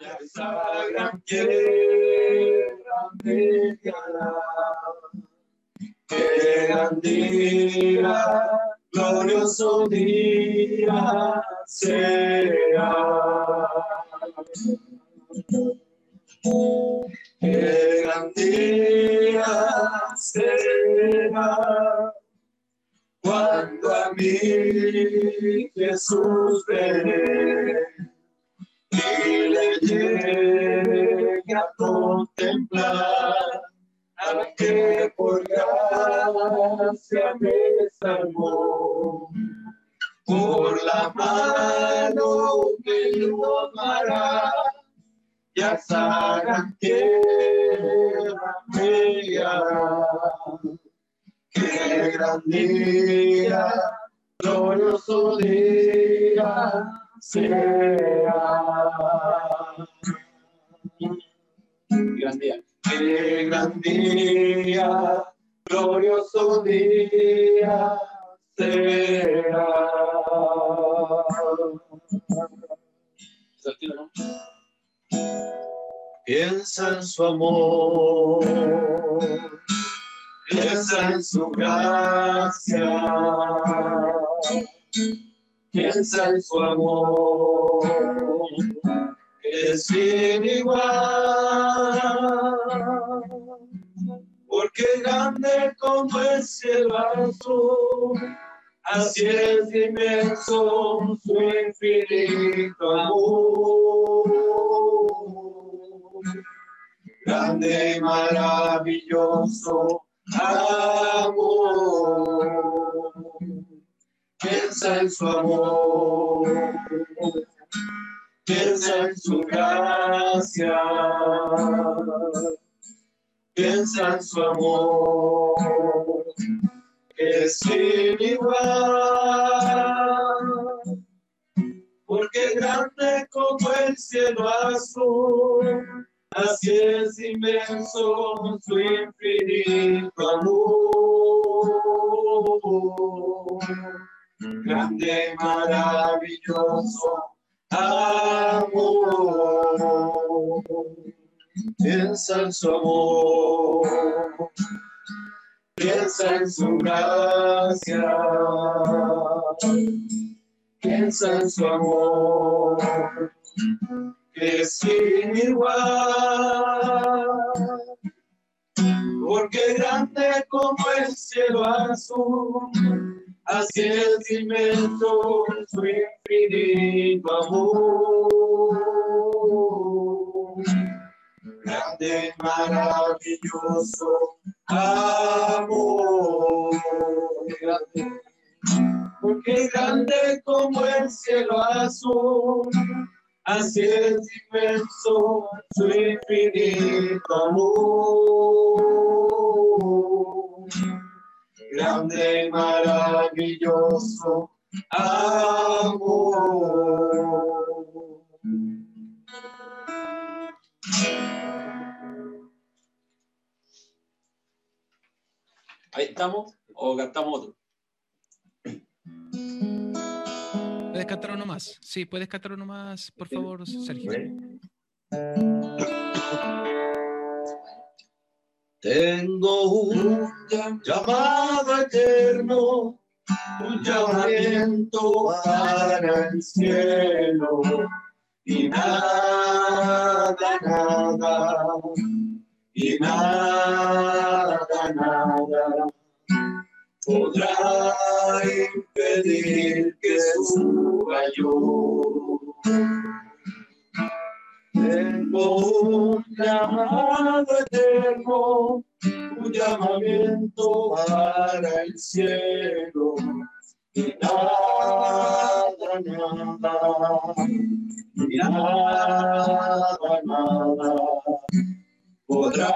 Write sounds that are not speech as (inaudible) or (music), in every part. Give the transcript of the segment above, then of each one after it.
ya esa gran tierra me guiará. Qué gran día, glorioso día será. Qué gran día será cuando a mí Jesús veré y le llegue a contemplar al que por gracia me salvó. Por la mano me tomará y a gran tierra me guiará. Qué gran día, glorioso día será. Gran día. Qué gran día, glorioso día será. Piensa en su amor, piensa en su gracia, piensa en su amor, que es sin igual, porque grande como el cielo azul, así es inmenso su infinito amor. Grande y maravilloso amor. Piensa en su amor, piensa en su gracia, piensa en su amor, que es sin igual, porque grande como el cielo azul, así es inmenso su infinito amor. Grande maravilloso amor. Piensa en su amor, piensa en su gracia, piensa en su amor. Que es sin igual, porque grande como el cielo azul, así es inmenso su infinito amor. Grande y maravilloso amor. Porque grande como el cielo azul, Así es inmenso su infinito amor. Grande maravilloso amor. Ahí estamos, o cantamos otro. ¿Puedes cantar uno más? Sí, puedes cantar uno más, por favor, Sergio. Tengo un llamado eterno, un llamamiento para el cielo, y nada, nada, y nada, nada podrá impedir que suba yo. Tengo un llamado eterno, un llamamiento para el cielo. Y nada, nada, nada, nada podrá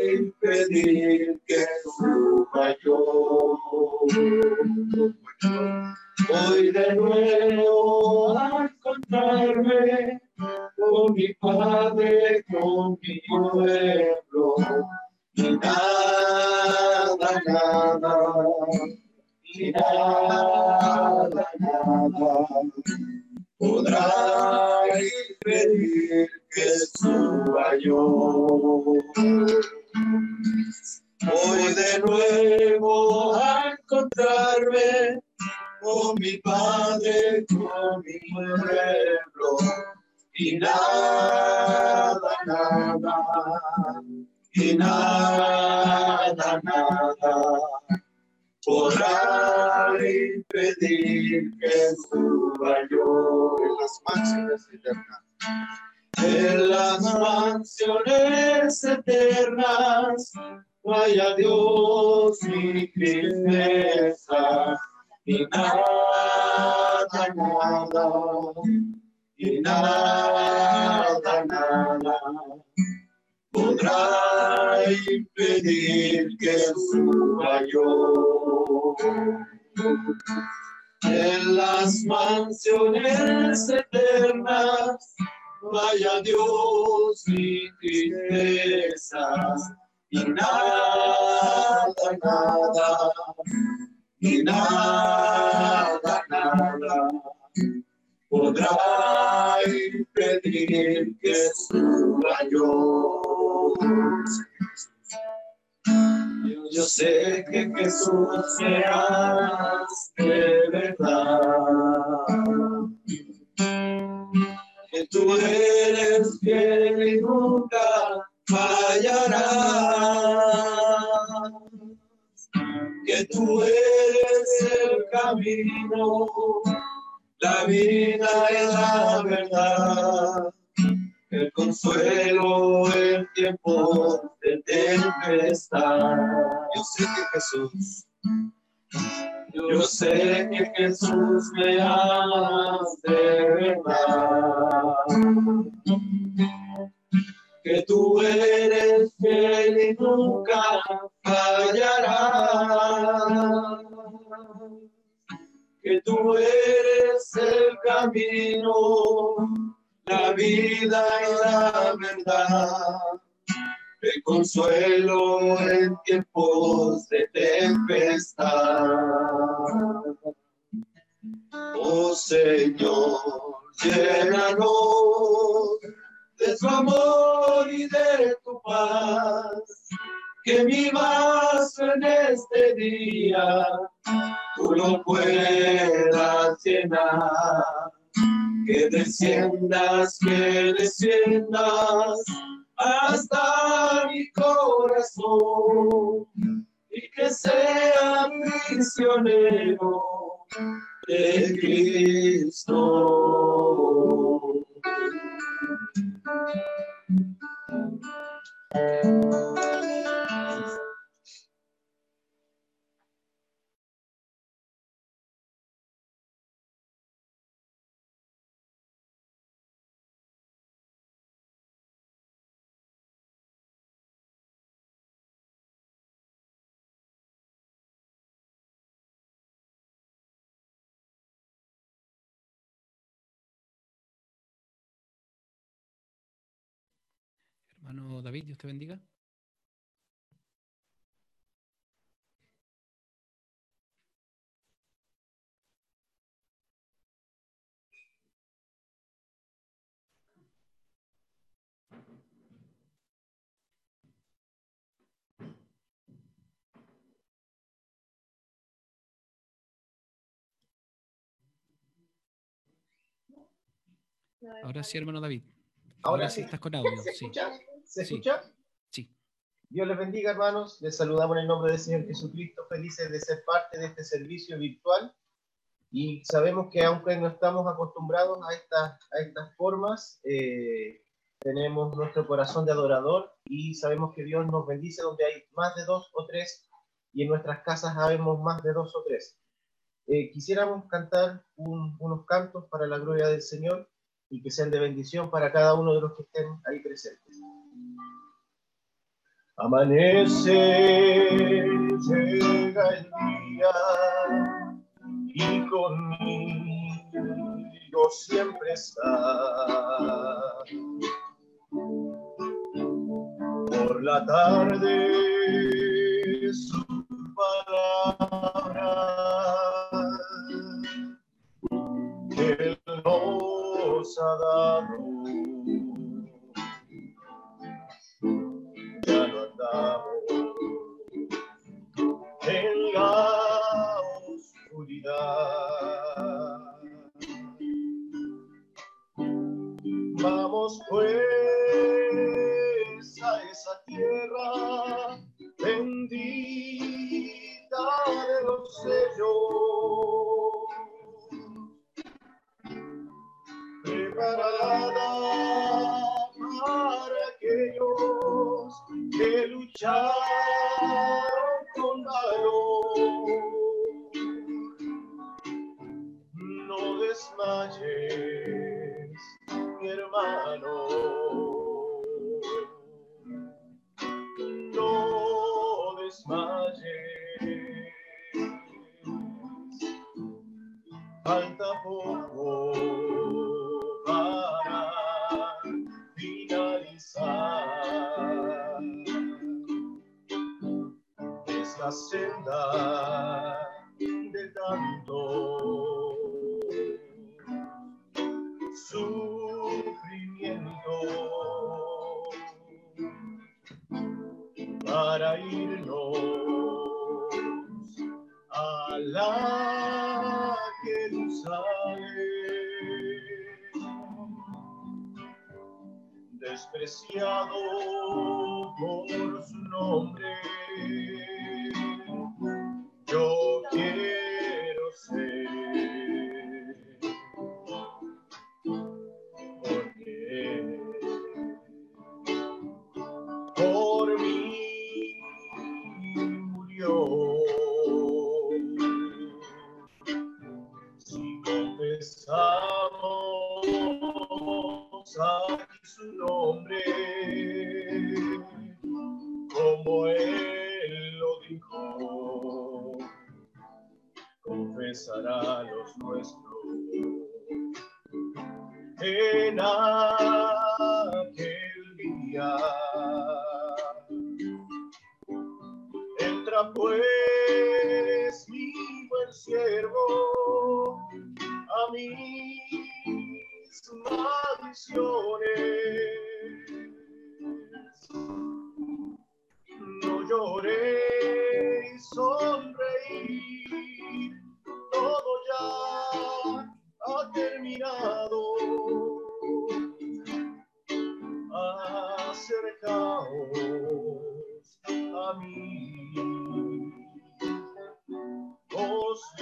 impedir que suba yo. Voy de nuevo a encontrarme con mi padre, con mi pueblo. Y nada, nada, y nada, nada podrá impedir pedir que suba yo. Voy de nuevo a encontrarme con mi Padre, con mi pueblo, y nada, nada, y nada, nada podrá impedir que suba yo en las mansiones eternas. En las mansiones eternas, vaya Dios mi tristeza, y nada, nada, y nada, nada podrá impedir que suba yo. En las mansiones eternas, vaya Dios mi tristeza, y nada, nada, y nada, nada podrá impedir que suba yo. Yo sé que Jesús me de verdad, que tú eres fiel y nunca tú eres el camino, la vida y la verdad, el consuelo en tiempos de tempestad. Oh Señor, llénanos de tu amor y de tu paz que mi vaso en este día tú lo puedas llenar. Que desciendas, que desciendas hasta mi corazón y que sea prisionero de Cristo. Hermano David, Dios te bendiga. Ahora sí, hermano David. Ahora sí sí. estás con audio. (laughs) ¿Se Sí. escucha? ¿Se Sí. escucha? Sí. Dios les bendiga, hermanos. Les saludamos en el nombre del Señor Jesucristo, felices de ser parte de este servicio virtual. Y sabemos que aunque no estamos acostumbrados a, estas a estas formas, eh, tenemos nuestro corazón de adorador y sabemos que Dios nos bendice donde hay más de dos o tres y en nuestras casas habemos más de dos o tres. Eh, quisiéramos cantar un- unos cantos para la gloria del Señor y que sean de bendición para cada uno de los que estén ahí presentes. Amanece, llega el día y conmigo siempre está. Por la tarde su palabra Él nos ha dado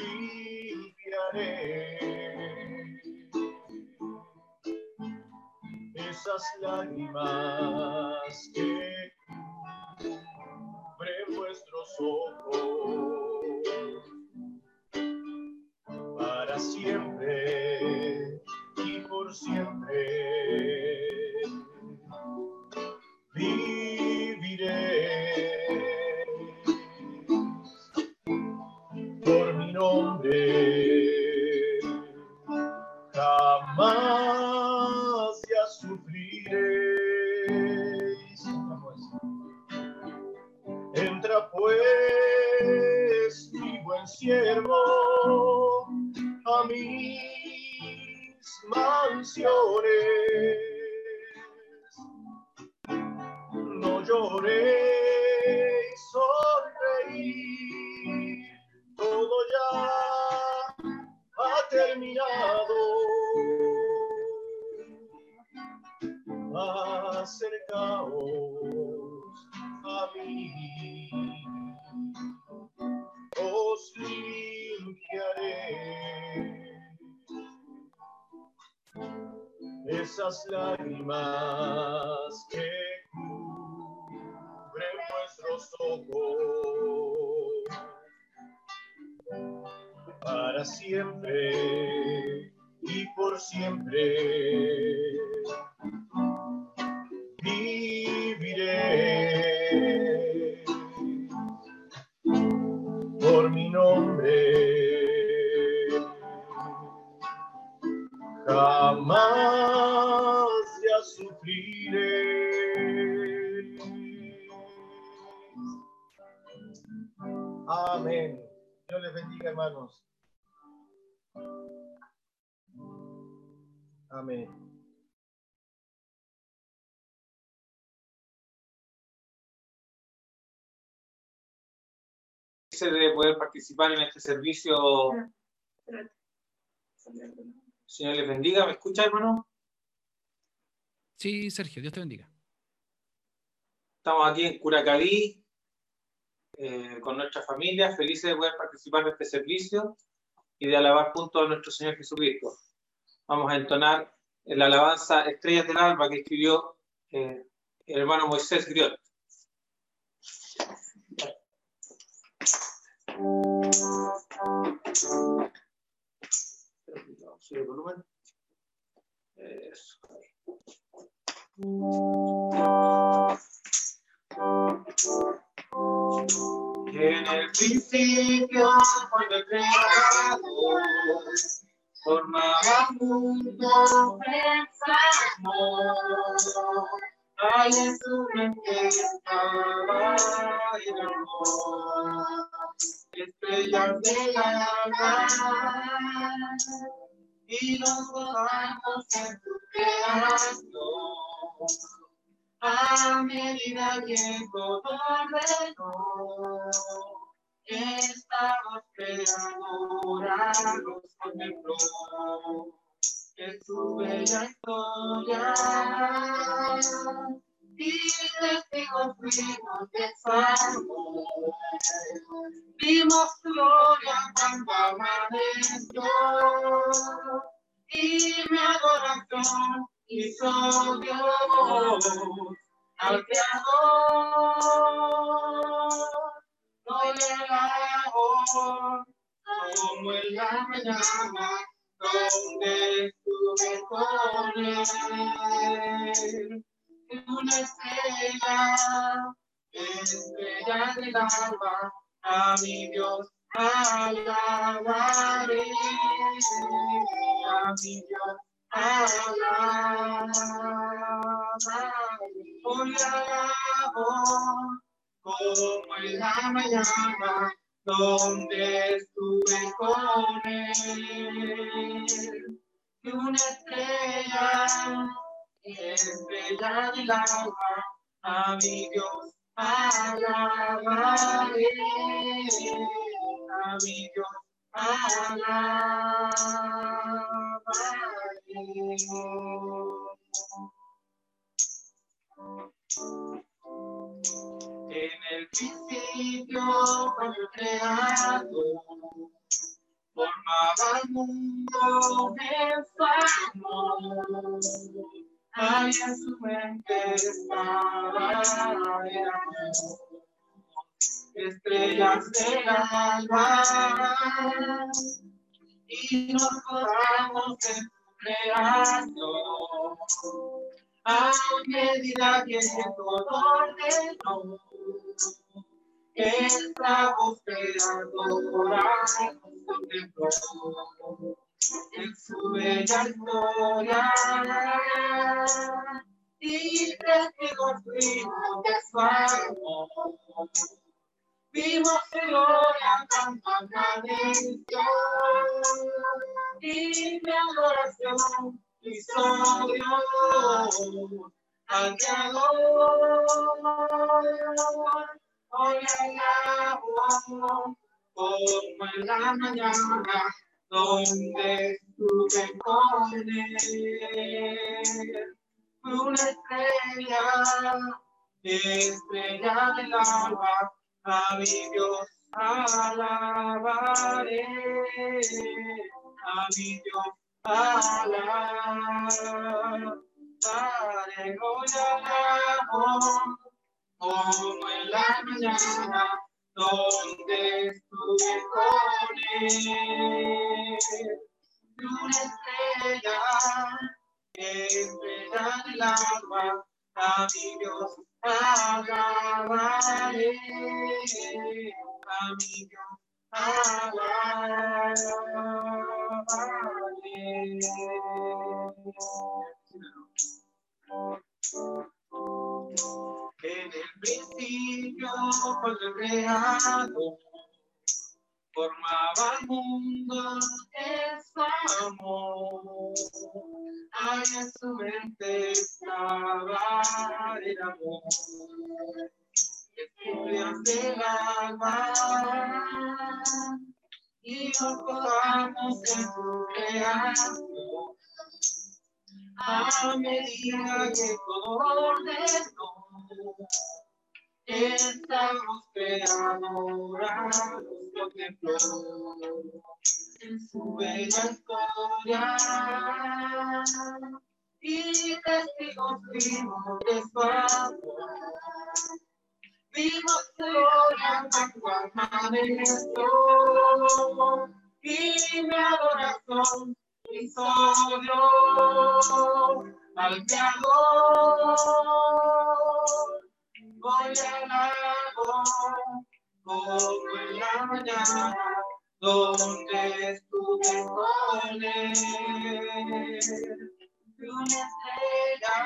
limpiaré esas lágrimas que participar en este servicio. Señor les bendiga. ¿Me escucha, hermano? Sí, Sergio, Dios te bendiga. Estamos aquí en Curacaví eh, con nuestra familia, felices de poder participar de este servicio y de alabar junto a nuestro Señor Jesucristo. Vamos a entonar la alabanza Estrellas del Alba que escribió eh, el hermano Moisés Griot. En el principio, cuando el creador formaba mundo, pensamos, el amor, estrellas de alba, y nos gozamos en tu creación. A medida que todo ordenó, estamos creadora nos contempló. En su bella historia, y fuimos de amor. Vimos gloria cuando amaneció, y mi adoración hizo Dios al Creador. No le alabó como en la mañana donde estuve con él. Una estrella, estrella del alba, a mi Dios alabaré, a mi Dios Hoy alabo como en la mañana donde estuve con él. Y una estrella, estrella del alba, a mi Dios alabaré, a mi Dios en el principio, el creado formaba el mundo en su amor, ahí en su mente estaba el amor estrellas del alba y nos podamos en creación. A medida que todo ordenó, esta voz creadora nos contempló en su bella historia y testigos fuimos de su amor. Vimos su gloria tanto amaneció y mi adoración hizo Dios Creador. Hoy alabo como en la mañana donde con él. Una estrella, estrella del alba, a mi Dios alabaré, a mi Dios alabaré, hoy alabo, como en la donde estuve con él. Una estrella, estrella del alba, a mi Dios alabaré, a mi Dios alabaré. En el principio, el creado formaba el mundo en su amor. Ay, en su mente estaba el amor. Estudias del alma y nos podamos en su creación. a medida que todo ordenó. Estamos creados, contempló en su bella historia y testigos vivos de su amor. Vimos gloria cuando amaneció y mi adoración hizo Dios al Creador. Hoy alabo como en la mañana donde estuve con él. Y una estrella,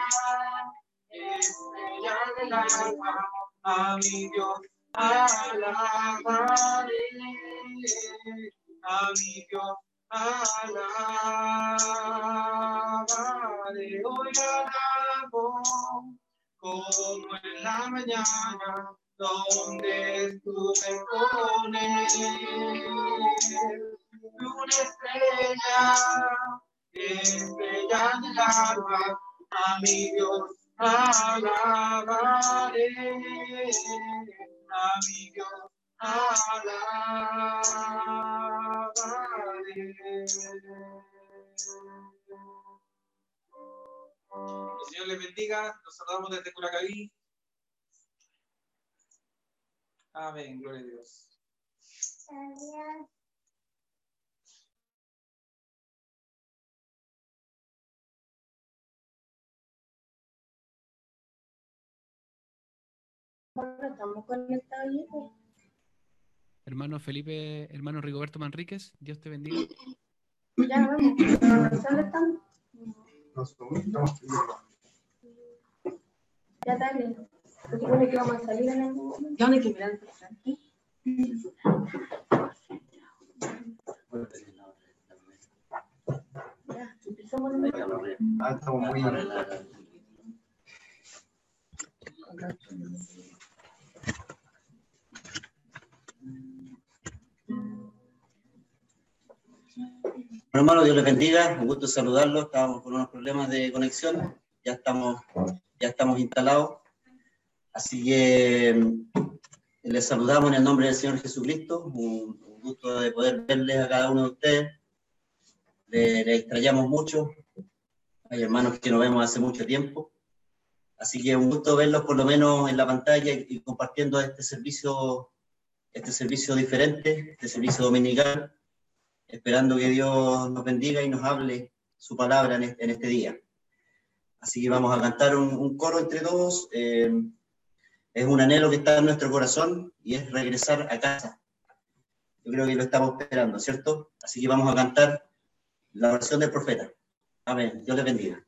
estrella del alma, a mi Dios alabaré, a mi Dios alabaré. Hoy alabo como en la mañana donde estuve con él. Una estrella, estrella del alma, a mi Dios alabaré, a mi Dios alabaré. El Señor les bendiga. Nos saludamos desde Curacaví. Amén. Gloria a Dios. Bueno, estamos conectados. Hermano Felipe, hermano Rigoberto Manríquez, Dios te bendiga. Ya vamos. ¿Dónde estamos? Ya dale. Se supone que vamos a salir en algún momento. Hay que mirar aquí. Ya, empezamos de nuevo. Ah, estamos muy Bueno, hermano, Dios les bendiga. Un gusto saludarlos. Estábamos con unos problemas de conexión. Ya estamos, ya estamos instalados. Así que mm, les saludamos en el nombre del Señor Jesucristo. Un, un gusto de poder verles a cada uno de ustedes. Le- Les extrañamos mucho. Hay hermanos que no vemos hace mucho tiempo. Así que un gusto verlos por lo menos en la pantalla y compartiendo este servicio, este servicio diferente, este servicio dominical esperando que Dios nos bendiga y nos hable su palabra en este, este día. Así que vamos a cantar un, un coro entre todos. eh, es un anhelo que está en nuestro corazón y es regresar a casa. Yo creo que lo estamos esperando, ¿cierto? Así que vamos a cantar la oración del profeta. Amén. Dios les bendiga.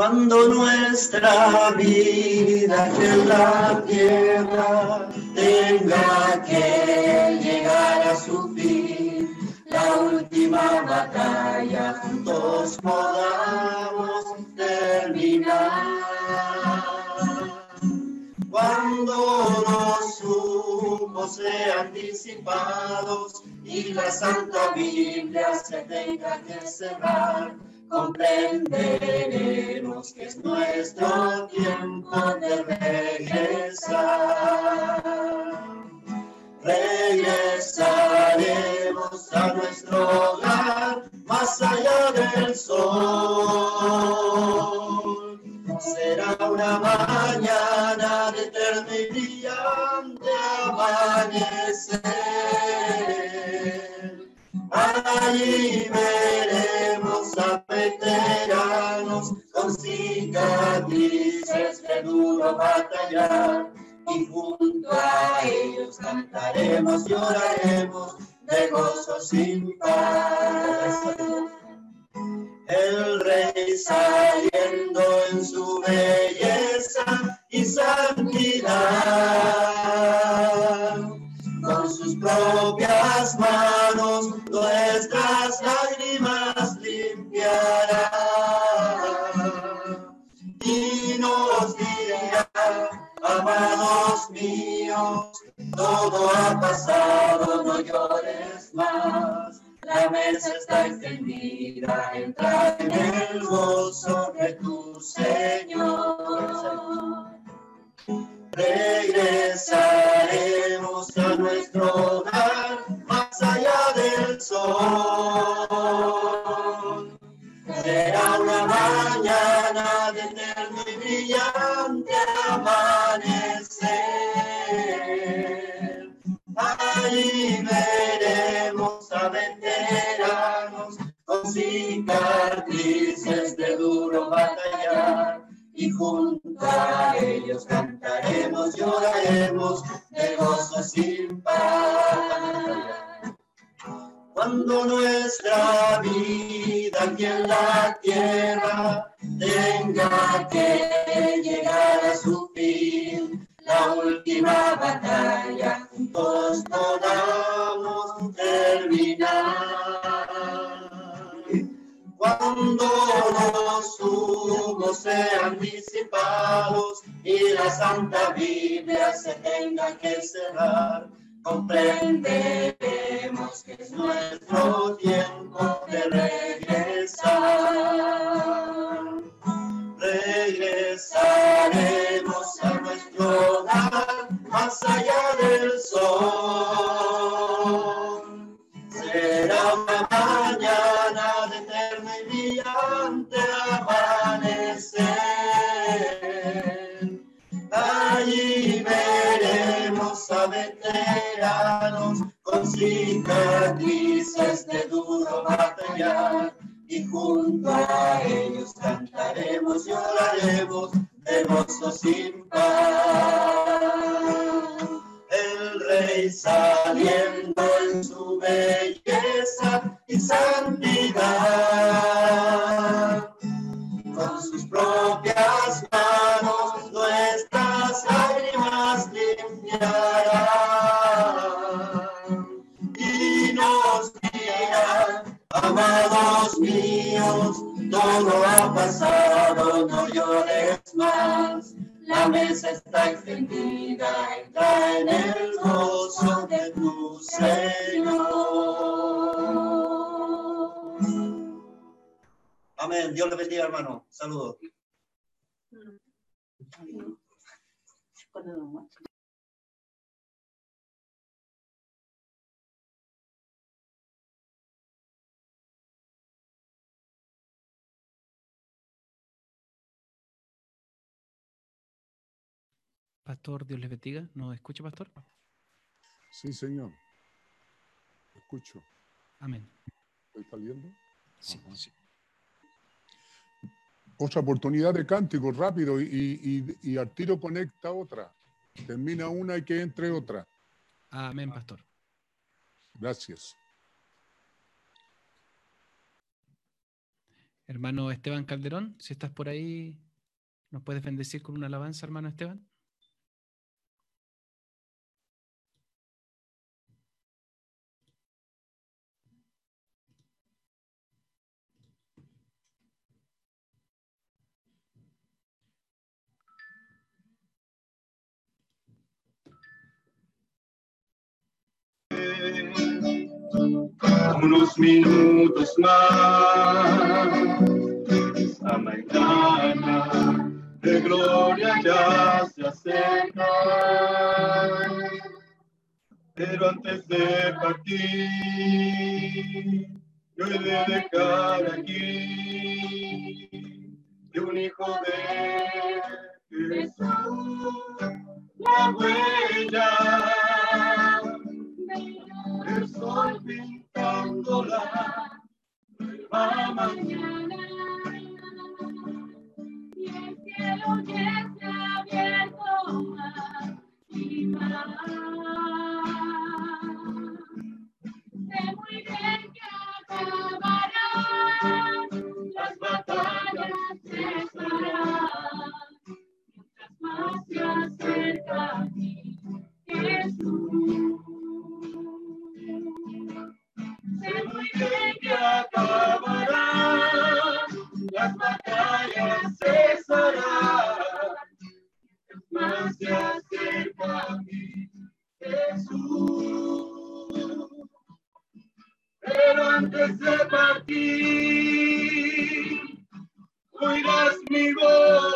Cuando nuestra vida en la tierra tenga que llegar a su fin, la última batalla juntos podamos terminar. Cuando los humos sean disipados y la Santa Biblia se tenga que cerrar, comprenderemos que es nuestro tiempo de regresar. Regresaremos a nuestro hogar más allá del sol. Será una mañana de eterno y brillante amanecer. Allí veremos a veteranos con cicatrices de duro batallar y junto a ellos cantaremos y oraremos de gozo sin par. El rey saliendo en su belleza y santidad propias manos nuestras lágrimas limpiará y nos dirá, amados míos, todo ha pasado, no llores más. está encendida, entra en el gozo de tu Señor. Regresaremos a nuestro hogar más allá del sol. Será una mañana de eterno y brillante amanecer. Allí veremos a veteranos con cicatrices y junto a ellos cantaremos, lloraremos de gozo sin par. Cuando nuestra vida aquí en la tierra tenga que llegar a su fin, la última batalla juntos podamos los humos sean disipados y la Santa Biblia se tenga que cerrar, comprenderemos que es nuestro tiempo de regresar. Regresaremos a nuestro hogar más allá del sol. Será una mañana veteranos con cicatrices de duro batallar y junto a ellos cantaremos, lloraremos de gozo sin par. El rey saliendo en su belleza y santidad, con sus propias amados míos, todo ha pasado, no llores más. La mesa está extendida, entra en el gozo de tu Señor. Amén. Dios le bendiga, hermano. Saludos. Pastor, Dios les bendiga. ¿Nos escucha, pastor? Sí, señor. Escucho. Amén. ¿Estoy saliendo? Sí, sí. Otra oportunidad de cántico rápido y, y, y al tiro conecta otra. Termina una y que entre otra. Amén, pastor. Gracias. Hermano Esteban Calderón, si estás por ahí, ¿nos puedes bendecir con una alabanza, hermano Esteban? Unos minutos más. Esa mañana de gloria ya se acerca. Pero antes de partir, yo he de dejar aquí que un hijo de Jesús, la huella el sol pintándola, nueva mañana. Y el cielo ya se ha abierto más y más. Sé muy bien que acabarán las batallas cesarán. Mientras más se acerca para ti, cuidas mi voz.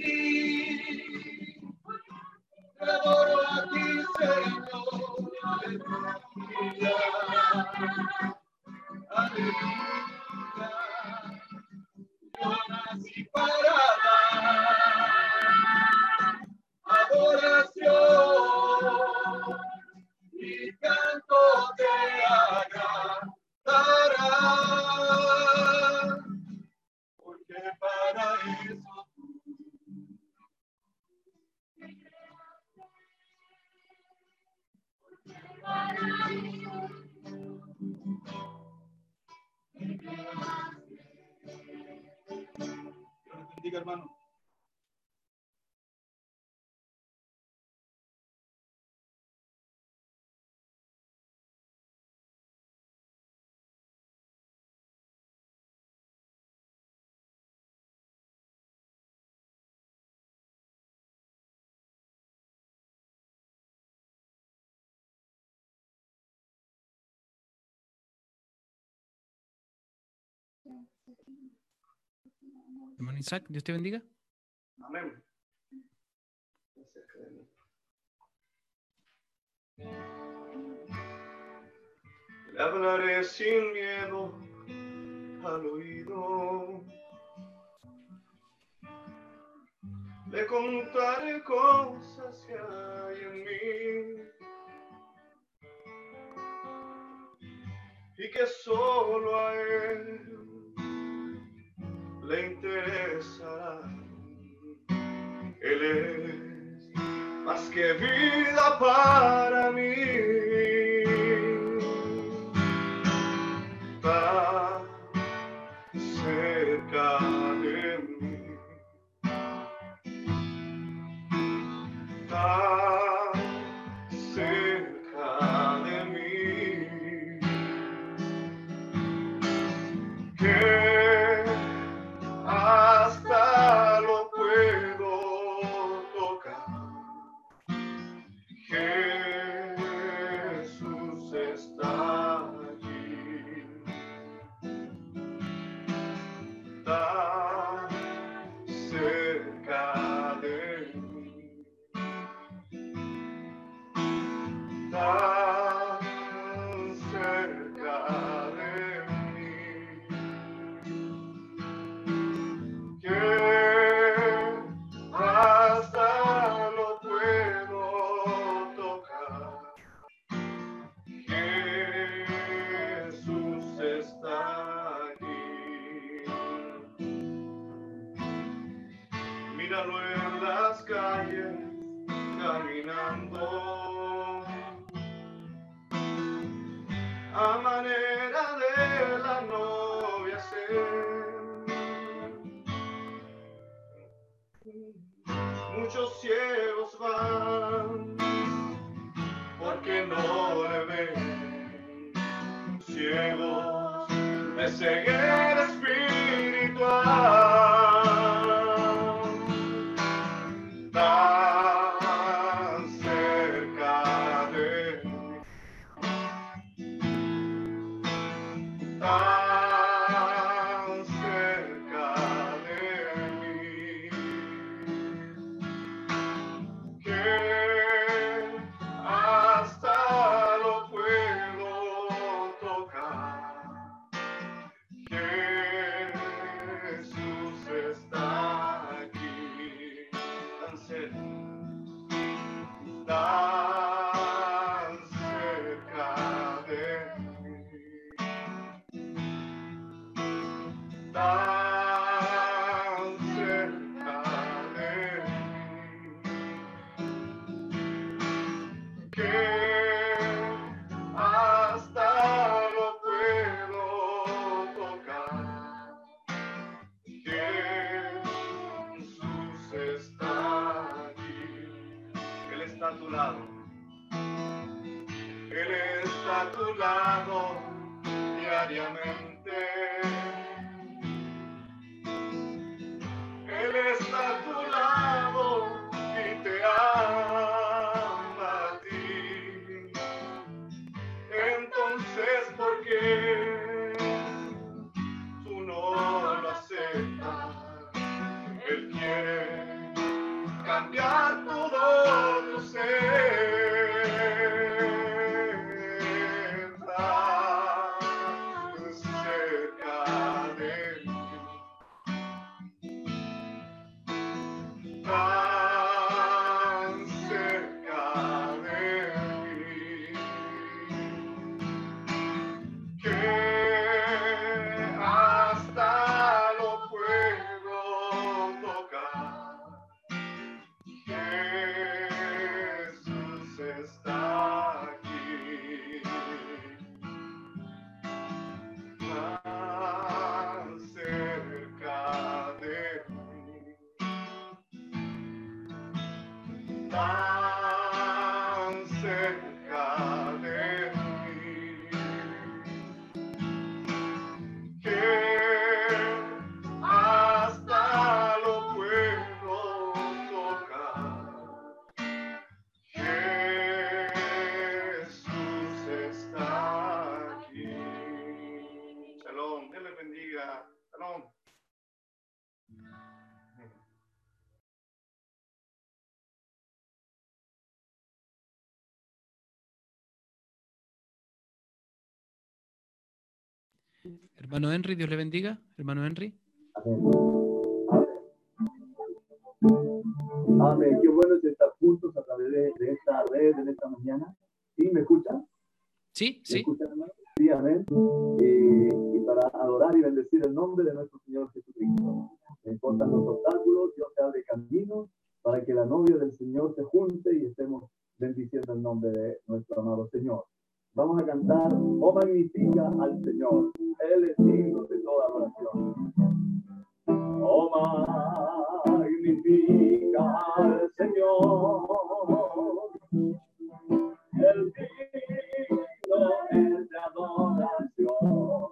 Please. Hermano Isaac, Dios te bendiga. Amén. Le hablaré sin miedo al oído. Le contaré cosas que hay en mí. Y que solo a él le interesará. Él es más que vida para mí. Hermano Henry, Dios le bendiga. Hermano Henry. Amén. Qué bueno es estar juntos a través de, de esta red en esta mañana. ¿Sí? ¿Me escuchan? Sí, ¿Me sí. escuchan, hermano? Sí, amén. Eh, y para adorar y bendecir el nombre de nuestro Señor Jesucristo. No importan los obstáculos, Dios te abre caminos para que la novia del Señor se junte y estemos bendiciendo el nombre de nuestro amado Señor. Vamos a cantar, oh magnifica al Señor. Él es de toda oración. Oh magnifica al Señor. El digno es de adoración.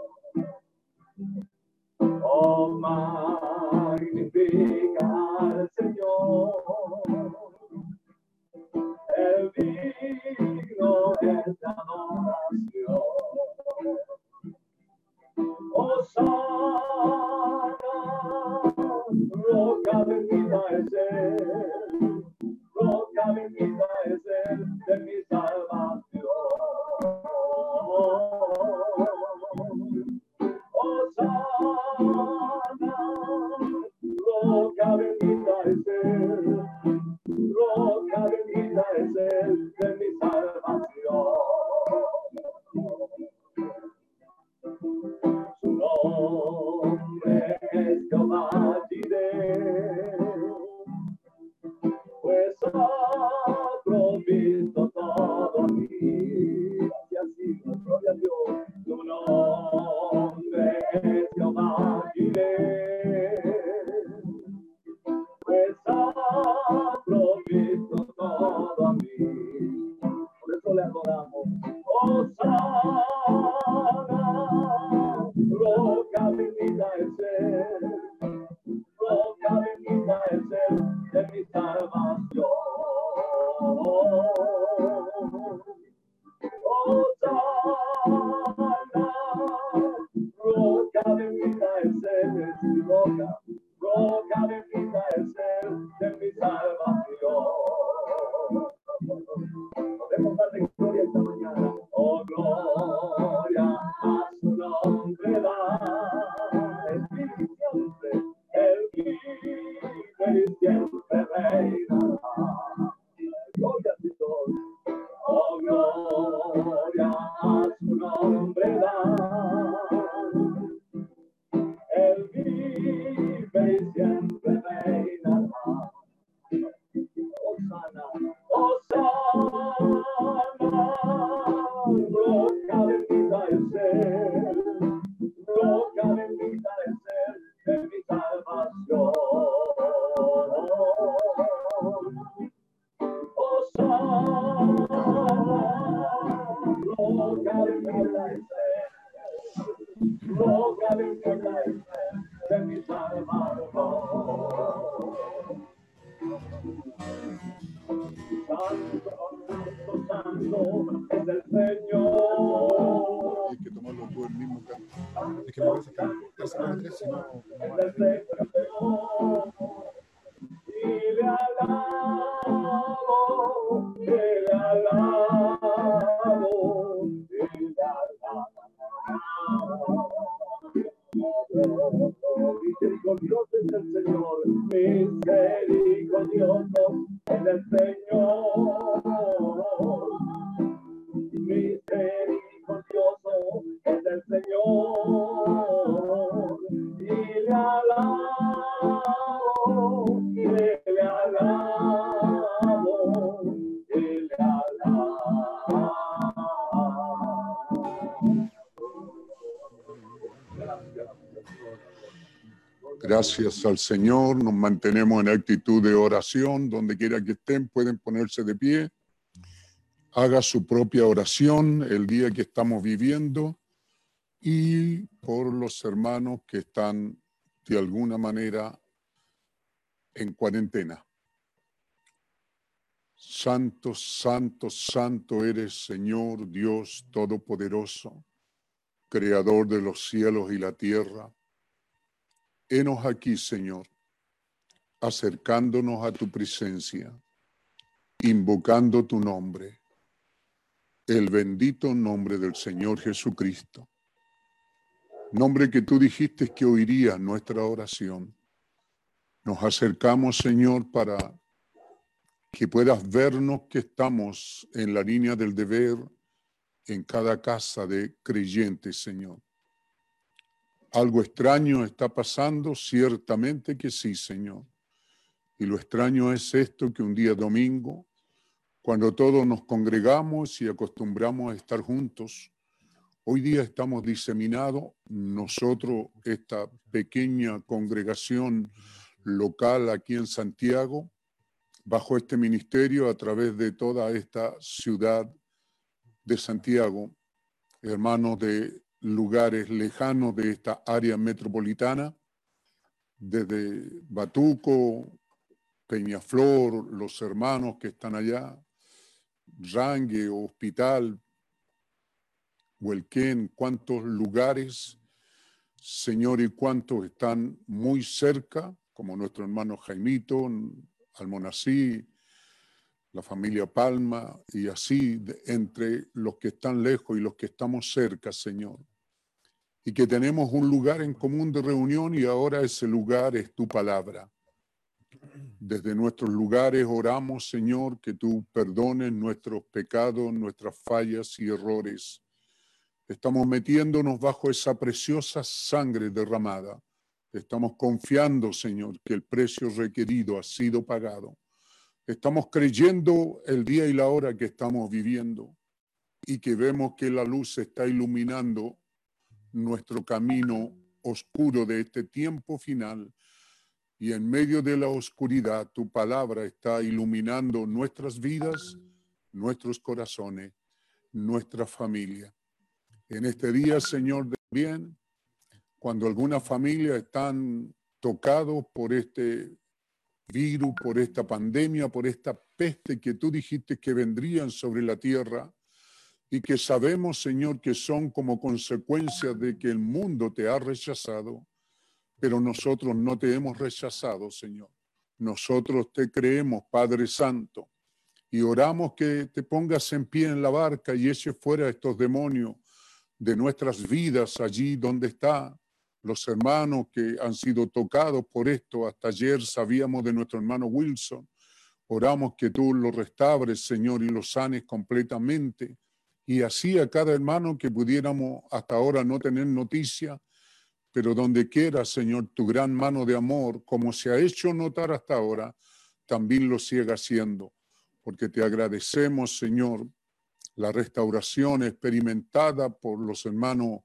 Oh magnifica al Señor. Digno es roca bendita es él, roca bendita es él de mi salvación. Gracias al Señor, nos mantenemos en actitud de oración, donde quiera que estén, pueden ponerse de pie. Haga su propia oración el día que estamos viviendo y por los hermanos que están de alguna manera en cuarentena. Santo, santo, santo eres Señor Dios Todopoderoso, Creador de los cielos y la tierra. Henos aquí, Señor, acercándonos a tu presencia, invocando tu nombre, el bendito nombre del Señor Jesucristo. Nombre que tú dijiste que oiría nuestra oración. Nos acercamos, Señor, para que puedas vernos que estamos en la línea del deber en cada casa de creyentes, Señor. Algo extraño está pasando, ciertamente que sí, Señor. Y lo extraño es esto que un día domingo, cuando todos nos congregamos y acostumbramos a estar juntos, hoy día estamos diseminados, nosotros, esta pequeña congregación local aquí en Santiago, bajo este ministerio a través de toda esta ciudad de Santiago, hermanos de lugares lejanos de esta área metropolitana, desde Batuco, Peñaflor, los hermanos que están allá, Rangue, Hospital, Huelquén, cuántos lugares, Señor, y cuántos están muy cerca, como nuestro hermano Jaimito, Almonací, la familia Palma, y así entre los que están lejos y los que estamos cerca, Señor. Y que tenemos un lugar en común de reunión y ahora ese lugar es tu palabra. Desde nuestros lugares oramos, Señor, que tú perdones nuestros pecados, nuestras fallas y errores. Estamos metiéndonos bajo esa preciosa sangre derramada. Estamos confiando, Señor, que el precio requerido ha sido pagado. Estamos creyendo el día y la hora que estamos viviendo y que vemos que la luz está iluminando nuestro camino oscuro de este tiempo final. Y en medio de la oscuridad, tu palabra está iluminando nuestras vidas, nuestros corazones, nuestra familia. En este día, Señor, también, cuando algunas familias están tocados por este virus, por esta pandemia, por esta peste que tú dijiste que vendrían sobre la tierra y que sabemos, Señor, que son como consecuencia de que el mundo te ha rechazado. pero nosotros no te hemos rechazado, Señor. Nosotros te creemos, Padre Santo, y oramos que te pongas en pie en la barca y eches fuera estos demonios de nuestras vidas allí donde está los hermanos que han sido tocados por esto. Hasta ayer sabíamos de nuestro hermano Wilson. Oramos que tú lo restaures, Señor, y lo sanes completamente. Y así a cada hermano que pudiéramos hasta ahora no tener noticia, pero donde quiera, Señor, tu gran mano de amor, como se ha hecho notar hasta ahora, también lo siga haciendo. Porque te agradecemos, Señor, la restauración experimentada por los hermanos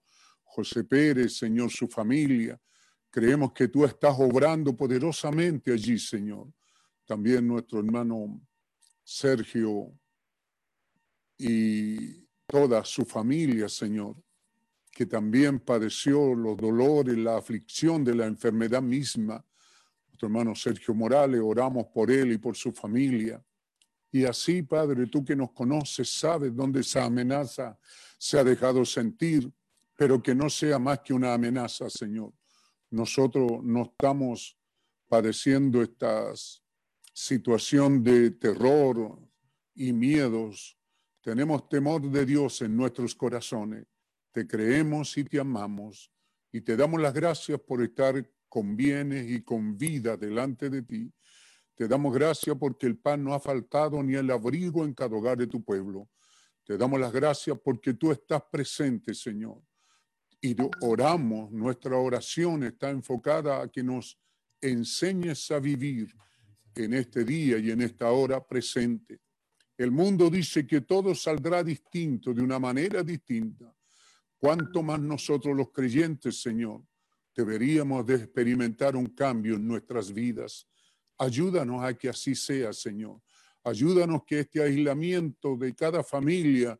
José Pérez, Señor, su familia. Creemos que tú estás obrando poderosamente allí, Señor. También nuestro hermano Sergio y toda su familia, Señor, que también padeció los dolores, la aflicción de la enfermedad misma. Nuestro hermano Sergio Morales, oramos por él y por su familia. Y así, Padre, tú que nos conoces, sabes dónde esa amenaza se ha dejado sentir, pero que no sea más que una amenaza, Señor. Nosotros no estamos padeciendo esta situación de terror y miedos. Tenemos temor de Dios en nuestros corazones. Te creemos y te amamos y te damos las gracias por estar con bienes y con vida delante de ti. Te damos gracias porque el pan no ha faltado ni el abrigo en cada hogar de tu pueblo. Te damos las gracias porque tú estás presente, Señor. Y oramos, nuestra oración está enfocada a que nos enseñes a vivir en este día y en esta hora presente. El mundo dice que todo saldrá distinto, de una manera distinta. Cuanto más nosotros los creyentes, Señor, deberíamos de experimentar un cambio en nuestras vidas. Ayúdanos a que así sea, Señor. Ayúdanos que este aislamiento de cada familia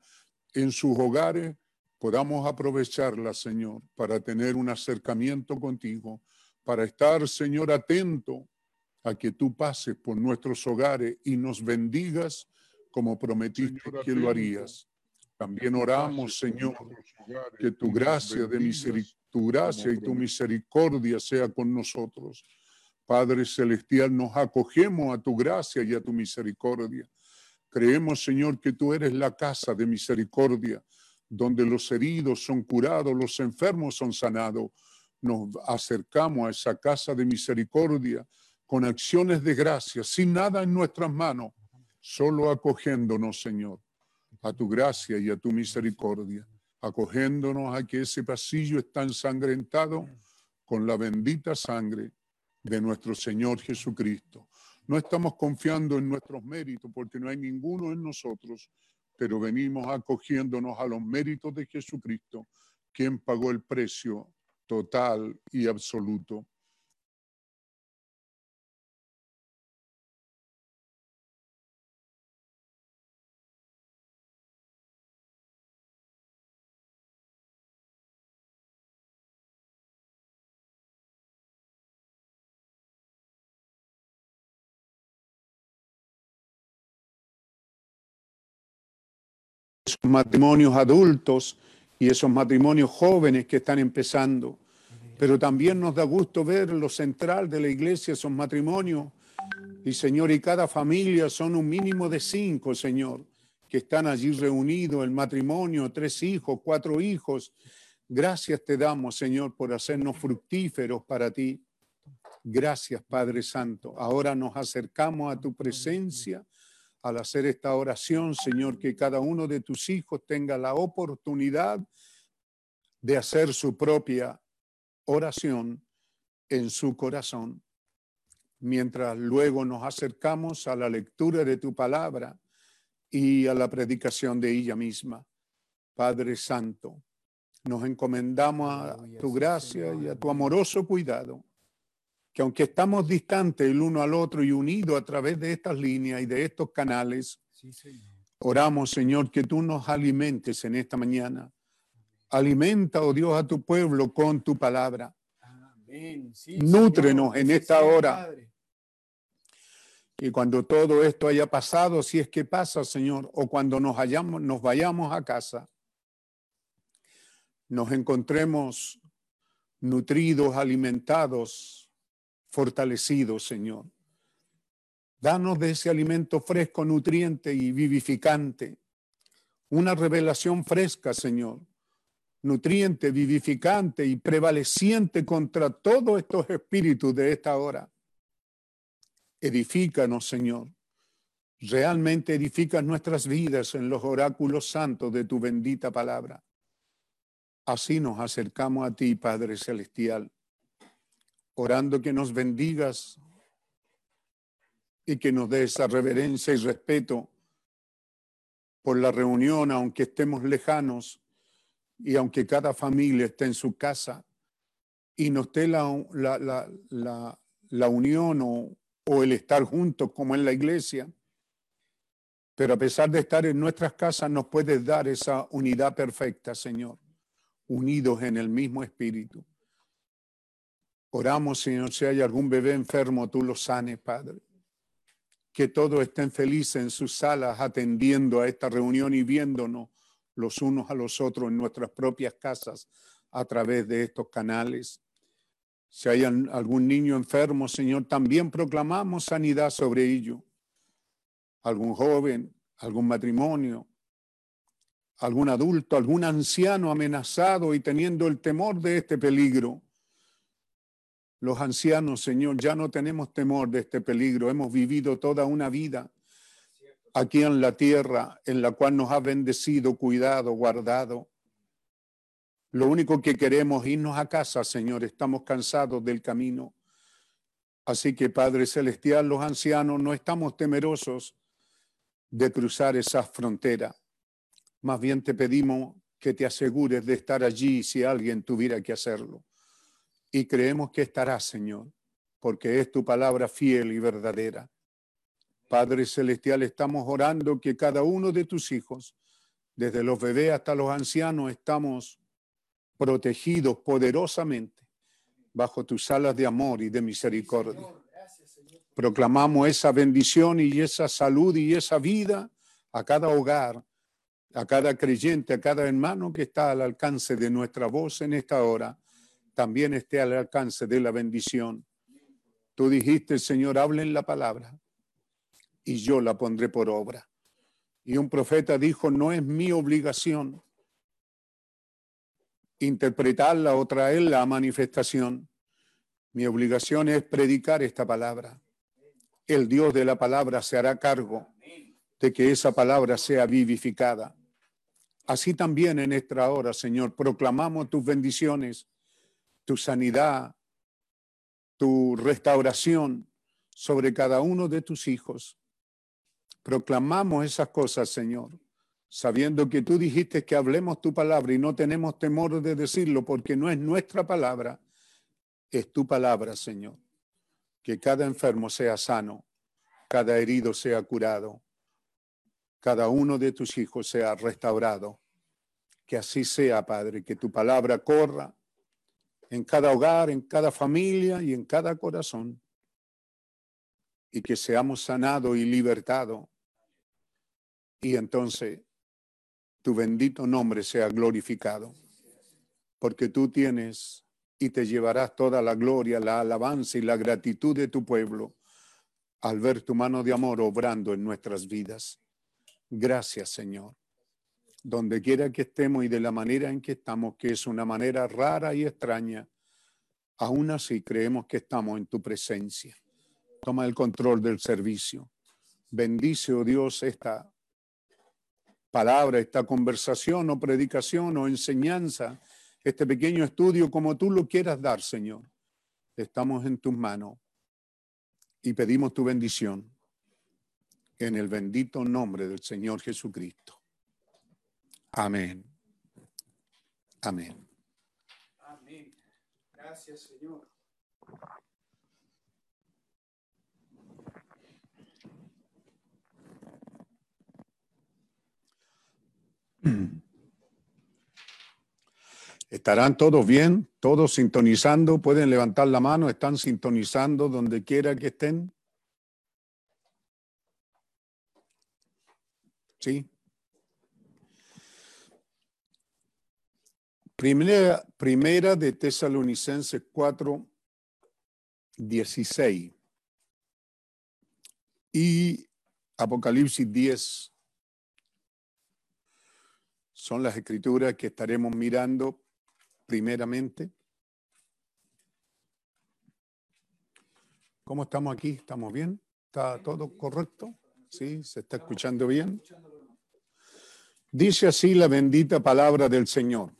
en sus hogares podamos aprovecharla, Señor, para tener un acercamiento contigo, para estar, Señor, atento a que tú pases por nuestros hogares y nos bendigas como prometiste Señor, que lo harías. También oramos, Señor, que tu gracia de misericordia, tu gracia y tu misericordia sea con nosotros. Padre celestial, nos acogemos a tu gracia y a tu misericordia. Creemos, Señor, que tú eres la casa de misericordia, donde los heridos son curados, los enfermos son sanados. Nos acercamos a esa casa de misericordia con acciones de gracia, sin nada en nuestras manos, solo acogiéndonos, Señor, a tu gracia y a tu misericordia, acogiéndonos a que ese pasillo está ensangrentado con la bendita sangre de nuestro Señor Jesucristo. No estamos confiando en nuestros méritos porque no hay ninguno en nosotros, pero venimos acogiéndonos a los méritos de Jesucristo, quien pagó el precio total y absoluto. Esos matrimonios adultos y esos matrimonios jóvenes que están empezando. Pero también nos da gusto ver lo central de la iglesia, esos matrimonios. Y Señor, y cada familia son un mínimo de cinco, Señor, que están allí reunidos, el matrimonio, tres hijos, cuatro hijos. Gracias te damos, Señor, por hacernos fructíferos para ti. Gracias, Padre Santo. Ahora nos acercamos a tu presencia al hacer esta oración, Señor, que cada uno de tus hijos tenga la oportunidad de hacer su propia oración en su corazón, mientras luego nos acercamos a la lectura de tu palabra y a la predicación de ella misma. Padre Santo, nos encomendamos a tu gracia y a tu amoroso cuidado que aunque estamos distantes el uno al otro y unidos a través de estas líneas y de estos canales, oramos, Señor, que tú nos alimentes en esta mañana. Alimenta, oh Dios, a tu pueblo con tu palabra. Nútrenos en esta hora. Y cuando todo esto haya pasado, si es que pasa, Señor, o cuando nos, hayamos, nos vayamos a casa, nos encontremos nutridos, alimentados, fortalecidos, Señor. Danos de ese alimento fresco, nutriente y vivificante. Una revelación fresca, Señor. Nutriente, vivificante y prevaleciente contra todos estos espíritus de esta hora. Edifícanos, Señor. Realmente edificas nuestras vidas en los oráculos santos de tu bendita palabra. Así nos acercamos a ti, Padre Celestial, orando que nos bendigas y que nos des esa reverencia y respeto por la reunión, aunque estemos lejanos y aunque cada familia esté en su casa y no esté la, la, la, la, la unión o, o el estar juntos como en la iglesia. Pero a pesar de estar en nuestras casas, nos puedes dar esa unidad perfecta, Señor, unidos en el mismo espíritu. Oramos, Señor, si hay algún bebé enfermo, tú lo sanes, Padre. Que todos estén felices en sus salas atendiendo a esta reunión y viéndonos los unos a los otros en nuestras propias casas a través de estos canales. Si hay algún niño enfermo, Señor, también proclamamos sanidad sobre ello. Algún joven, algún matrimonio, algún adulto, algún anciano amenazado y teniendo el temor de este peligro. Los ancianos, Señor, ya no tenemos temor de este peligro. Hemos vivido toda una vida aquí en la tierra en la cual nos ha bendecido, cuidado, guardado. Lo único que queremos es irnos a casa, Señor. Estamos cansados del camino. Así que, Padre Celestial, los ancianos no estamos temerosos de cruzar esa frontera. Más bien te pedimos que te asegures de estar allí si alguien tuviera que hacerlo. Y creemos que estarás, Señor, porque es tu palabra fiel y verdadera. Padre Celestial, estamos orando que cada uno de tus hijos, desde los bebés hasta los ancianos, estamos protegidos poderosamente bajo tus alas de amor y de misericordia. Proclamamos esa bendición y esa salud y esa vida a cada hogar, a cada creyente, a cada hermano que está al alcance de nuestra voz en esta hora, también esté al alcance de la bendición. Tú dijiste, Señor, hablen la palabra y yo la pondré por obra. Y un profeta dijo, no es mi obligación interpretarla o traerla a manifestación. Mi obligación es predicar esta palabra. El Dios de la palabra se hará cargo de que esa palabra sea vivificada. Así también en esta hora, Señor, proclamamos tus bendiciones, tu sanidad, tu restauración sobre cada uno de tus hijos. Proclamamos esas cosas, Señor sabiendo que tú dijiste que hablemos tu palabra y no tenemos temor de decirlo porque no es nuestra palabra, es tu palabra, Señor. Que cada enfermo sea sano, cada herido sea curado, cada uno de tus hijos sea restaurado. Que así sea, Padre, que tu palabra corra en cada hogar, en cada familia y en cada corazón. Y que seamos sanados y libertados. Y entonces tu bendito nombre sea glorificado, porque tú tienes y te llevarás toda la gloria, la alabanza y la gratitud de tu pueblo al ver tu mano de amor obrando en nuestras vidas. Gracias, Señor. Donde quiera que estemos y de la manera en que estamos, que es una manera rara y extraña, aún así creemos que estamos en tu presencia. Toma el control del servicio. Bendice, oh Dios, esta palabra, esta conversación o predicación o enseñanza, este pequeño estudio, como tú lo quieras dar, Señor. Estamos en tus manos y pedimos tu bendición en el bendito nombre del Señor Jesucristo. Amén. Amén. Amén. Gracias, Señor. (clears throat) ¿Estarán todos bien? ¿Todos sintonizando? ¿Pueden levantar la mano? ¿Están sintonizando donde quiera que estén? ¿Sí? Primera, de Tesalonicenses 4, 16 y Apocalipsis 10 son las escrituras que estaremos mirando primeramente. ¿Cómo estamos aquí? ¿Estamos bien? ¿Está todo correcto? ¿Sí? ¿Se está escuchando bien? Dice así la bendita palabra del Señor.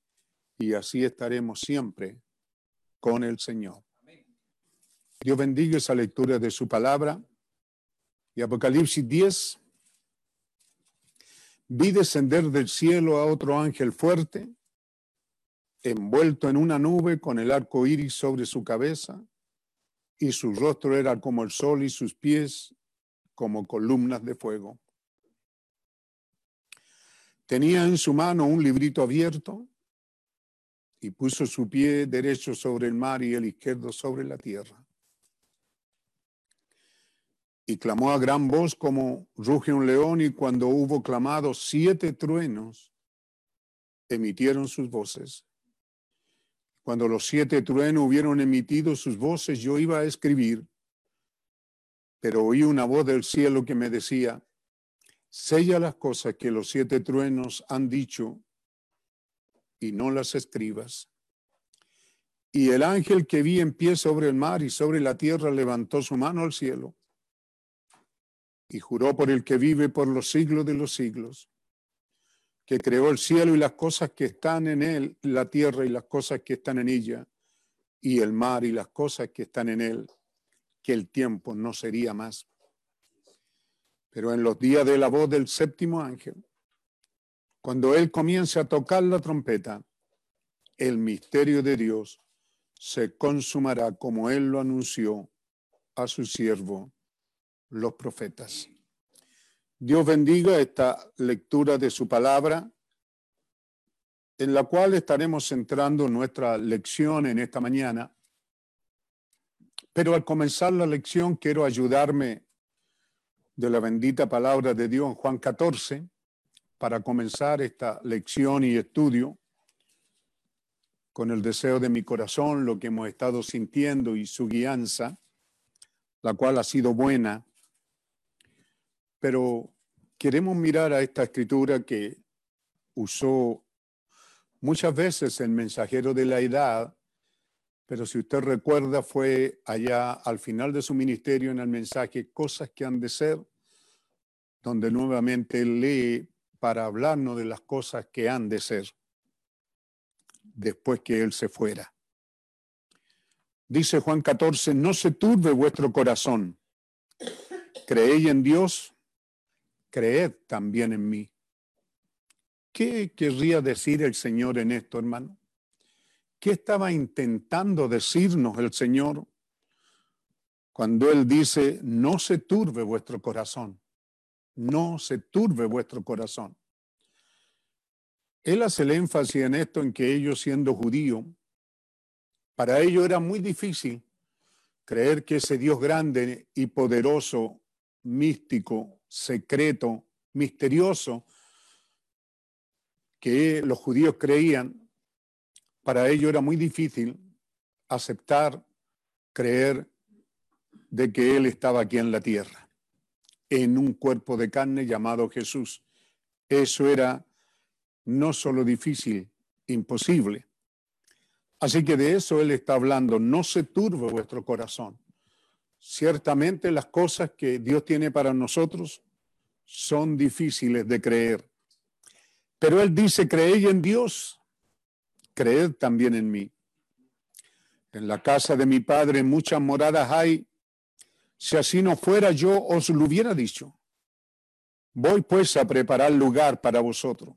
y así estaremos siempre con el Señor. Dios bendiga esa lectura de su palabra. Y Apocalipsis 10, vi descender del cielo a otro ángel fuerte, envuelto en una nube con el arco iris sobre su cabeza, y su rostro era como el sol y sus pies como columnas de fuego. Tenía en su mano un librito abierto y puso su pie derecho sobre el mar y el izquierdo sobre la tierra. Y clamó a gran voz como ruge un león y cuando hubo clamado siete truenos, emitieron sus voces. Cuando los siete truenos hubieron emitido sus voces, yo iba a escribir, pero oí una voz del cielo que me decía, sella las cosas que los siete truenos han dicho y no las escribas. Y el ángel que vi en pie sobre el mar y sobre la tierra levantó su mano al cielo y juró por el que vive por los siglos de los siglos, que creó el cielo y las cosas que están en él, la tierra y las cosas que están en ella, y el mar y las cosas que están en él, que el tiempo no sería más. Pero en los días de la voz del séptimo ángel, cuando él comience a tocar la trompeta, el misterio de Dios se consumará como él lo anunció a su siervo, los profetas. Dios bendiga esta lectura de su palabra, en la cual estaremos centrando nuestra lección en esta mañana. Pero al comenzar la lección quiero ayudarme de la bendita palabra de Dios en Juan 14 para comenzar esta lección y estudio con el deseo de mi corazón, lo que hemos estado sintiendo y su guianza, la cual ha sido buena. Pero queremos mirar a esta escritura que usó muchas veces el mensajero de la edad, pero si usted recuerda fue allá al final de su ministerio en el mensaje Cosas que han de ser, donde nuevamente lee para hablarnos de las cosas que han de ser después que Él se fuera. Dice Juan 14, no se turbe vuestro corazón. Creéis en Dios, creed también en mí. ¿Qué querría decir el Señor en esto, hermano? ¿Qué estaba intentando decirnos el Señor cuando Él dice, no se turbe vuestro corazón? No se turbe vuestro corazón. Él hace el énfasis en esto, en que ellos siendo judíos, para ellos era muy difícil creer que ese Dios grande y poderoso, místico, secreto, misterioso, que los judíos creían, para ellos era muy difícil aceptar, creer de que Él estaba aquí en la tierra en un cuerpo de carne llamado Jesús. Eso era no solo difícil, imposible. Así que de eso Él está hablando. No se turbe vuestro corazón. Ciertamente las cosas que Dios tiene para nosotros son difíciles de creer. Pero Él dice, creed en Dios, creed también en mí. En la casa de mi Padre muchas moradas hay si así no fuera, yo os lo hubiera dicho. Voy pues a preparar lugar para vosotros.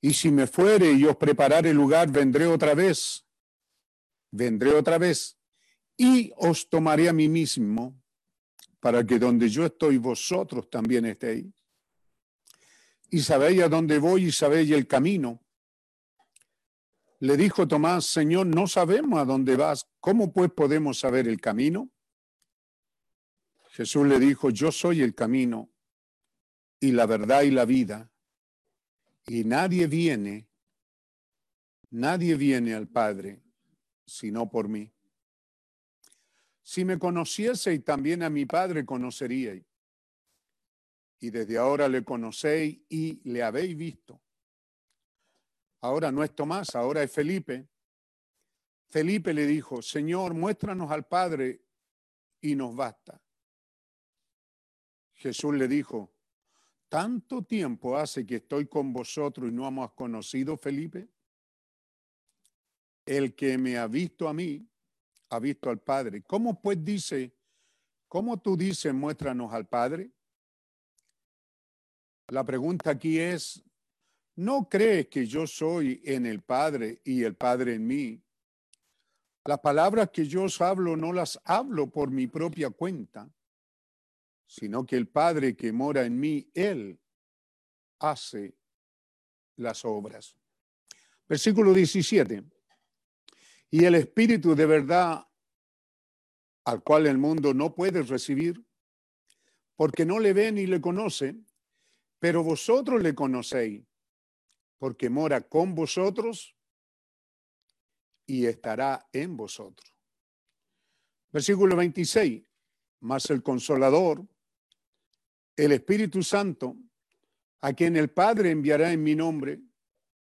Y si me fuere y os preparare lugar, vendré otra vez, vendré otra vez y os tomaré a mí mismo para que donde yo estoy vosotros también estéis. Y sabéis a dónde voy y sabéis el camino. Le dijo Tomás, Señor, no sabemos a dónde vas. ¿Cómo pues podemos saber el camino? Jesús le dijo, yo soy el camino y la verdad y la vida. Y nadie viene, nadie viene al Padre sino por mí. Si me conocieseis, también a mi Padre conoceríais. Y desde ahora le conocéis y le habéis visto. Ahora no es Tomás, ahora es Felipe. Felipe le dijo, Señor, muéstranos al Padre y nos basta. Jesús le dijo, ¿tanto tiempo hace que estoy con vosotros y no hemos conocido, Felipe? El que me ha visto a mí, ha visto al Padre. ¿Cómo pues dice, cómo tú dices, muéstranos al Padre? La pregunta aquí es, ¿no crees que yo soy en el Padre y el Padre en mí? Las palabras que yo os hablo no las hablo por mi propia cuenta, sino que el Padre que mora en mí, Él hace las obras. Versículo 17. Y el Espíritu de verdad al cual el mundo no puede recibir, porque no le ve ni le conoce, pero vosotros le conocéis, porque mora con vosotros y estará en vosotros. Versículo 26, más el consolador, el Espíritu Santo, a quien el Padre enviará en mi nombre,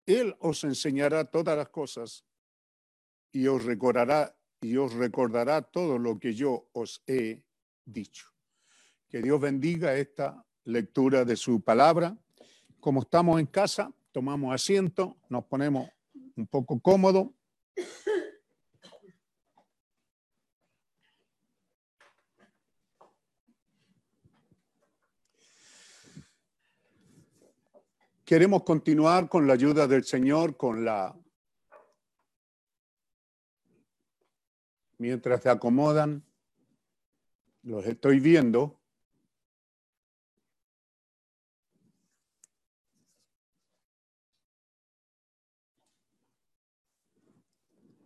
Él os enseñará todas las cosas y os recordará y os recordará todo lo que yo os he dicho. Que Dios bendiga esta lectura de su palabra. Como estamos en casa, tomamos asiento, nos ponemos un poco cómodos. Queremos continuar con la ayuda del Señor, con la mientras se acomodan, los estoy viendo.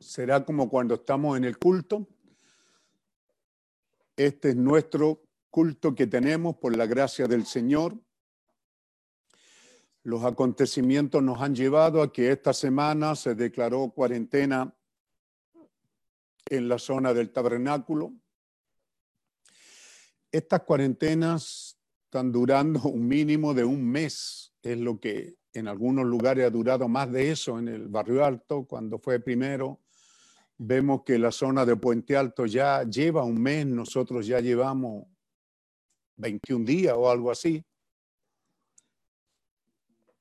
Será como cuando estamos en el culto. Este es nuestro culto que tenemos por la gracia del Señor. Los acontecimientos nos han llevado a que esta semana se declaró cuarentena en la zona del tabernáculo. Estas cuarentenas están durando un mínimo de un mes, es lo que en algunos lugares ha durado más de eso, en el barrio alto, cuando fue primero. Vemos que la zona de Puente Alto ya lleva un mes, nosotros ya llevamos 21 días o algo así.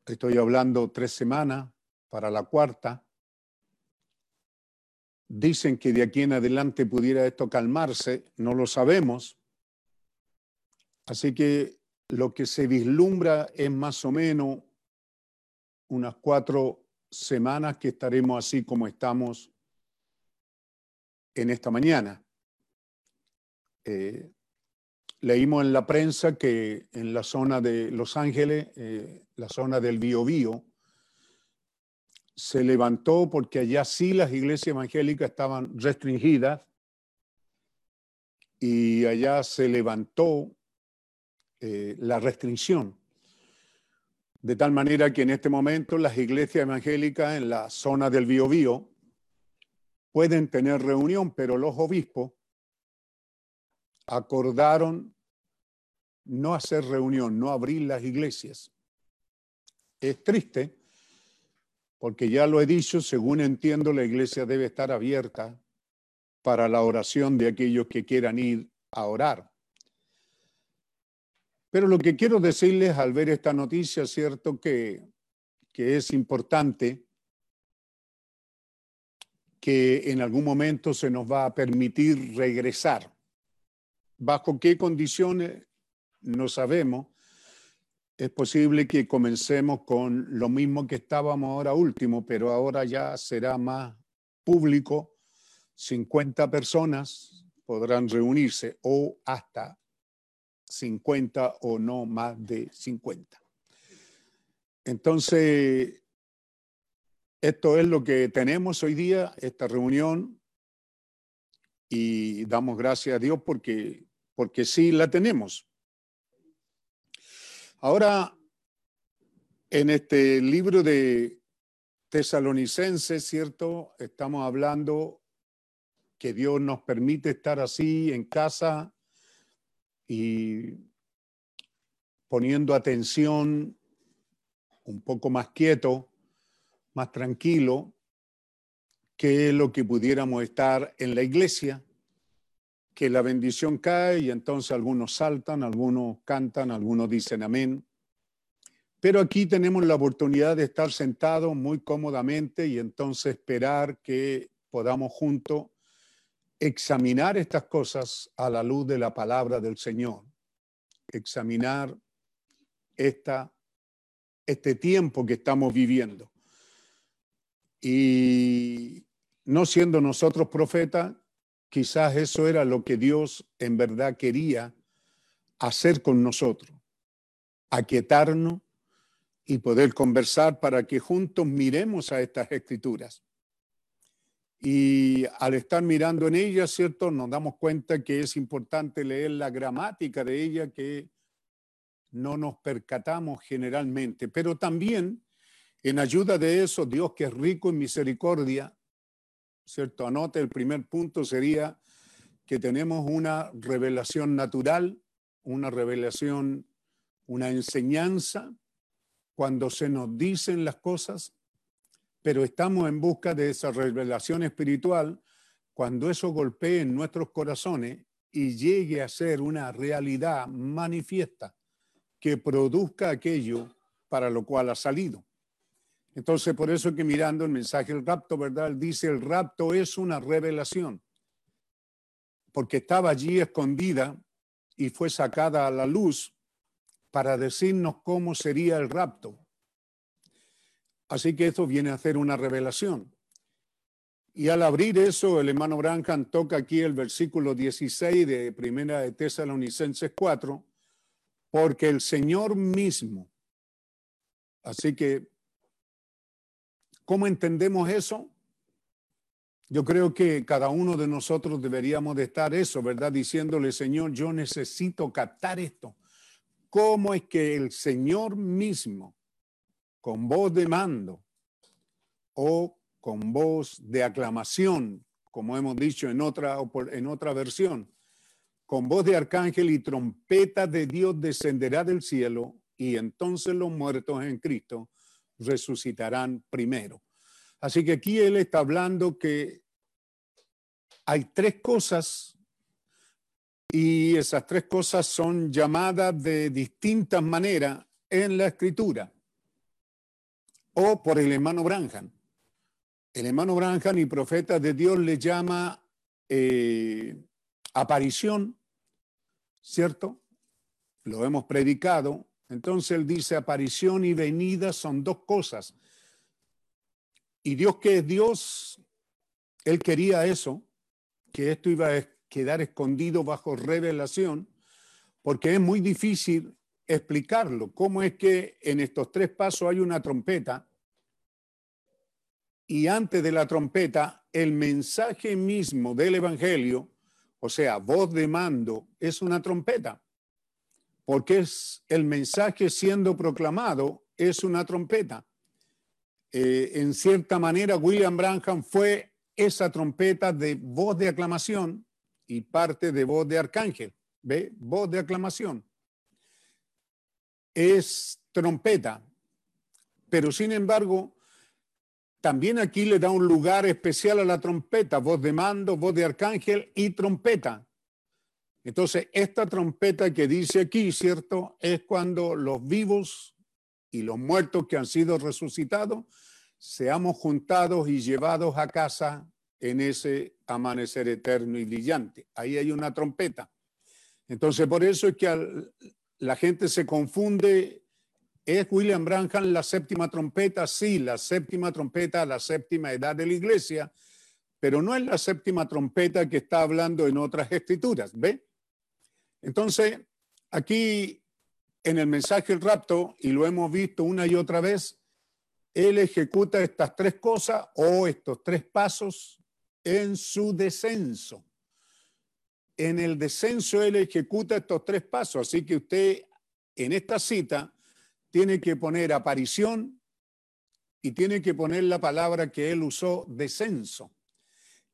Estoy hablando tres semanas para la cuarta. Dicen que de aquí en adelante pudiera esto calmarse, no lo sabemos. Así que lo que se vislumbra es más o menos unas cuatro semanas que estaremos así como estamos en esta mañana. Eh, leímos en la prensa que en la zona de Los Ángeles, eh, la zona del Biobío, se levantó porque allá sí las iglesias evangélicas estaban restringidas y allá se levantó eh, la restricción. De tal manera que en este momento las iglesias evangélicas en la zona del Biobío pueden tener reunión, pero los obispos acordaron no hacer reunión, no abrir las iglesias. Es triste porque ya lo he dicho, según entiendo, la iglesia debe estar abierta para la oración de aquellos que quieran ir a orar. Pero lo que quiero decirles al ver esta noticia, cierto que, que es importante que en algún momento se nos va a permitir regresar. ¿Bajo qué condiciones? No sabemos, es posible que comencemos con lo mismo que estábamos ahora último, pero ahora ya será más público. 50 personas podrán reunirse o hasta 50 o no más de 50. Entonces, esto es lo que tenemos hoy día, esta reunión, y damos gracias a Dios porque, porque sí la tenemos. Ahora, en este libro de Tesalonicenses, ¿cierto? Estamos hablando que Dios nos permite estar así en casa y poniendo atención un poco más quieto, más tranquilo, que lo que pudiéramos estar en la iglesia, que la bendición cae y entonces algunos saltan, algunos cantan, algunos dicen amén. Pero aquí tenemos la oportunidad de estar sentados muy cómodamente y entonces esperar que podamos juntos examinar estas cosas a la luz de la palabra del Señor. Examinar esta, este tiempo que estamos viviendo. Y no siendo nosotros profetas, quizás eso era lo que Dios en verdad quería hacer con nosotros, aquietarnos y poder conversar para que juntos miremos a estas escrituras. Y al estar mirando en ellas, ¿cierto? Nos damos cuenta que es importante leer la gramática de ella que no nos percatamos generalmente, pero también en ayuda de eso, Dios que es rico en misericordia, ¿cierto? Anote, el primer punto sería que tenemos una revelación natural, una revelación, una enseñanza, cuando se nos dicen las cosas, pero estamos en busca de esa revelación espiritual cuando eso golpee en nuestros corazones y llegue a ser una realidad manifiesta que produzca aquello para lo cual ha salido. Entonces, por eso que mirando el mensaje del rapto, ¿verdad? Dice, el rapto es una revelación, porque estaba allí escondida y fue sacada a la luz para decirnos cómo sería el rapto. Así que esto viene a ser una revelación. Y al abrir eso, el hermano Branham toca aquí el versículo 16 de Primera de Tesalonicenses 4, porque el Señor mismo, así que ¿Cómo entendemos eso? Yo creo que cada uno de nosotros deberíamos de estar eso, ¿verdad? Diciéndole, Señor, yo necesito captar esto. ¿Cómo es que el Señor mismo, con voz de mando o con voz de aclamación, como hemos dicho en otra, en otra versión, con voz de arcángel y trompeta de Dios descenderá del cielo y entonces los muertos en Cristo resucitarán primero. Así que aquí él está hablando que hay tres cosas y esas tres cosas son llamadas de distintas maneras en la escritura o por el hermano Branham. El hermano Branham y profeta de Dios le llama eh, aparición, ¿cierto? Lo hemos predicado, entonces él dice, aparición y venida son dos cosas. Y Dios que es Dios, él quería eso, que esto iba a quedar escondido bajo revelación, porque es muy difícil explicarlo. ¿Cómo es que en estos tres pasos hay una trompeta? Y antes de la trompeta, el mensaje mismo del Evangelio, o sea, voz de mando, es una trompeta porque es el mensaje siendo proclamado, es una trompeta. Eh, en cierta manera, William Branham fue esa trompeta de voz de aclamación y parte de voz de arcángel. ¿Ve? Voz de aclamación. Es trompeta. Pero sin embargo, también aquí le da un lugar especial a la trompeta, voz de mando, voz de arcángel y trompeta. Entonces, esta trompeta que dice aquí, ¿cierto? Es cuando los vivos y los muertos que han sido resucitados seamos juntados y llevados a casa en ese amanecer eterno y brillante. Ahí hay una trompeta. Entonces, por eso es que la gente se confunde ¿Es William Branham la séptima trompeta? Sí, la séptima trompeta, la séptima edad de la iglesia, pero no es la séptima trompeta que está hablando en otras escrituras, ¿ve? Entonces, aquí en el mensaje del rapto, y lo hemos visto una y otra vez, él ejecuta estas tres cosas o estos tres pasos en su descenso. En el descenso él ejecuta estos tres pasos, así que usted en esta cita tiene que poner aparición y tiene que poner la palabra que él usó, descenso.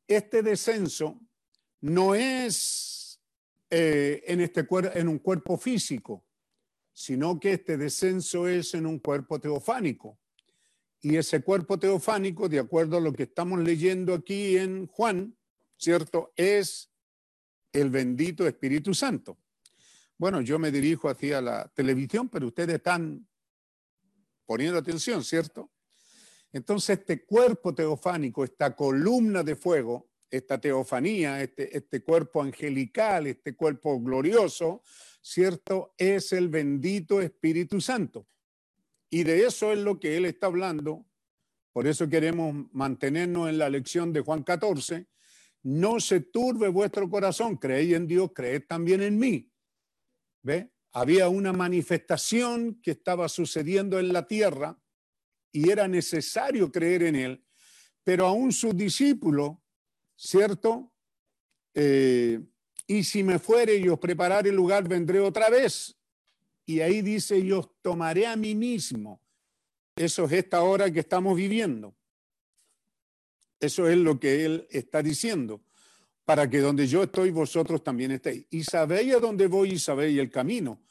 Este descenso no es eh, en, este en un cuerpo físico, sino que este descenso es en un cuerpo teofánico. Y ese cuerpo teofánico, de acuerdo a lo que estamos leyendo aquí en Juan, ¿cierto? Es el bendito Espíritu Santo. Bueno, yo me dirijo hacia la televisión, pero ustedes están poniendo atención, ¿cierto? Entonces, este cuerpo teofánico, esta columna de fuego, esta teofanía, este, este cuerpo angelical, este cuerpo glorioso, ¿cierto? Es el bendito Espíritu Santo. Y de eso es lo que él está hablando. Por eso queremos mantenernos en la lección de Juan 14. No se turbe vuestro corazón, creéis en Dios, creed también en mí. ¿Ve? Había una manifestación que estaba sucediendo en la tierra y era necesario creer en él, pero aún sus discípulos, ¿cierto? Eh, y si me fuere y os prepararé el lugar, vendré otra vez. Y ahí dice, y os tomaré a mí mismo. Eso es esta hora que estamos viviendo. Eso es lo que él está diciendo, para que donde yo estoy, vosotros también estéis. Y sabéis a dónde voy y sabéis el camino.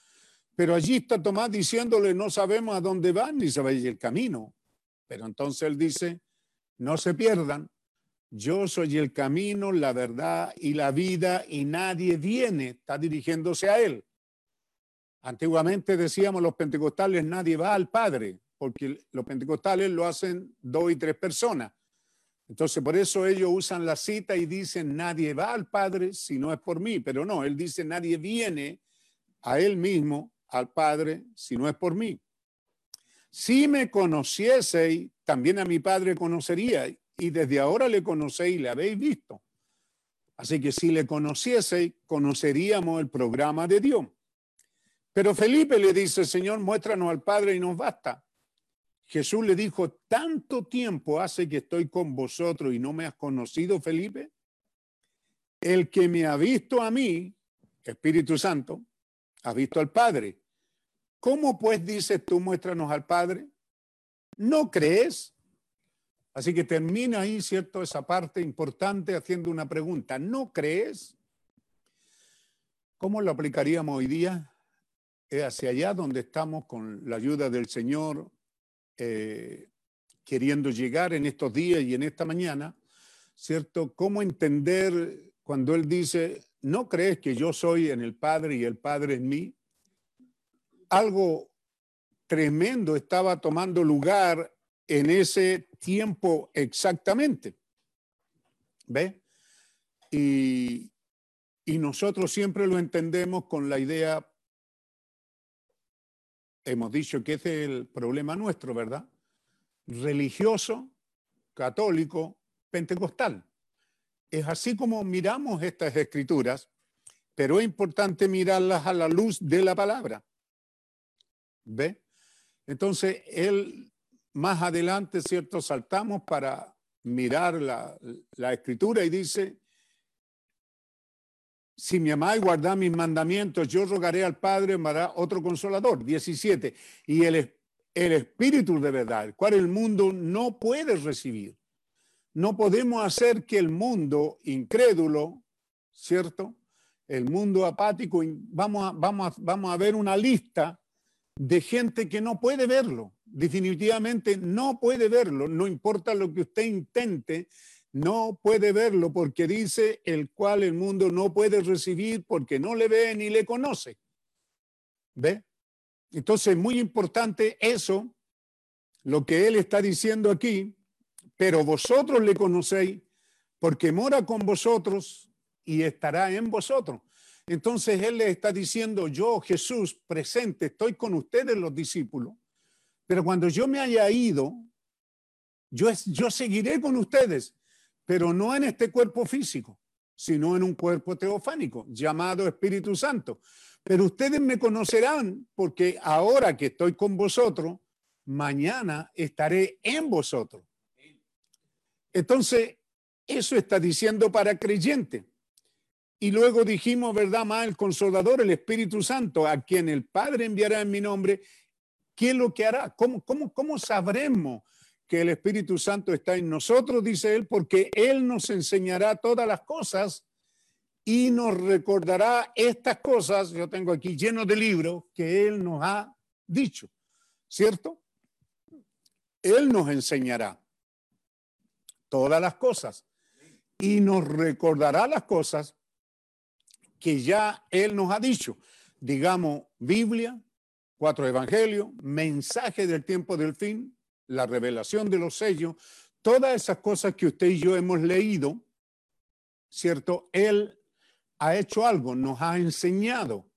Pero allí está Tomás diciéndole, no sabemos a dónde van ni sabéis el camino. Pero entonces él dice, no se pierdan, yo soy el camino, la verdad y la vida y nadie viene, está dirigiéndose a él. Antiguamente decíamos los pentecostales, nadie va al Padre, porque los pentecostales lo hacen dos y tres personas. Entonces, por eso ellos usan la cita y dicen, nadie va al Padre si no es por mí, pero no, él dice, nadie viene a él mismo, al Padre, si no es por mí. Si me conocieseis, también a mi Padre conocería, y desde ahora le conocéis y le habéis visto. Así que si le conocieseis, conoceríamos el programa de Dios. Pero Felipe le dice, Señor, muéstranos al Padre y nos basta. Jesús le dijo, ¿tanto tiempo hace que estoy con vosotros y no me has conocido, Felipe? El que me ha visto a mí, Espíritu Santo, ha visto al Padre. ¿Cómo pues dices tú, muéstranos al Padre? ¿No crees? Así que termina ahí, ¿cierto? Esa parte importante haciendo una pregunta. ¿No crees? ¿Cómo lo aplicaríamos hoy día? Es hacia allá donde estamos con la ayuda del Señor, eh, queriendo llegar en estos días y en esta mañana, ¿cierto? ¿Cómo entender cuando Él dice, ¿no crees que yo soy en el Padre y el Padre en mí? Algo tremendo estaba tomando lugar en ese tiempo exactamente. ¿Ve? Y, nosotros siempre lo entendemos con la idea, hemos dicho que ese es el problema nuestro, ¿verdad? Religioso, católico, pentecostal. Es así como miramos estas escrituras, pero es importante mirarlas a la luz de la palabra. ¿Ve? Entonces, él más adelante, ¿cierto? Saltamos para mirar la, la escritura y dice, si me amáis, guardad mis mandamientos, yo rogaré al Padre, me hará otro consolador. 17. Y el, el Espíritu de verdad, el cual el mundo no puede recibir. No podemos hacer que el mundo incrédulo, ¿cierto? El mundo apático, vamos vamos vamos a ver una lista de gente que no puede verlo. Definitivamente no puede verlo, no importa lo que usted intente, no puede verlo porque dice el cual el mundo no puede recibir porque no le ve ni le conoce. ¿Ve? Entonces, muy importante eso, lo que él está diciendo aquí, pero vosotros le conocéis porque mora con vosotros y estará en vosotros. Entonces él le está diciendo, yo Jesús presente, estoy con ustedes los discípulos, Pero cuando yo me haya ido, yo, yo seguiré con ustedes, pero no en este cuerpo físico, sino en un cuerpo teofánico llamado Espíritu Santo. Pero ustedes me conocerán porque ahora que estoy con vosotros, mañana estaré en vosotros. Entonces, eso está diciendo para creyente. Y luego dijimos, ¿verdad? Más el consolador, el Espíritu Santo, a quien el Padre enviará en mi nombre. ¿Qué es lo que hará? ¿Cómo, cómo, cómo sabremos que el Espíritu Santo está en nosotros? Dice él, porque Él nos enseñará todas las cosas y nos recordará estas cosas. Yo tengo aquí lleno de libros que Él nos ha dicho, ¿cierto? Él nos enseñará todas las cosas y nos recordará las cosas que ya Él nos ha dicho. Digamos, Biblia, cuatro evangelios, mensaje del tiempo del fin, la revelación de los sellos, todas esas cosas que usted y yo hemos leído, ¿cierto? Él ha hecho algo, nos ha enseñado,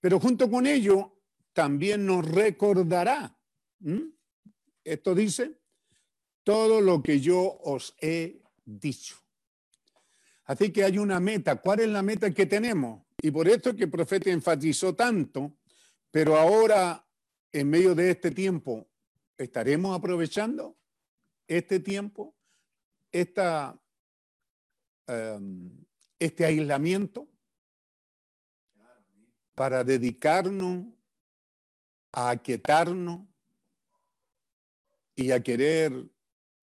pero junto con ello también nos recordará. Esto dice, todo lo que yo os he dicho. Así que hay una meta. ¿Cuál es la meta que tenemos? Y por esto es que el profeta enfatizó tanto, pero ahora, en medio de este tiempo, ¿estaremos aprovechando este tiempo, em, este aislamiento para dedicarnos a aquietarnos y a querer,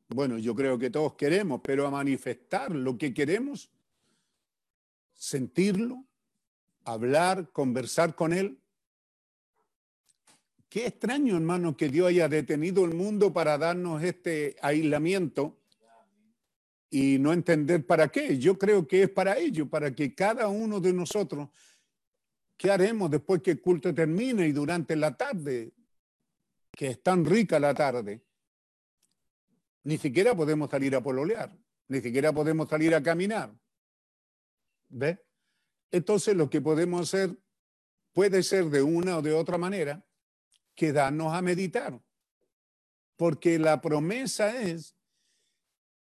bueno, yo creo que todos queremos, pero a manifestar lo que queremos, sentirlo, hablar, conversar con Él. Qué extraño, hermano, que Dios haya detenido el mundo para darnos este aislamiento y no entender para qué. Yo creo que es para ello, para que cada uno de nosotros, ¿qué haremos después que el culto termine y durante la tarde, que es tan rica la tarde? Ni siquiera podemos salir a pololear, ni siquiera podemos salir a caminar. ¿Ve? Entonces lo que podemos hacer puede ser de una o de otra manera quedarnos a meditar. Porque la promesa es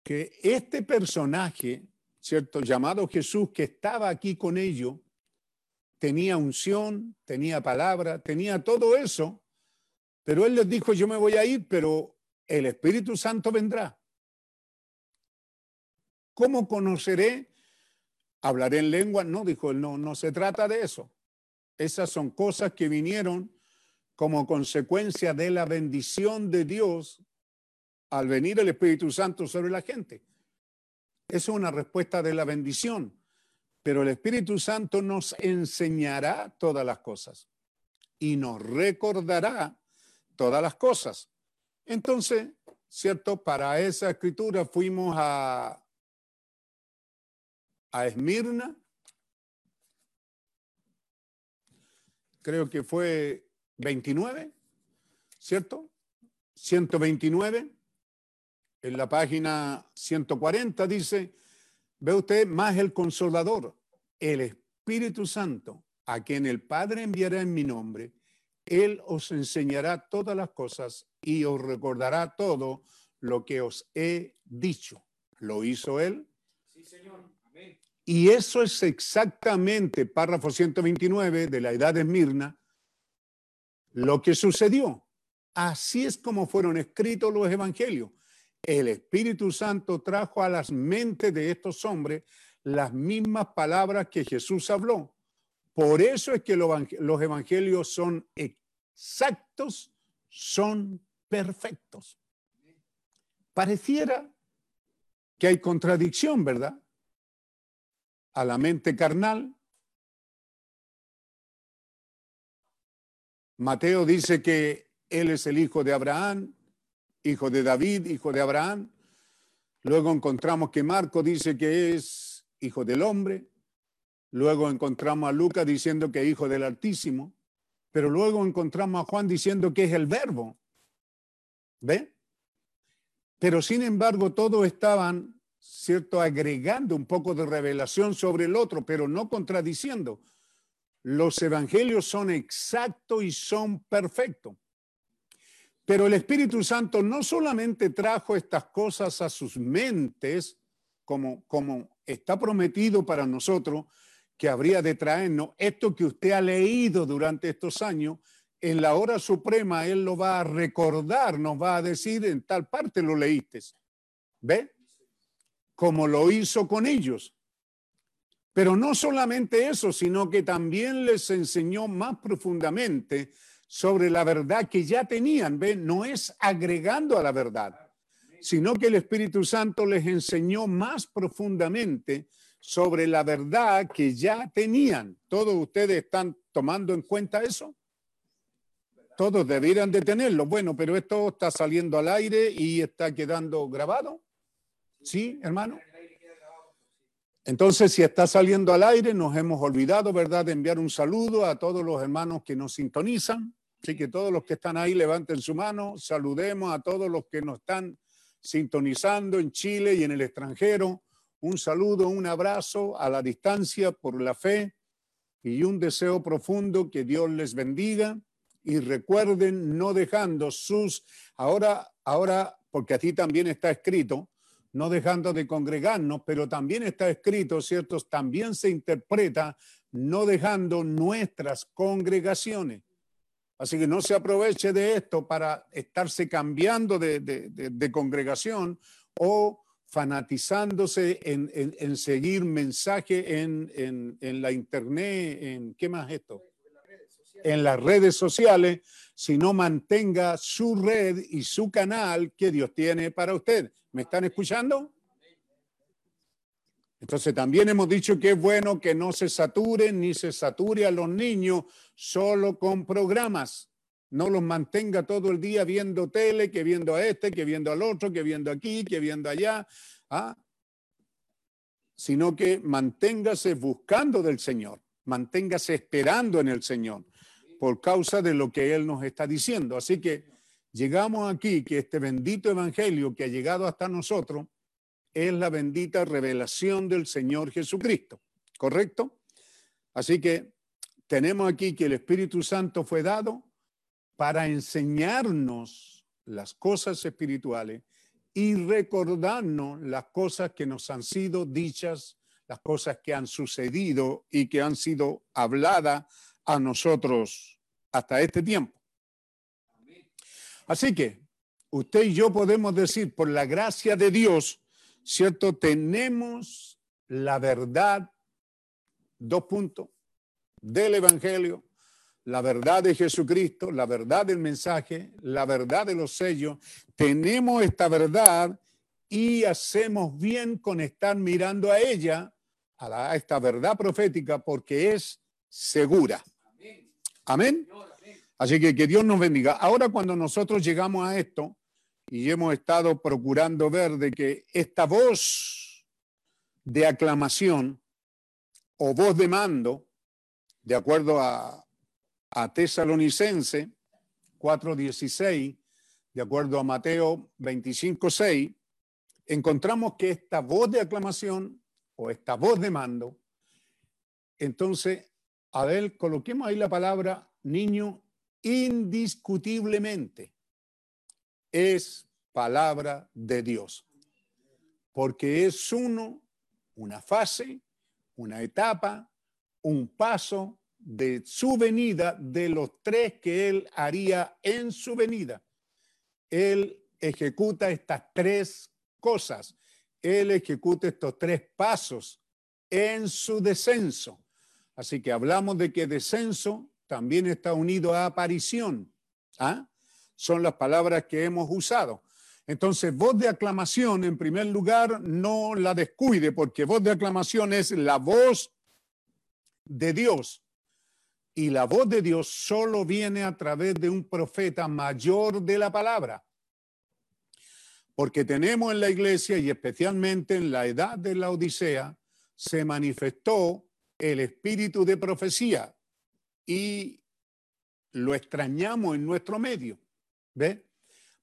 que este personaje, ¿cierto? Llamado Jesús, que estaba aquí con ellos, tenía unción, tenía palabra, tenía todo eso, pero él les dijo, yo me voy a ir, pero el Espíritu Santo vendrá. ¿Cómo conoceré? ¿Hablaré en lengua? No, dijo él, no, no se trata de eso. Esas son cosas que vinieron como consecuencia de la bendición de Dios al venir el Espíritu Santo sobre la gente. Es una respuesta de la bendición, pero el Espíritu Santo nos enseñará todas las cosas y nos recordará todas las cosas. Entonces, ¿cierto? Para esa escritura fuimos a, a Esmirna, creo que fue 29, ¿cierto? 129, en la página 140 dice, ve usted más el consolador, el Espíritu Santo, a quien el Padre enviará en mi nombre, Él os enseñará todas las cosas y os recordará todo lo que os he dicho. ¿Lo hizo Él? Sí, Señor. Amén. Y eso es exactamente, párrafo 129 de la edad de Esmirna, lo que sucedió. Así es como fueron escritos los evangelios. El Espíritu Santo trajo a las mentes de estos hombres las mismas palabras que Jesús habló. Por eso es que los evangelios son exactos, son perfectos. Pareciera que hay contradicción, ¿verdad? A la mente carnal. Mateo dice que él es el hijo de Abraham, hijo de David, hijo de Abraham. Luego encontramos que Marco dice que es hijo del hombre. Luego encontramos a Lucas diciendo que es hijo del Altísimo. Pero luego encontramos a Juan diciendo que es el verbo. ¿Ve? Pero sin embargo, todos estaban, ¿cierto?, agregando un poco de revelación sobre el otro, pero no contradiciendo. Los evangelios son exactos y son perfectos. Pero el Espíritu Santo no solamente trajo estas cosas a sus mentes, como, como está prometido para nosotros, que habría de traernos esto que usted ha leído durante estos años, en la hora suprema Él lo va a recordar, nos va a decir en tal parte lo leíste. ¿Ve? Como lo hizo con ellos. Pero no solamente eso, sino que también les enseñó más profundamente sobre la verdad que ya tenían. ¿Ve? No es agregando a la verdad, sino que el Espíritu Santo les enseñó más profundamente sobre la verdad que ya tenían. ¿Todos ustedes están tomando en cuenta eso? Todos debieran de tenerlo. Bueno, pero esto está saliendo al aire y está quedando grabado. ¿Sí, hermano? Entonces, si está saliendo al aire, nos hemos olvidado, ¿verdad?, de enviar un saludo a todos los hermanos que nos sintonizan. Así que todos los que están ahí levanten su mano, saludemos a todos los que nos están sintonizando en Chile y en el extranjero. Un saludo, un abrazo a la distancia por la fe y un deseo profundo que Dios les bendiga y recuerden no dejando sus ahora ahora porque aquí también está escrito no dejando de congregarnos, pero también está escrito, ¿cierto? También se interpreta no dejando nuestras congregaciones. Así que no se aproveche de esto para estarse cambiando de, de- de- de congregación o fanatizándose en, en- en seguir mensaje en, en- en la internet, en qué más esto, en las redes sociales, sino mantenga su red y su canal que Dios tiene para usted. ¿Me están escuchando? Entonces también hemos dicho que es bueno que no se saturen ni se sature a los niños solo con programas. No los mantenga todo el día viendo tele, que viendo a este, que viendo al otro, que viendo aquí, que viendo allá. ¿ah? Sino que manténgase buscando del Señor, manténgase esperando en el Señor por causa de lo que Él nos está diciendo. Así que llegamos aquí, que este bendito evangelio que ha llegado hasta nosotros es la bendita revelación del Señor Jesucristo, ¿correcto? Así que tenemos aquí que el Espíritu Santo fue dado para enseñarnos las cosas espirituales y recordarnos las cosas que nos han sido dichas, las cosas que han sucedido y que han sido habladas a nosotros hasta este tiempo. Así que usted y yo podemos decir, por la gracia de Dios, ¿cierto? Tenemos la verdad, dos puntos, del Evangelio, la verdad de Jesucristo, la verdad del mensaje, la verdad de los sellos. Tenemos esta verdad y hacemos bien con estar mirando a ella, a, a esta verdad profética, porque es segura. Amén. Así que que Dios nos bendiga. Ahora cuando nosotros llegamos a esto y hemos estado procurando ver de que esta voz de aclamación o voz de mando, de acuerdo a, a Tesalonicense 4.16, de acuerdo a Mateo 25.6, encontramos que esta voz de aclamación o esta voz de mando, entonces, a ver, coloquemos ahí la palabra niño indiscutiblemente. Es palabra de Dios. Porque es uno, una fase, una etapa, un paso de su venida, de los tres que él haría en su venida. Él ejecuta estas tres cosas. Él ejecuta estos tres pasos en su descenso. Así que hablamos de que descenso también está unido a aparición. ¿Ah? Son las palabras que hemos usado. Entonces, voz de aclamación, en primer lugar, no la descuide, porque voz de aclamación es la voz de Dios. Y la voz de Dios solo viene a través de un profeta mayor de la palabra. Porque tenemos en la iglesia y especialmente en la edad de la Odisea, se manifestó el espíritu de profecía y lo extrañamos en nuestro medio. ¿Ve?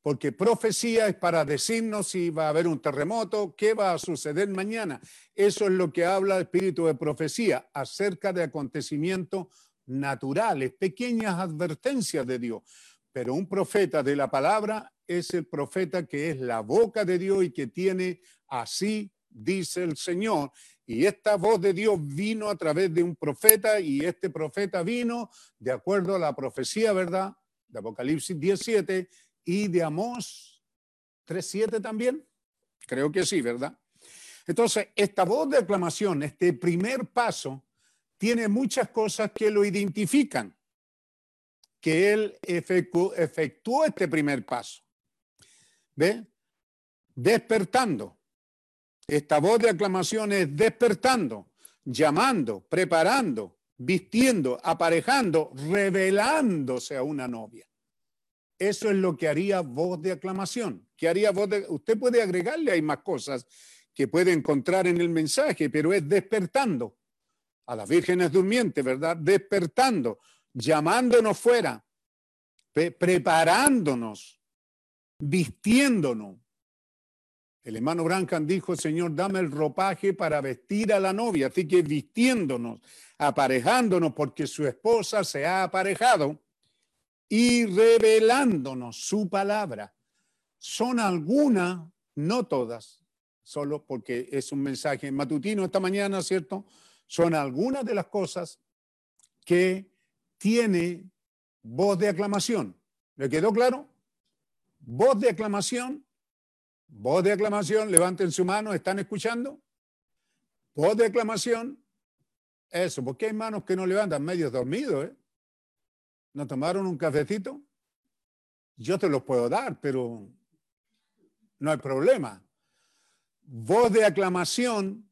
Porque profecía es para decirnos si va a haber un terremoto, qué va a suceder mañana. Eso es lo que habla el espíritu de profecía acerca de acontecimientos naturales, pequeñas advertencias de Dios. Pero un profeta de la palabra es el profeta que es la boca de Dios y que tiene así dice el Señor. Y esta voz de Dios vino a través de un profeta y este profeta vino de acuerdo a la profecía, ¿verdad? De Apocalipsis 17 y de Amós 3.7 también. Creo que sí, ¿verdad? Entonces, esta voz de aclamación, este primer paso, tiene muchas cosas que lo identifican, que él efectuó, este primer paso. ¿Ve? Despertando. Esta voz de aclamación es despertando, llamando, preparando, vistiendo, aparejando, revelándose a una novia. Eso es lo que haría voz de aclamación. ¿Qué haría voz de... Usted puede agregarle, hay más cosas que puede encontrar en el mensaje, pero es despertando a las vírgenes durmientes, ¿verdad? Despertando, llamándonos fuera, pre- preparándonos, vistiéndonos. El hermano Branham dijo, Señor, dame el ropaje para vestir a la novia, así que vistiéndonos, aparejándonos, porque su esposa se ha aparejado y revelándonos su palabra. Son algunas, no todas, solo porque es un mensaje matutino esta mañana, ¿cierto? Son algunas de las cosas que tiene voz de aclamación. ¿Le quedó claro? Voz de aclamación, voz de aclamación, levanten su mano, ¿están escuchando? Voz de aclamación, eso, porque hay manos que no levantan, medio dormidos, ¿eh? ¿No tomaron un cafecito? Yo te los puedo dar, pero no hay problema. Voz de aclamación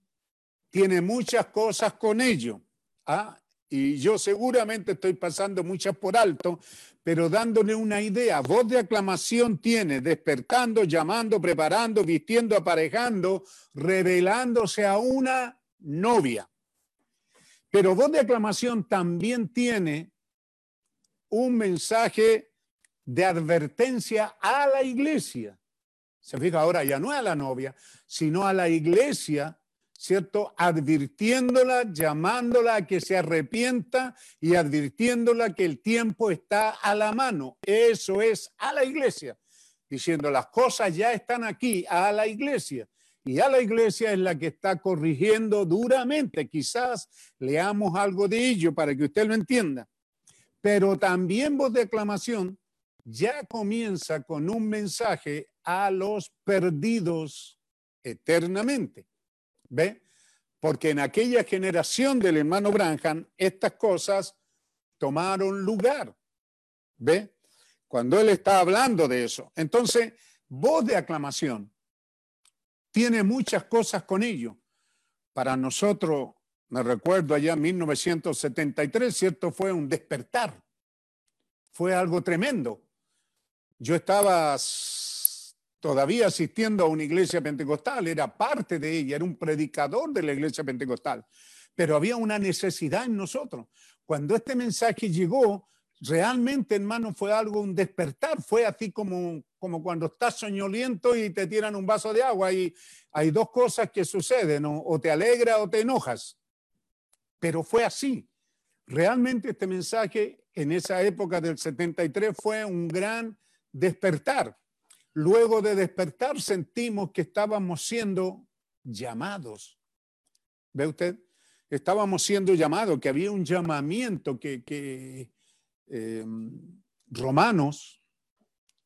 tiene muchas cosas con ello. ¿ah? Y yo seguramente estoy pasando muchas por alto, pero dándole una idea. Voz de aclamación tiene despertando, llamando, preparando, vistiendo, aparejando, revelándose a una novia. Pero voz de aclamación también tiene un mensaje de advertencia a la iglesia. Se fija ahora, ya no a la novia, sino a la iglesia, ¿cierto? Advirtiéndola, llamándola a que se arrepienta y advirtiéndola que el tiempo está a la mano. Eso es a la iglesia, diciendo las cosas ya están aquí, a la iglesia. Y a la iglesia es la que está corrigiendo duramente. Quizás leamos algo de ello para que usted lo entienda pero también voz de aclamación ya comienza con un mensaje a los perdidos eternamente. ¿Ve? Porque en aquella generación del hermano Branham, estas cosas tomaron lugar. ¿Ve? Cuando él está hablando de eso. Entonces, voz de aclamación tiene muchas cosas con ello. Para nosotros, me recuerdo allá en 1973, ¿cierto? Fue un despertar. Fue algo tremendo. Yo estaba todavía asistiendo a una iglesia pentecostal, era parte de ella, era un predicador de la iglesia pentecostal, pero había una necesidad en nosotros. Cuando este mensaje llegó, realmente, hermano, fue algo, un despertar, fue así como, como cuando estás soñoliento y te tiran un vaso de agua y hay dos cosas que suceden, o te alegra o te enojas pero fue así. Realmente este mensaje en esa época del 73 fue un gran despertar. Luego de despertar sentimos que estábamos siendo llamados. ¿Ve usted? Estábamos siendo llamados, que había un llamamiento que, que eh, Romanos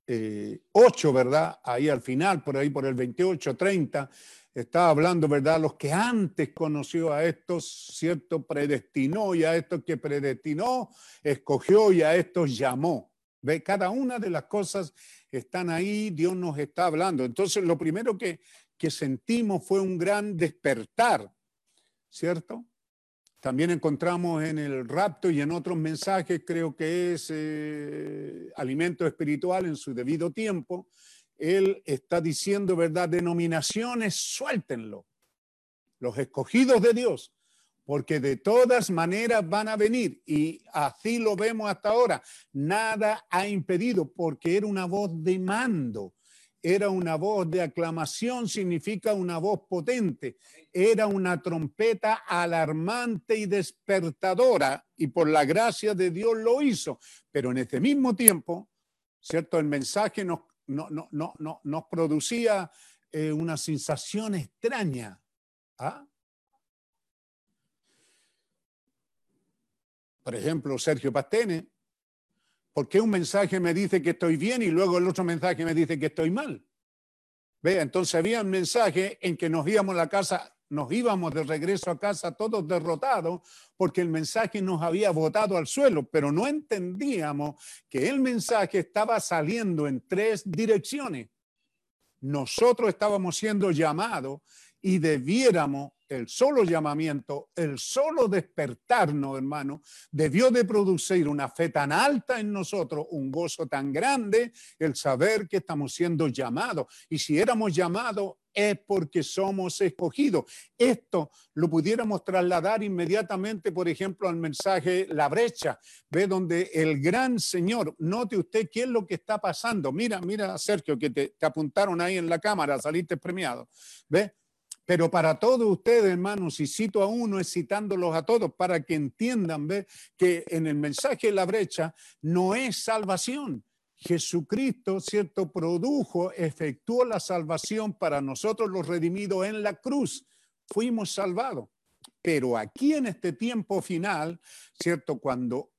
eh, 8, ¿verdad? Ahí al final, por ahí por el 28, 30, estaba hablando, ¿verdad? Los que antes conoció a estos, ¿cierto? Predestinó y a estos que predestinó, escogió y a estos llamó. ¿Ve? Cada una de las cosas están ahí, Dios nos está hablando. Entonces, lo primero que, que sentimos fue un gran despertar, ¿cierto? También encontramos en el rapto y en otros mensajes, creo que es eh, alimento espiritual en su debido tiempo. Él está diciendo, ¿verdad? Denominaciones, suéltenlo. Los escogidos de Dios, porque de todas maneras van a venir. Y así lo vemos hasta ahora. Nada ha impedido, porque era una voz de mando. Era una voz de aclamación, significa una voz potente. Era una trompeta alarmante y despertadora, y por la gracia de Dios lo hizo. Pero en este mismo tiempo ¿cierto? El mensaje nos, no, no, no, no- nos producía eh, una sensación extraña. ¿ah? Por ejemplo, Sergio Pastene, ¿por qué un mensaje me dice que estoy bien y luego el otro mensaje me dice que estoy mal? Ve, entonces había un mensaje en que nos íbamos a la casa, nos íbamos de regreso a casa todos derrotados porque el mensaje nos había botado al suelo, pero no entendíamos que el mensaje estaba saliendo en tres direcciones. Nosotros estábamos siendo llamados y debiéramos el solo llamamiento, el solo despertarnos, hermano, debió de producir una fe tan alta en nosotros, un gozo tan grande, el saber que estamos siendo llamados. Y si éramos llamados es porque somos escogidos. Esto lo pudiéramos trasladar inmediatamente, por ejemplo, al mensaje La brecha, ve donde el gran Señor, note usted qué es lo que está pasando. Mira, mira, Sergio, que te, te apuntaron ahí en la cámara, saliste premiado. ¿Ve? Pero para todos ustedes, hermanos, si cito a uno, es citándolos a todos para que entiendan ¿ve? que en el mensaje de la brecha no es salvación. Jesucristo, ¿cierto? Produjo, efectuó la salvación para nosotros los redimidos en la cruz. Fuimos salvados. Pero aquí en este tiempo final, ¿cierto? Cuando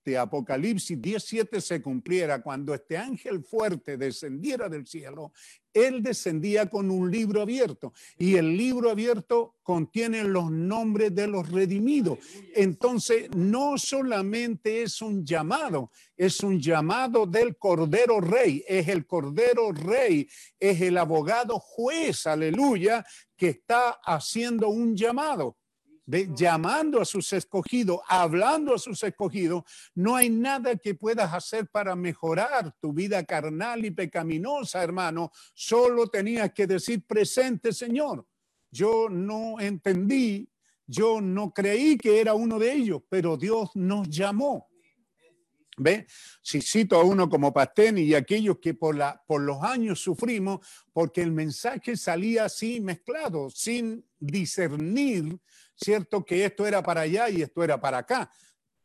este Apocalipsis 17 se cumpliera, cuando este ángel fuerte descendiera del cielo, él descendía con un libro abierto y el libro abierto contiene los nombres de los redimidos. Entonces, no solamente es un llamado, es un llamado del Cordero Rey, es el Cordero Rey, es el abogado juez, aleluya, que está haciendo un llamado. Llamando a sus escogidos, hablando a sus escogidos, no hay nada que puedas hacer para mejorar tu vida carnal y pecaminosa, hermano. Solo tenías que decir presente, Señor. Yo no entendí, yo no creí que era uno de ellos, pero Dios nos llamó. ¿Ve? Si cito a uno como Pasteni y aquellos que por, la, por los años sufrimos, porque el mensaje salía así mezclado, sin discernir, ¿cierto? Que esto era para allá y esto era para acá.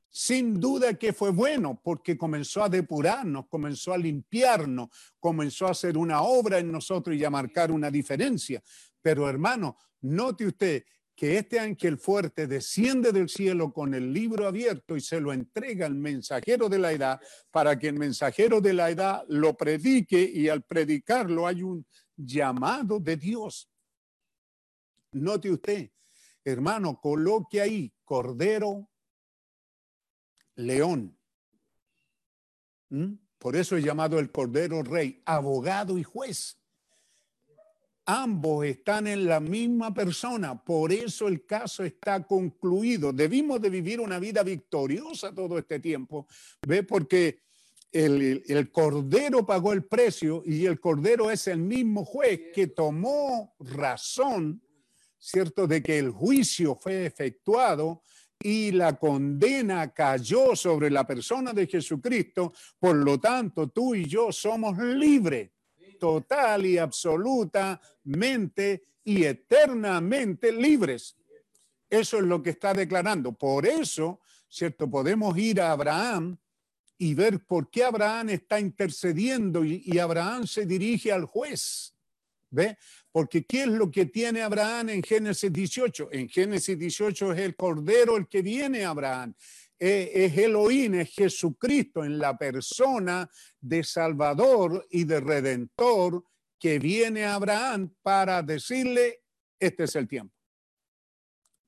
Sin duda que fue bueno porque comenzó a depurarnos, comenzó a limpiarnos, comenzó a hacer una obra en nosotros y a marcar una diferencia. Pero hermano, note usted que este ángel fuerte desciende del cielo con el libro abierto y se lo entrega al mensajero de la edad para que el mensajero de la edad lo predique y al predicarlo hay un llamado de Dios. Note usted, hermano, coloque ahí cordero, león. ¿Mm? Por eso es llamado el cordero rey, abogado y juez ambos están en la misma persona, por eso el caso está concluido. Debimos de vivir una vida victoriosa todo este tiempo, ¿ve? Porque el, el, cordero pagó el precio y el cordero es el mismo juez que tomó razón, ¿cierto?, de que el juicio fue efectuado y la condena cayó sobre la persona de Jesucristo, por lo tanto tú y yo somos libres total y absolutamente y eternamente libres. Eso es lo que está declarando. Por eso, ¿cierto? Podemos ir a Abraham y ver por qué Abraham está intercediendo y, y Abraham se dirige al juez. ¿Ve? Porque ¿qué es lo que tiene Abraham en Génesis 18? En Génesis 18 es el cordero el que viene a Abraham es Elohim, es Jesucristo en la persona de Salvador y de Redentor que viene a Abraham para decirle, este es el tiempo.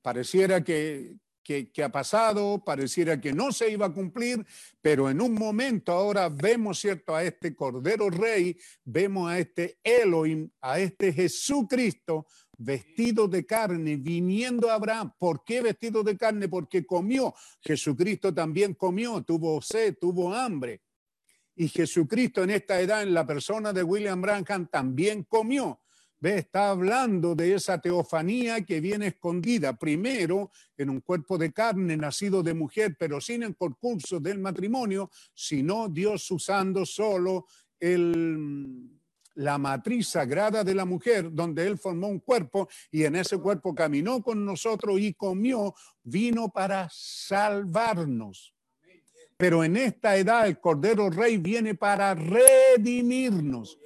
Pareciera que, que, ha pasado, pareciera que no se iba a cumplir, pero en un momento ahora vemos, ¿cierto?, a este Cordero Rey, vemos a este Elohim, a este Jesucristo vestido de carne, viniendo a Abraham. ¿Por qué vestido de carne? Porque comió. Jesucristo también comió, tuvo sed, tuvo hambre. Y Jesucristo en esta edad, en la persona de William Branham, también comió. ¿Ve? Está hablando de esa teofanía que viene escondida, primero en un cuerpo de carne nacido de mujer, pero sin el concurso del matrimonio, sino Dios usando solo el, la matriz sagrada de la mujer, donde Él formó un cuerpo y en ese cuerpo caminó con nosotros y comió, vino para salvarnos. Pero en esta edad el Cordero Rey viene para redimirnos,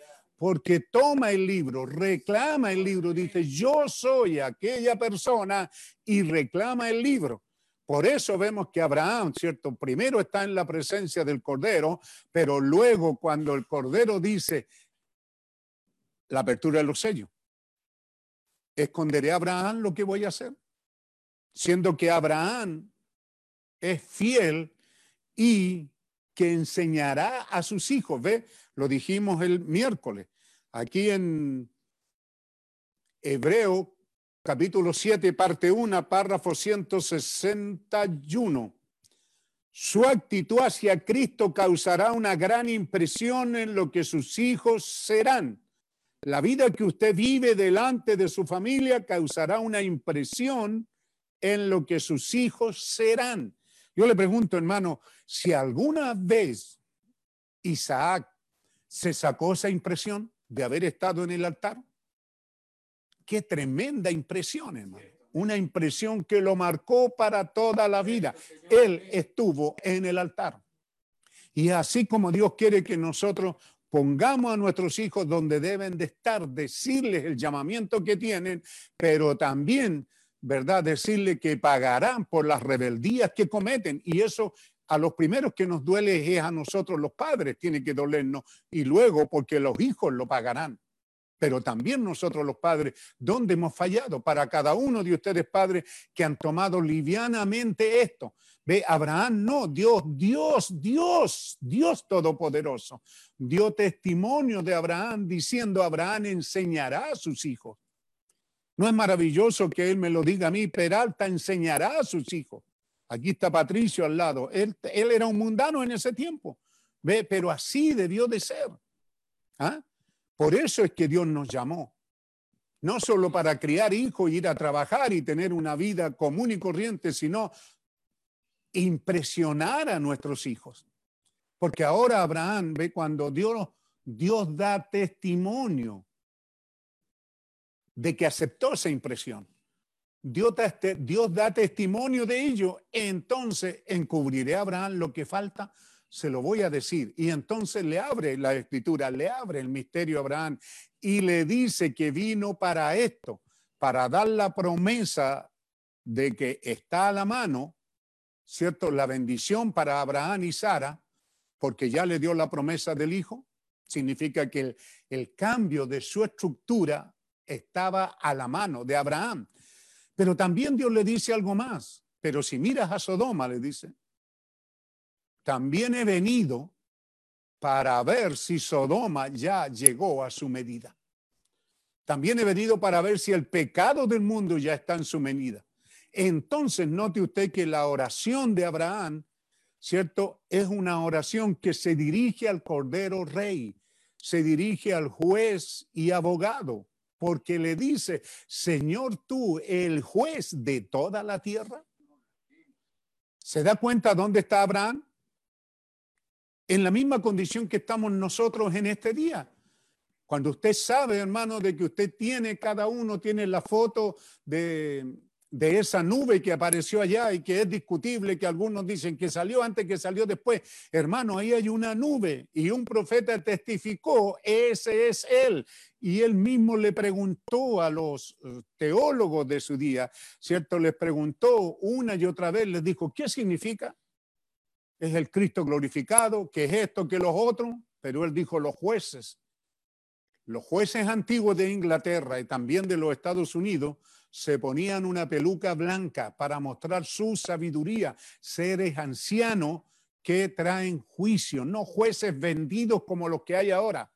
porque toma el libro, reclama el libro, dice, yo soy aquella persona y reclama el libro. Por eso vemos que Abraham, ¿cierto? Primero está en la presencia del Cordero, pero luego cuando el Cordero dice la apertura de los sellos, ¿esconderé a Abraham lo que voy a hacer? Siendo que Abraham es fiel y que enseñará a sus hijos. ¿Ve? Lo dijimos el miércoles. Aquí en Hebreo capítulo 7, parte 1, párrafo 161. Su actitud hacia Cristo causará una gran impresión en lo que sus hijos serán. La vida que usted vive delante de su familia causará una impresión en lo que sus hijos serán. Yo le pregunto, hermano, si alguna vez Isaac se sacó esa impresión de haber estado en el altar. Qué tremenda impresión, hermano. Una impresión que lo marcó para toda la vida. Él estuvo en el altar. Y así como Dios quiere que nosotros pongamos a nuestros hijos donde deben de estar, decirles el llamamiento que tienen, pero también, ¿verdad? Decirle que pagarán por las rebeldías que cometen. Y eso a los primeros que nos duele es a nosotros los padres, tiene que dolernos. Y luego porque los hijos lo pagarán pero también nosotros los padres, ¿dónde hemos fallado? Para cada uno de ustedes, padres, que han tomado livianamente esto. Ve, Abraham no, Dios, Dios, Dios, Dios Todopoderoso, dio testimonio de Abraham diciendo, Abraham enseñará a sus hijos. No es maravilloso que él me lo diga a mí, Peralta enseñará a sus hijos. Aquí está Patricio al lado. Él, era un mundano en ese tiempo. Ve, pero así debió de ser. ¿Ah? Por eso es que Dios nos llamó. No solo para criar hijos, ir a trabajar y tener una vida común y corriente, sino impresionar a nuestros hijos. Porque ahora Abraham ve cuando Dios, Dios da testimonio de que aceptó esa impresión. Dios, da testimonio de ello. Entonces encubriré a Abraham lo que falta se lo voy a decir. Y entonces le abre la escritura, le abre el misterio a Abraham y le dice que vino para esto, para dar la promesa de que está a la mano, ¿cierto? La bendición para Abraham y Sara, porque ya le dio la promesa del hijo. Significa que el cambio de su estructura estaba a la mano de Abraham. Pero también Dios le dice algo más. Pero si miras a Sodoma, le dice, también he venido para ver si Sodoma ya llegó a su medida. También he venido para ver si el pecado del mundo ya está en su medida. Entonces, note usted que la oración de Abraham, ¿cierto? Es una oración que se dirige al Cordero Rey, se dirige al juez y abogado, porque le dice, Señor tú, el juez de toda la tierra. ¿Se da cuenta dónde está Abraham? en la misma condición que estamos nosotros en este día. Cuando usted sabe, hermano, de que usted tiene, cada uno tiene la foto de, de esa nube que apareció allá y que es discutible, que algunos dicen que salió antes, que salió después. Hermano, ahí hay una nube y un profeta testificó, ese es él. Y él mismo le preguntó a los eh, teólogos de su día, ¿cierto? Les preguntó una y otra vez, les dijo, ¿qué significa? es el Cristo glorificado, que es esto, que los otros, pero él dijo los jueces. Los jueces antiguos de Inglaterra y también de los Estados Unidos se ponían una peluca blanca para mostrar su sabiduría, seres ancianos que traen juicio, no jueces vendidos como los que hay ahora,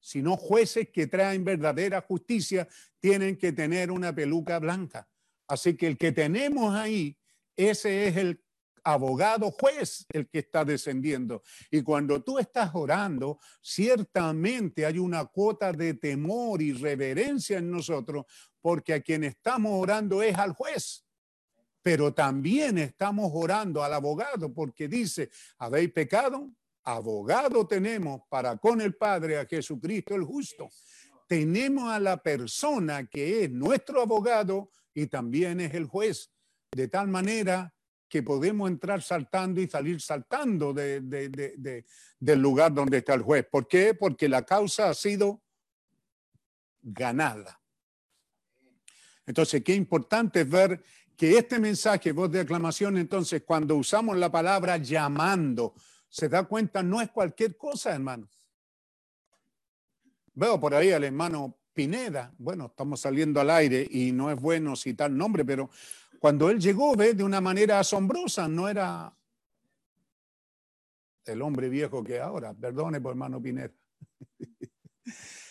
sino jueces que traen verdadera justicia, tienen que tener una peluca blanca. Así que el que tenemos ahí, ese es el abogado juez el que está descendiendo. Y cuando tú estás orando, ciertamente hay una cuota de temor y reverencia en nosotros, porque a quien estamos orando es al juez. Pero también estamos orando al abogado, porque dice, ¿habéis pecado? Abogado tenemos para con el Padre a Jesucristo el justo. Tenemos a la persona que es nuestro abogado y también es el juez. De tal manera que podemos entrar saltando y salir saltando de- de- de- de- del lugar donde está el juez. ¿Por qué? Porque la causa ha sido ganada. Entonces, qué importante es ver que este mensaje, voz de aclamación, entonces, cuando usamos la palabra llamando, se da cuenta, no es cualquier cosa, hermano. Veo por ahí al hermano Pineda, bueno, estamos saliendo al aire y no es bueno citar nombre, pero cuando él llegó, ve, de una manera asombrosa, no era el hombre viejo que ahora, perdone por hermano Pineda. (laughs)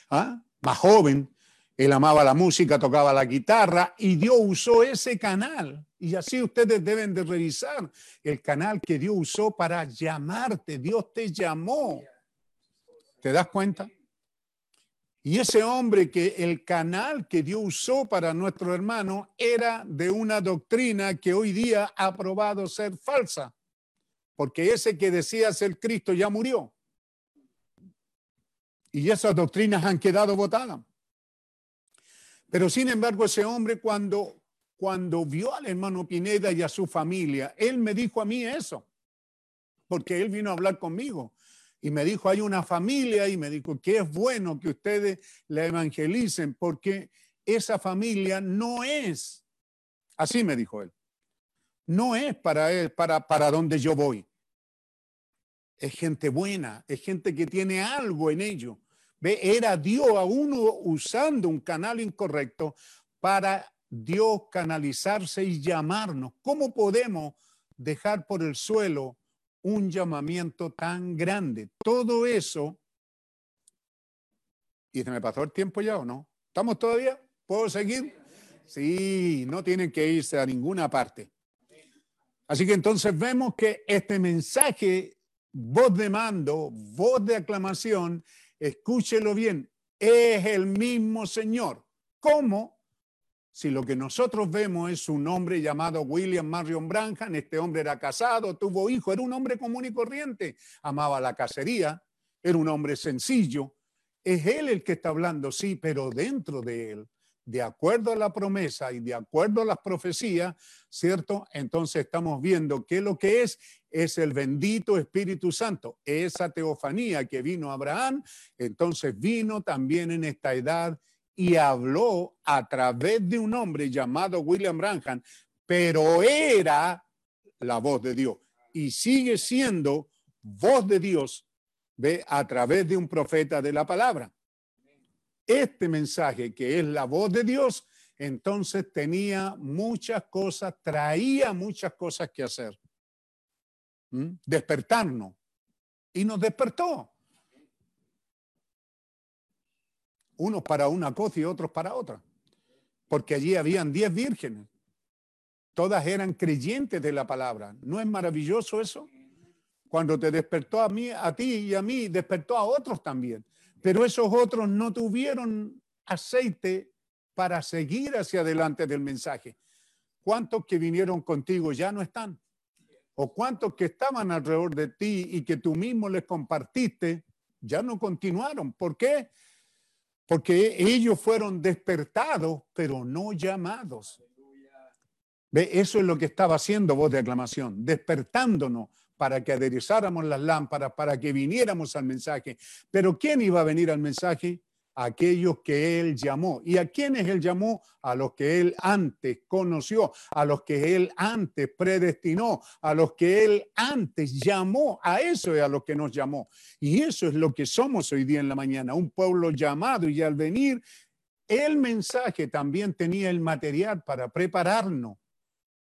¿Ah? Más joven, él amaba la música, tocaba la guitarra y Dios usó ese canal. Y así ustedes deben de revisar el canal que Dios usó para llamarte. Dios te llamó. ¿Te das cuenta? Y ese hombre que el canal que Dios usó para nuestro hermano era de una doctrina que hoy día ha probado ser falsa. Porque ese que decía ser Cristo ya murió. Y esas doctrinas han quedado votadas. Pero sin embargo, ese hombre cuando, cuando vio al hermano Pineda y a su familia, él me dijo a mí eso, porque él vino a hablar conmigo y me dijo, hay una familia y me dijo que es bueno que ustedes la evangelicen porque esa familia no es, así me dijo él, no es para él, para, para donde yo voy. Es gente buena, es gente que tiene algo en ello. Ve, era Dios a uno usando un canal incorrecto para Dios canalizarse y llamarnos. ¿Cómo podemos dejar por el suelo un llamamiento tan grande? Todo eso. ¿Y se me pasó el tiempo ya o no? ¿Estamos todavía? ¿Puedo seguir? Sí, no tienen que irse a ninguna parte. Así que entonces vemos que este mensaje, voz de mando, voz de aclamación, escúchelo bien, es el mismo Señor. ¿Cómo? Si lo que nosotros vemos es un hombre llamado William Marion Branham, este hombre era casado, tuvo hijo, era un hombre común y corriente, amaba la cacería, era un hombre sencillo. Es él el que está hablando, sí, pero dentro de él, de acuerdo a la promesa y de acuerdo a las profecías, ¿cierto? Entonces estamos viendo que lo que es es el bendito Espíritu Santo. Esa teofanía que vino a Abraham, entonces vino también en esta edad y habló a través de un hombre llamado William Branham, pero era la voz de Dios y sigue siendo voz de Dios a través de un profeta de la palabra. Este mensaje que es la voz de Dios, entonces tenía muchas cosas, traía muchas cosas que hacer. ¿Mm? Despertarnos. Y nos despertó. Unos para una cosa y otros para otra. Porque allí habían diez vírgenes. Todas eran creyentes de la palabra. ¿No es maravilloso eso? Cuando te despertó a mí, a ti y a mí, despertó a otros también. Pero esos otros no tuvieron aceite para seguir hacia adelante del mensaje. ¿Cuántos que vinieron contigo ya no están? ¿O cuántos que estaban alrededor de ti y que tú mismo les compartiste ya no continuaron? ¿Por qué? Porque ellos fueron despertados, pero no llamados. ¿Ve? Eso es lo que estaba haciendo voz de aclamación, despertándonos para que aderezáramos las lámparas, para que viniéramos al mensaje. Pero ¿quién iba a venir al mensaje? Aquellos que él llamó. ¿Y a quiénes él llamó? A los que él antes conoció, a los que él antes predestinó, a los que él antes llamó. A eso es a los que nos llamó. Y eso es lo que somos hoy día en la mañana, un pueblo llamado y al venir, el mensaje también tenía el material para prepararnos.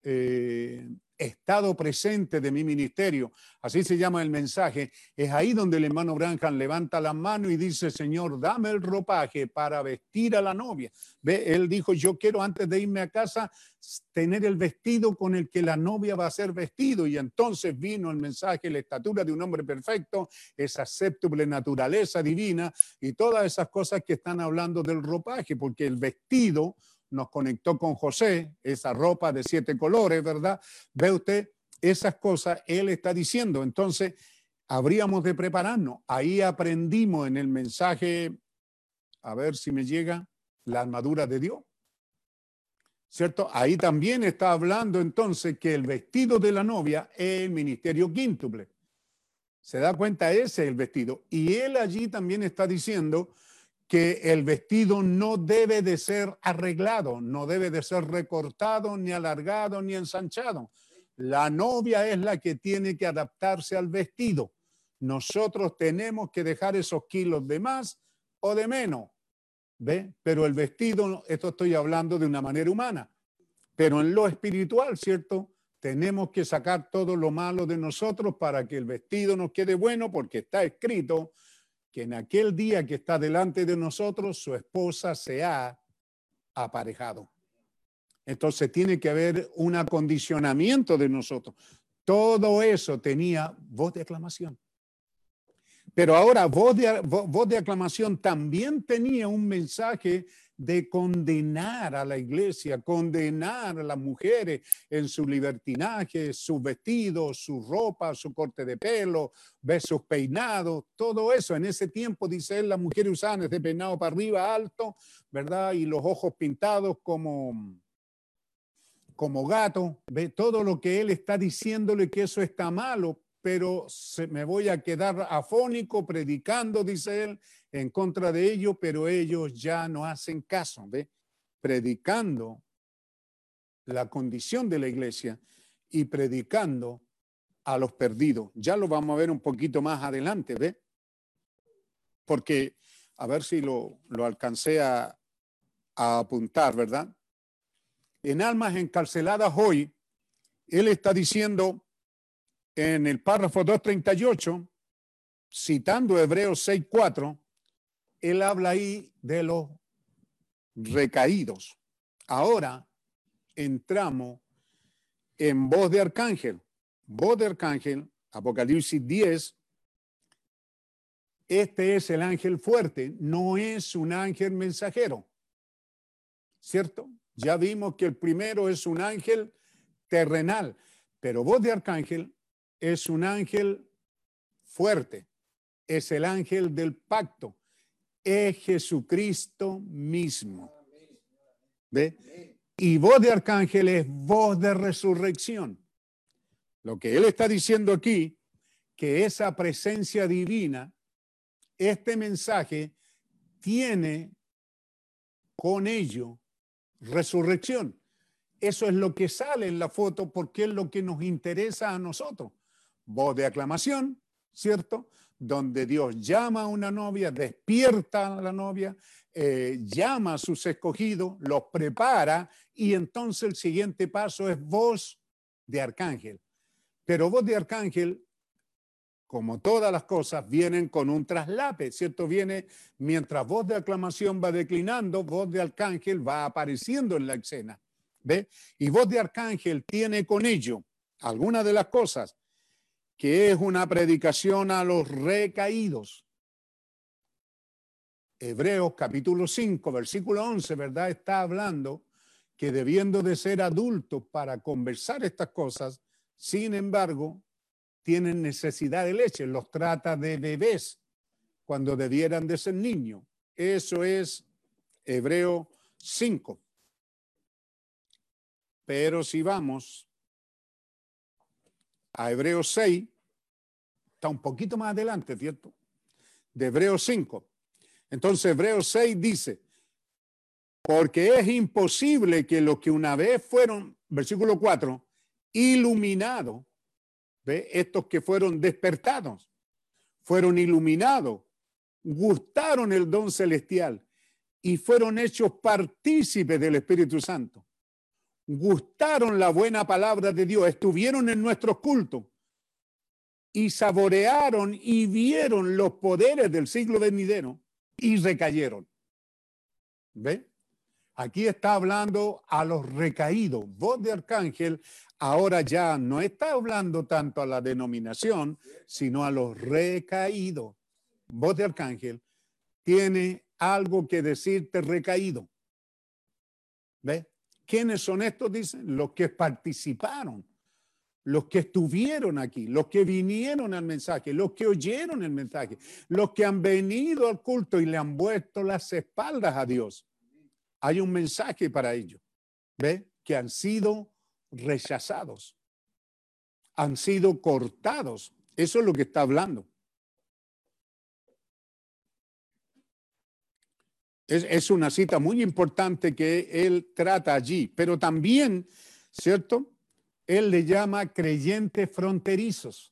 Eh, estado presente de mi ministerio, así se llama el mensaje, es ahí donde el hermano Branham levanta la mano y dice, Señor, dame el ropaje para vestir a la novia. Ve, él dijo, yo quiero antes de irme a casa tener el vestido con el que la novia va a ser vestido. Y entonces vino el mensaje, la estatura de un hombre perfecto, esa séptuple naturaleza divina y todas esas cosas que están hablando del ropaje, porque el vestido nos conectó con José, esa ropa de siete colores, ¿verdad? Ve usted, esas cosas él está diciendo. Entonces, habríamos de prepararnos. Ahí aprendimos en el mensaje, a ver si me llega, la armadura de Dios. ¿cierto? Ahí también está hablando entonces que el vestido de la novia es el ministerio quíntuple. ¿Se da cuenta? Ese es el vestido. Y él allí también está diciendo que el vestido no debe de ser arreglado, no debe de ser recortado, ni alargado, ni ensanchado. La novia es la que tiene que adaptarse al vestido. Nosotros tenemos que dejar esos kilos de más o de menos. ¿Ve? Pero el vestido, esto estoy hablando de una manera humana, pero en lo espiritual, ¿cierto? Tenemos que sacar todo lo malo de nosotros para que el vestido nos quede bueno, porque está escrito que en aquel día que está delante de nosotros, su esposa se ha aparejado. Entonces tiene que haber un acondicionamiento de nosotros. Todo eso tenía voz de aclamación. Pero ahora voz de, vo- voz de aclamación también tenía un mensaje de condenar a la iglesia, condenar a las mujeres en su libertinaje, sus vestidos, su ropa, su corte de pelo, ve sus peinados, todo eso. En ese tiempo, dice él, las mujeres usaban ese peinado para arriba alto, ¿verdad? Y los ojos pintados como, como gato, ve todo lo que él está diciéndole que eso está malo, pero se, me voy a quedar afónico predicando, dice él, en contra de ello, pero ellos ya no hacen caso, ve, predicando la condición de la iglesia y predicando a los perdidos. Ya lo vamos a ver un poquito más adelante, ve, porque a ver si lo, lo alcancé a, a apuntar, ¿verdad? En almas encarceladas hoy, él está diciendo en el párrafo 238, citando Hebreos 6.4, él habla ahí de los recaídos. Ahora entramos en voz de arcángel. Voz de arcángel, Apocalipsis 10. Este es el ángel fuerte, no es un ángel mensajero. ¿Cierto? Ya vimos que el primero es un ángel terrenal, pero voz de arcángel es un ángel fuerte, es el ángel del pacto, es Jesucristo mismo. ¿Ve? Y voz de arcángel es voz de resurrección. Lo que él está diciendo aquí, que esa presencia divina, este mensaje tiene con ello resurrección. Eso es lo que sale en la foto porque es lo que nos interesa a nosotros. Voz de aclamación, ¿cierto? Donde Dios llama a una novia, despierta a la novia, eh, llama a sus escogidos, los prepara y entonces el siguiente paso es voz de arcángel. Pero voz de arcángel, como todas las cosas, vienen con un traslape, ¿cierto? Viene mientras voz de aclamación va declinando, voz de arcángel va apareciendo en la escena. ¿Ve? Y voz de arcángel tiene con ello algunas de las cosas que es una predicación a los recaídos. Hebreos capítulo 5, versículo 11, ¿verdad? Está hablando que debiendo de ser adultos para conversar estas cosas, sin embargo, tienen necesidad de leche, los trata de bebés cuando debieran de ser niños. Eso es Hebreo 5. Pero si vamos a Hebreos 6, está un poquito más adelante, ¿cierto? De Hebreos 5. Entonces Hebreos 6 dice, porque es imposible que los que una vez fueron, versículo 4, iluminados, ¿ve? estos que fueron despertados, fueron iluminados, gustaron el don celestial y fueron hechos partícipes del Espíritu Santo gustaron la buena palabra de Dios, estuvieron en nuestros cultos y saborearon y vieron los poderes del siglo venidero y recayeron. ¿Ve? Aquí está hablando a los recaídos. Voz de arcángel ahora ya no está hablando tanto a la denominación, sino a los recaídos. Voz de arcángel tiene algo que decirte recaído. ¿Ve? ¿Quiénes son estos? Dicen los que participaron, los que estuvieron aquí, los que vinieron al mensaje, los que oyeron el mensaje, los que han venido al culto y le han vuelto las espaldas a Dios. Hay un mensaje para ellos. ¿Ve? Que han sido rechazados, han sido cortados. Eso es lo que está hablando. Es, una cita muy importante que él trata allí, pero también, ¿cierto? Él le llama creyentes fronterizos.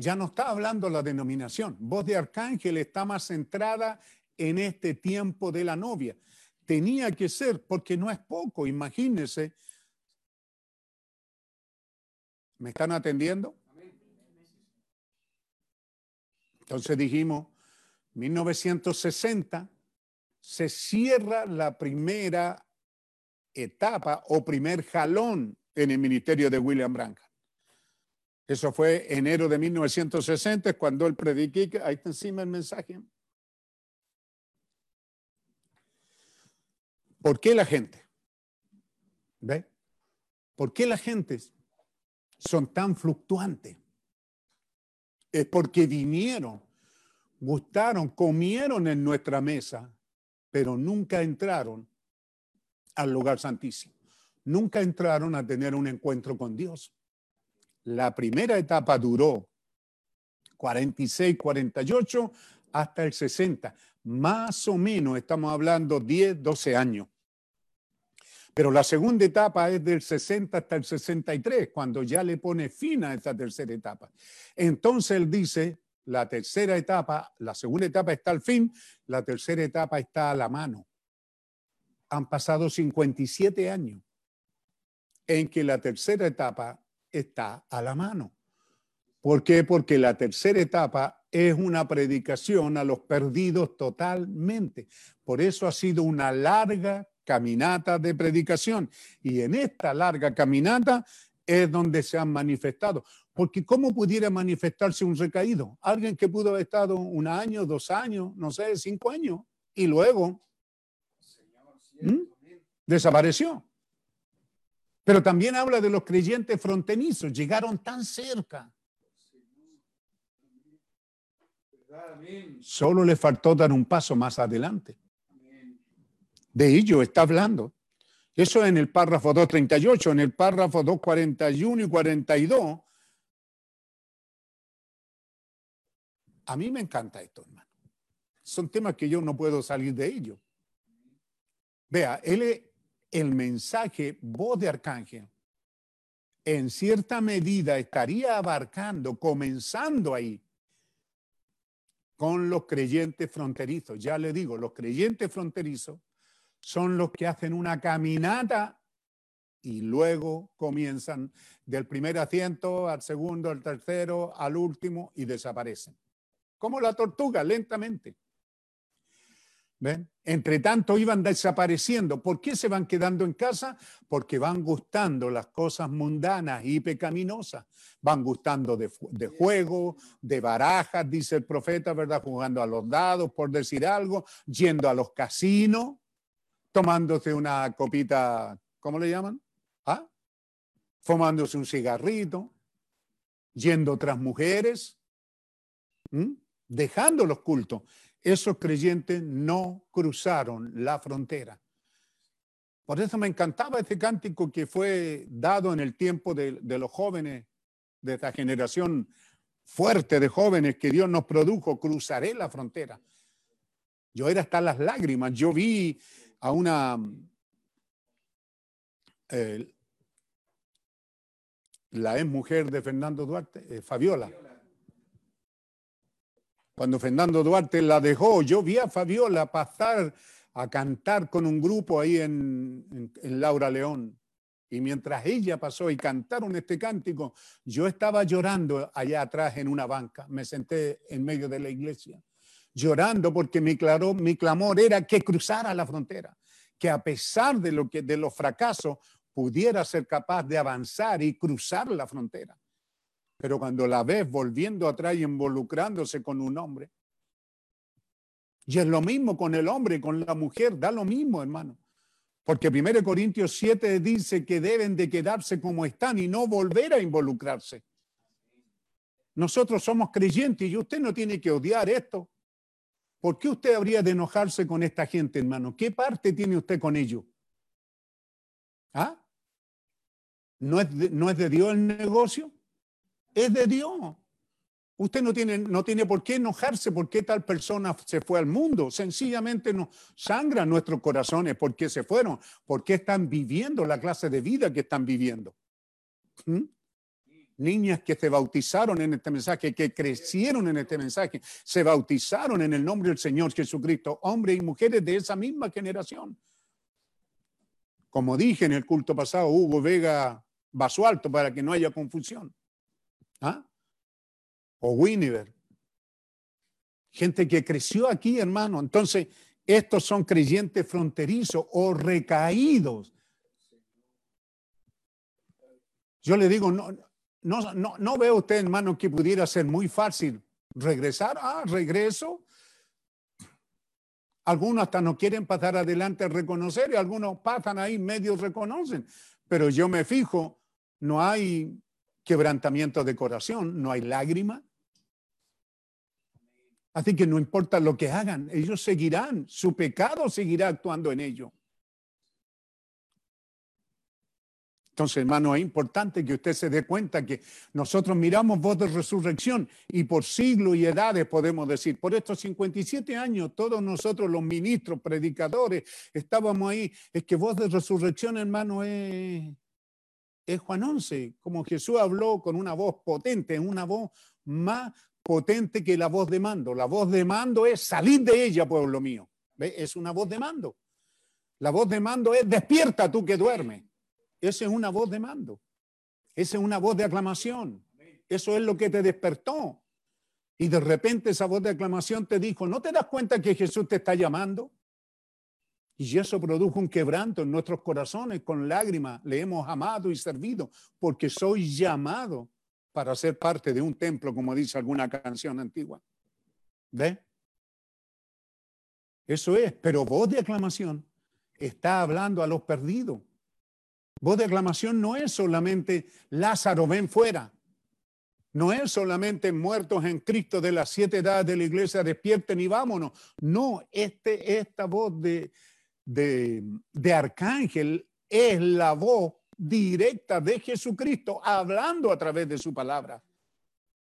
Ya no está hablando la denominación. Voz de arcángel está más centrada en este tiempo de la novia. Tenía que ser, porque no es poco, imagínense. ¿Me están atendiendo? Entonces dijimos, 1960 se cierra la primera etapa o primer jalón en el ministerio de William Branham. Eso fue enero de 1960 cuando él prediqué, ahí está encima el mensaje. ¿Por qué la gente? ¿Ve? ¿Por qué la gente son tan fluctuantes? Es porque vinieron, gustaron, comieron en nuestra mesa, pero nunca entraron al lugar santísimo. Nunca entraron a tener un encuentro con Dios. La primera etapa duró 46, 48 hasta el 60. Más o menos estamos hablando 10, 12 años. Pero la segunda etapa es del 60 hasta el 63, cuando ya le pone fin a esta tercera etapa. Entonces él dice, la tercera etapa, la segunda etapa está al fin, la tercera etapa está a la mano. Han pasado 57 años en que la tercera etapa está a la mano. ¿Por qué? Porque la tercera etapa es una predicación a los perdidos totalmente. Por eso ha sido una larga caminata de predicación. Y en esta larga caminata es donde se han manifestado. Porque ¿cómo pudiera manifestarse un recaído? Alguien que pudo haber estado un año, dos años, no sé, cinco años, y luego ¿Mm? desapareció. Pero también habla de los creyentes fronterizos, llegaron tan cerca. Solo le faltó dar un paso más adelante. De ello está hablando. Eso en el párrafo 238, en el párrafo 241 y 42. A mí me encanta esto, hermano. Son temas que yo no puedo salir de ellos. Vea, él, el mensaje voz de arcángel, en cierta medida estaría abarcando, comenzando ahí, con los creyentes fronterizos. Ya le digo, los creyentes fronterizos son los que hacen una caminata y luego comienzan del primer asiento al segundo, al tercero, al último y desaparecen. Como la tortuga, lentamente. ¿Ven? Entre tanto iban desapareciendo. ¿Por qué se van quedando en casa? Porque van gustando las cosas mundanas y pecaminosas. Van gustando de, de juego, de barajas, dice el profeta, ¿verdad? Jugando a los dados, por decir algo, yendo a los casinos, tomándose una copita, ¿cómo le llaman? ¿Ah? Fumándose un cigarrito, yendo tras mujeres, ¿m? Dejando los cultos esos creyentes no cruzaron la frontera. Por eso me encantaba este cántico que fue dado en el tiempo de, los jóvenes, de esta generación fuerte de jóvenes que Dios nos produjo, cruzaré la frontera. Yo era hasta las lágrimas. Yo vi a una, eh, la ex mujer de Fernando Duarte, eh, Fabiola. Cuando Fernando Duarte la dejó, yo vi a Fabiola pasar a cantar con un grupo ahí en, en- Laura León. Y mientras ella pasó y cantaron este cántico, yo estaba llorando allá atrás en una banca. Me senté en medio de la iglesia, llorando porque mi, claro, mi clamor era que cruzara la frontera, que a pesar de, lo que, de los fracasos pudiera ser capaz de avanzar y cruzar la frontera. Pero cuando la ves volviendo atrás y involucrándose con un hombre, y es lo mismo con el hombre, con la mujer, da lo mismo, hermano. Porque 1 Corintios 7 dice que deben de quedarse como están y no volver a involucrarse. Nosotros somos creyentes y usted no tiene que odiar esto. ¿Por qué usted habría de enojarse con esta gente, hermano? ¿Qué parte tiene usted con ello? ¿Ah? ¿No es de, ¿No es de Dios el negocio? Es de Dios. Usted no tiene, no tiene por qué enojarse por qué tal persona se fue al mundo. Sencillamente nos sangra nuestros corazones por qué se fueron, por qué están viviendo la clase de vida que están viviendo. ¿Mm? Niñas que se bautizaron en este mensaje, que crecieron en este mensaje, se bautizaron en el nombre del Señor Jesucristo, hombres y mujeres de esa misma generación. Como dije en el culto pasado, Hugo Vega Basualto, para que no haya confusión. ¿Ah? o Winiver. Gente que creció aquí, hermano. Entonces, estos son creyentes fronterizos o recaídos. Yo le digo, no, no, no, veo usted, hermano, que pudiera ser muy fácil regresar. Ah, regreso. Algunos hasta no quieren pasar adelante a reconocer y algunos pasan ahí, medio reconocen. Pero yo me fijo, no hay quebrantamiento de corazón, no hay lágrima. Así que no importa lo que hagan, ellos seguirán, su pecado seguirá actuando en ello. Entonces, hermano, es importante que usted se dé cuenta que nosotros miramos voz de resurrección y por siglos y edades podemos decir, por estos 57 años, todos nosotros los ministros, predicadores, estábamos ahí. Es que voz de resurrección, hermano, es, es Juan 11, como Jesús habló con una voz potente, una voz más potente que la voz de mando. La voz de mando es salir de ella, pueblo mío. ¿Ve? Es una voz de mando. La voz de mando es despierta tú que duermes. Esa es una voz de mando. Esa es una voz de aclamación. Eso es lo que te despertó. Y de repente esa voz de aclamación te dijo, ¿no te das cuenta que Jesús te está llamando? Y eso produjo un quebranto en nuestros corazones, con lágrimas le hemos amado y servido, porque soy llamado para ser parte de un templo, como dice alguna canción antigua. ¿Ve? Eso es, pero voz de aclamación está hablando a los perdidos. Voz de aclamación no es solamente Lázaro, ven fuera. No es solamente muertos en Cristo de las siete edades de la iglesia, despierten y vámonos. No, este, esta voz de, de, de arcángel es la voz directa de Jesucristo, hablando a través de su palabra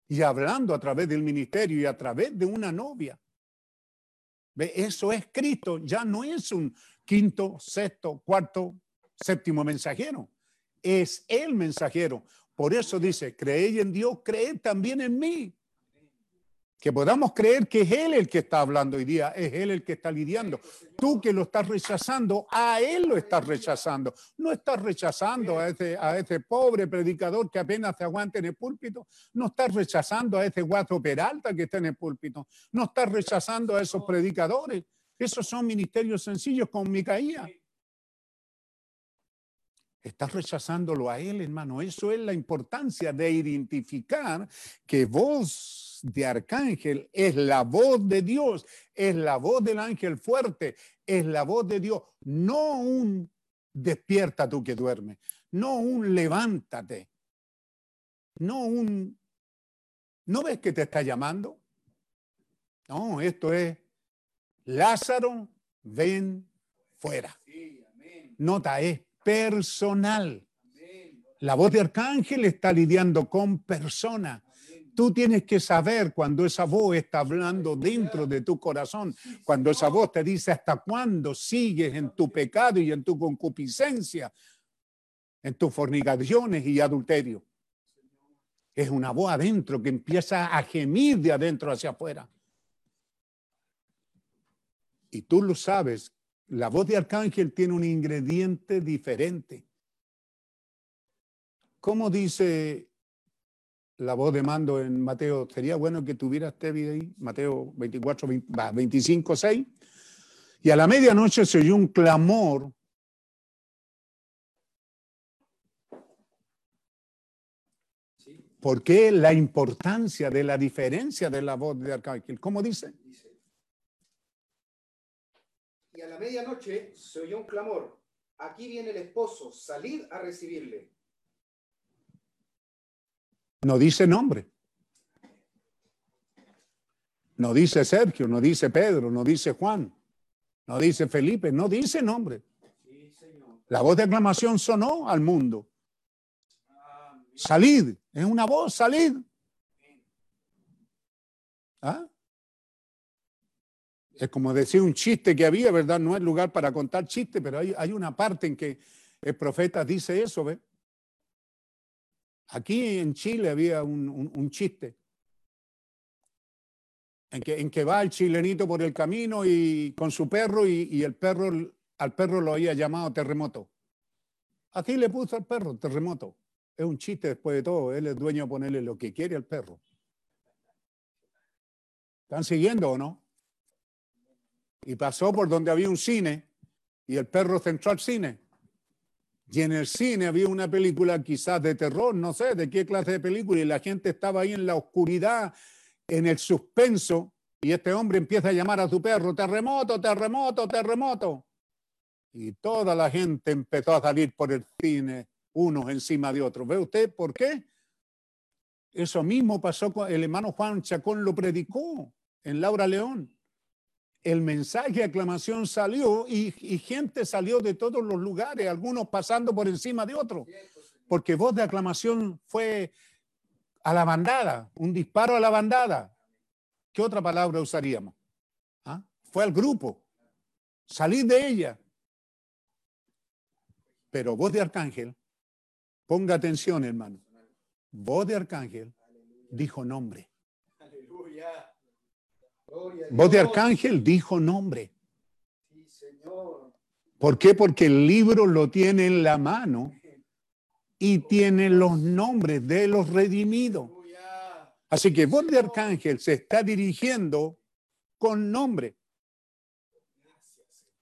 y hablando a través del ministerio y a través de una novia. ¿Ve? Eso es Cristo, ya no es un quinto, sexto, cuarto, séptimo mensajero, es el mensajero. Por eso dice, creed en Dios, creed también en mí que podamos creer que es Él el que está hablando hoy día, es Él el que está lidiando. Tú que lo estás rechazando, a Él lo estás rechazando. No estás rechazando a ese, a ese pobre predicador que apenas se aguanta en el púlpito. No estás rechazando a ese guato Peralta que está en el púlpito. No estás rechazando a esos predicadores. Esos son ministerios sencillos con Micaía. Estás rechazándolo a Él, hermano. Eso es la importancia de identificar que vos de arcángel es la voz de Dios, es la voz del ángel fuerte, es la voz de Dios, no un despierta tú que duermes, no un levántate, no un, ¿no ves que te está llamando? No, esto es Lázaro, ven fuera. Nota, es personal. La voz de arcángel está lidiando con personas. Tú tienes que saber cuando esa voz está hablando dentro de tu corazón, cuando esa voz te dice hasta cuándo sigues en tu pecado y en tu concupiscencia, en tus fornicaciones y adulterio. Es una voz adentro que empieza a gemir de adentro hacia afuera. Y tú lo sabes, la voz de arcángel tiene un ingrediente diferente. ¿Cómo dice la voz de mando en Mateo, sería bueno que tuviera este video ahí, Mateo 24, 25, 6. Y a la medianoche se oyó un clamor. ¿Por qué la importancia de la diferencia de la voz de Arcángel? ¿Cómo dice? La medianoche se oyó un clamor. Aquí viene el esposo, salid a recibirle. No dice nombre. No dice Sergio, no dice Pedro, no dice Juan, no dice Felipe, no dice nombre. La voz de aclamación sonó al mundo. Salid, es una voz, salid. ¿Ah? Es como decir un chiste que había, ¿verdad? No es lugar para contar chistes, pero hay, hay una parte en que el profeta dice eso, ¿ves? Aquí en Chile había un, un- chiste en que, en que va el chilenito por el camino y con su perro y, y el perro, al perro lo había llamado terremoto. Aquí le puso al perro terremoto. Es un chiste después de todo. Él es dueño de ponerle lo que quiere al perro. ¿Están siguiendo o no? Y pasó por donde había un cine y el perro se entró al cine. Y en el cine había una película quizás de terror, no sé de qué clase de película, y la gente estaba ahí en la oscuridad, en el suspenso, y este hombre empieza a llamar a su perro, terremoto, terremoto, terremoto. Y toda la gente empezó a salir por el cine, unos encima de otros. ¿Ve usted por qué? Eso mismo pasó con el hermano Juan Chacón, lo predicó en Laura León. El mensaje de aclamación salió y, gente salió de todos los lugares, algunos pasando por encima de otros, porque voz de aclamación fue a la bandada, un disparo a la bandada. ¿Qué otra palabra usaríamos? ¿Ah? Fue al grupo, salir de ella. Pero voz de arcángel, ponga atención hermano, voz de arcángel dijo nombre. Aleluya. Voz de arcángel dijo nombre. Sí, Señor. ¿Por qué? Porque el libro lo tiene en la mano y tiene los nombres de los redimidos. Así que voz de arcángel se está dirigiendo con nombre.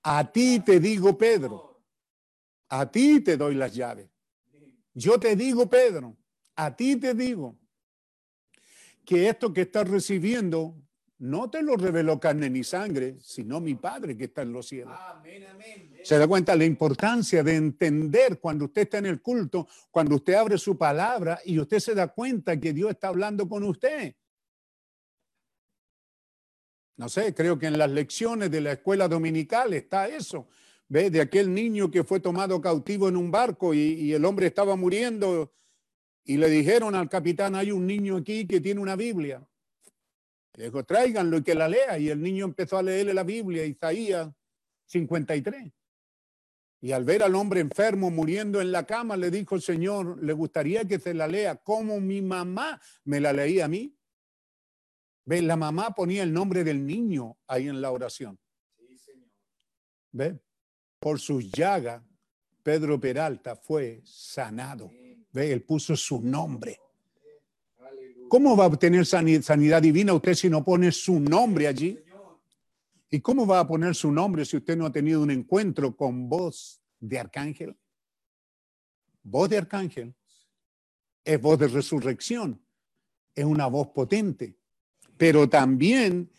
A ti te digo, Pedro, a ti te doy las llaves. Yo te digo, Pedro, a ti te digo que esto que estás recibiendo no te lo reveló carne ni sangre, sino mi Padre que está en los cielos. Amén, amén. Se da cuenta la importancia de entender cuando usted está en el culto, cuando usted abre su palabra y usted se da cuenta que Dios está hablando con usted. No sé, creo que en las lecciones de la escuela dominical está eso. Ve, de aquel niño que fue tomado cautivo en un barco y, y el hombre estaba muriendo y le dijeron al capitán, hay un niño aquí que tiene una Biblia. Le dijo, tráiganlo y que la lea. Y el niño empezó a leerle la Biblia, Isaías 53. Y al ver al hombre enfermo muriendo en la cama, le dijo, Señor, le gustaría que se la lea como mi mamá me la leía a mí. ¿Ve? La mamá ponía el nombre del niño ahí en la oración. Sí, Señor. ¿Ve? Por sus llagas, Pedro Peralta fue sanado. ¿Ve? Él puso su nombre. ¿Cómo va a obtener sani- sanidad divina usted si no pone su nombre allí? ¿Y cómo va a poner su nombre si usted no ha tenido un encuentro con voz de arcángel? Voz de arcángel es voz de resurrección, es una voz potente, pero también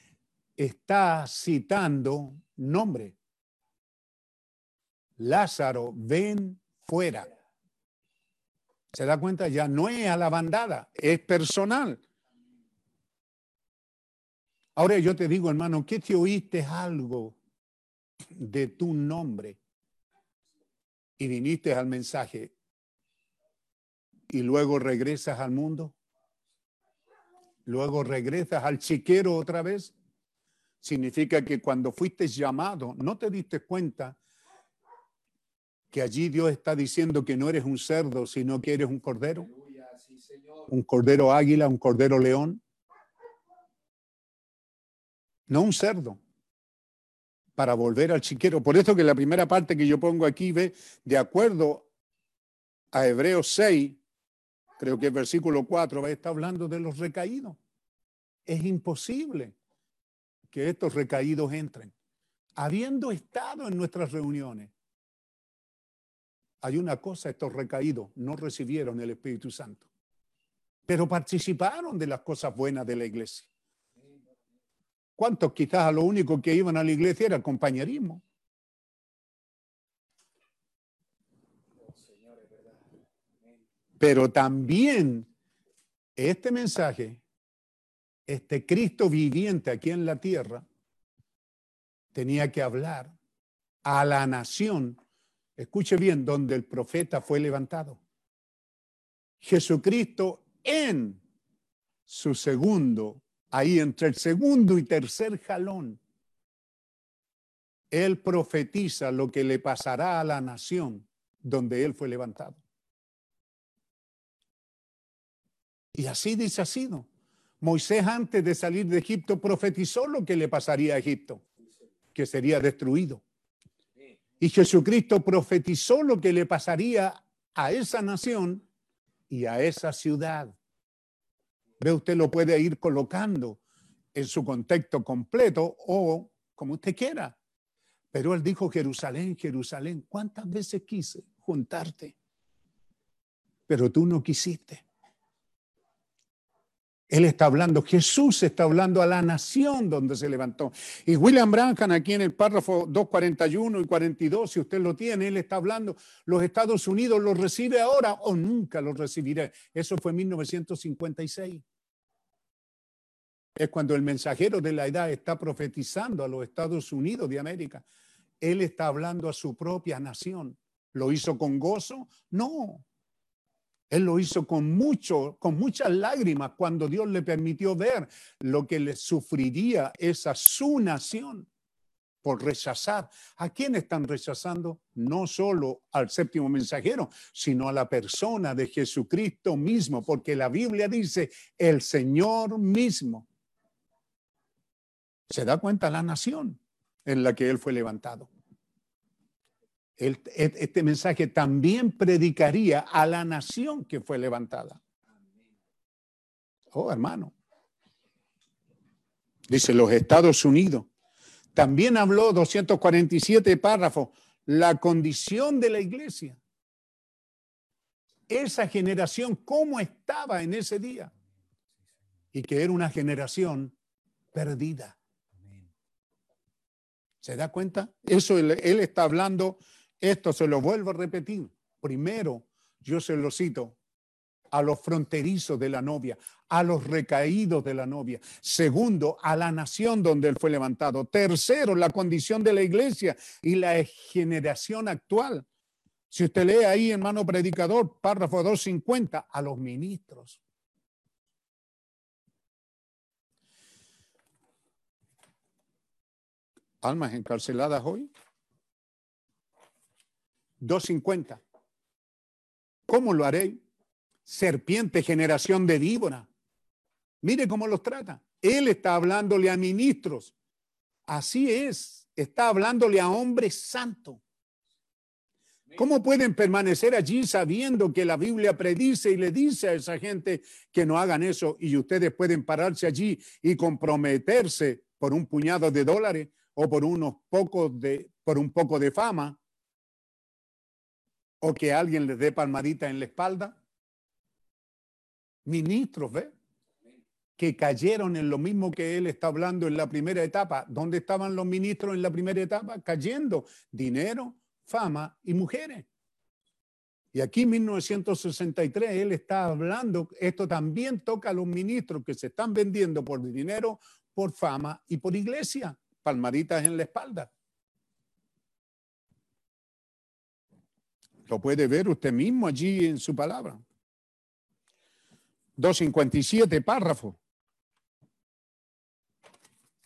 está citando nombre. Lázaro, ven fuera. ¿Se da cuenta? Ya no es a la bandada, es personal. Ahora yo te digo, hermano, ¿qué te oíste algo de tu nombre y viniste al mensaje y luego regresas al mundo? Luego regresas al chiquero otra vez. Significa que cuando fuiste llamado, no te diste cuenta que allí Dios está diciendo que no eres un cerdo, sino que eres un cordero, un cordero águila, un cordero león. no un cerdo, para volver al chiquero. Por eso que la primera parte que yo pongo aquí ve, de acuerdo a Hebreos 6, creo que el versículo 4 va a estar hablando de los recaídos. Es imposible que estos recaídos entren. Habiendo estado en nuestras reuniones, hay una cosa, estos recaídos no recibieron el Espíritu Santo, pero participaron de las cosas buenas de la iglesia. ¿Cuántos quizás a lo único que iban a la iglesia era el compañerismo? Pero también este mensaje este Cristo viviente aquí en la tierra tenía que hablar a la nación, escuche bien, donde el profeta fue levantado. Jesucristo en su segundo, ahí entre el segundo y tercer jalón, él profetiza lo que le pasará a la nación donde él fue levantado. Y así dice sido. Moisés antes de salir de Egipto profetizó lo que le pasaría a Egipto, que sería destruido. Y Jesucristo profetizó lo que le pasaría a esa nación y a esa ciudad. Ve, usted lo puede ir colocando en su contexto completo o como usted quiera. Pero él dijo, Jerusalén, Jerusalén, ¿cuántas veces quise juntarte? Pero tú no quisiste. Él está hablando, Jesús está hablando a la nación donde se levantó. Y William Branham aquí en el párrafo 241 y 42, si usted lo tiene, él está hablando, los Estados Unidos los recibe ahora o nunca los recibirá. Eso fue en 1956. Es cuando el mensajero de la edad está profetizando a los Estados Unidos de América. Él está hablando a su propia nación. ¿Lo hizo con gozo? No. Él lo hizo con mucho, con muchas lágrimas cuando Dios le permitió ver lo que le sufriría esa su nación por rechazar. ¿A quién están rechazando? No solo al séptimo mensajero, sino a la persona de Jesucristo mismo, porque la Biblia dice el Señor mismo. ¿Se da cuenta la nación en la que Él fue levantado? Este mensaje también predicaría a la nación que fue levantada. Oh, hermano. Dice los Estados Unidos. También habló 247 párrafos, la condición de la iglesia. Esa generación, ¿cómo estaba en ese día? Y que era una generación perdida. ¿Se da cuenta? Eso él está hablando esto se lo vuelvo a repetir. Primero, yo se lo cito a los fronterizos de la novia, a los recaídos de la novia. Segundo, a la nación donde él fue levantado. Tercero, la condición de la iglesia y la generación actual. Si usted lee ahí, hermano predicador, párrafo 250, a los ministros. Almas encarceladas hoy. 250. ¿Cómo lo haré? Serpiente, generación de víbora. Mire cómo los trata. Él está hablándole a ministros. Así es. Está hablándole a hombres santos. ¿Cómo pueden permanecer allí sabiendo que la Biblia predice y le dice a esa gente que no hagan eso y ustedes pueden pararse allí y comprometerse por un puñado de dólares o por unos pocos de por un poco de fama o que alguien les dé palmadita en la espalda. Ministros, ¿ve? Que cayeron en lo mismo que él está hablando en la primera etapa. ¿Dónde estaban los ministros en la primera etapa? Cayendo. Dinero, fama y mujeres. Y aquí en 1963 él está hablando, esto también toca a los ministros que se están vendiendo por dinero, por fama y por iglesia, palmaditas en la espalda. Lo puede ver usted mismo allí en su palabra. 257 párrafo.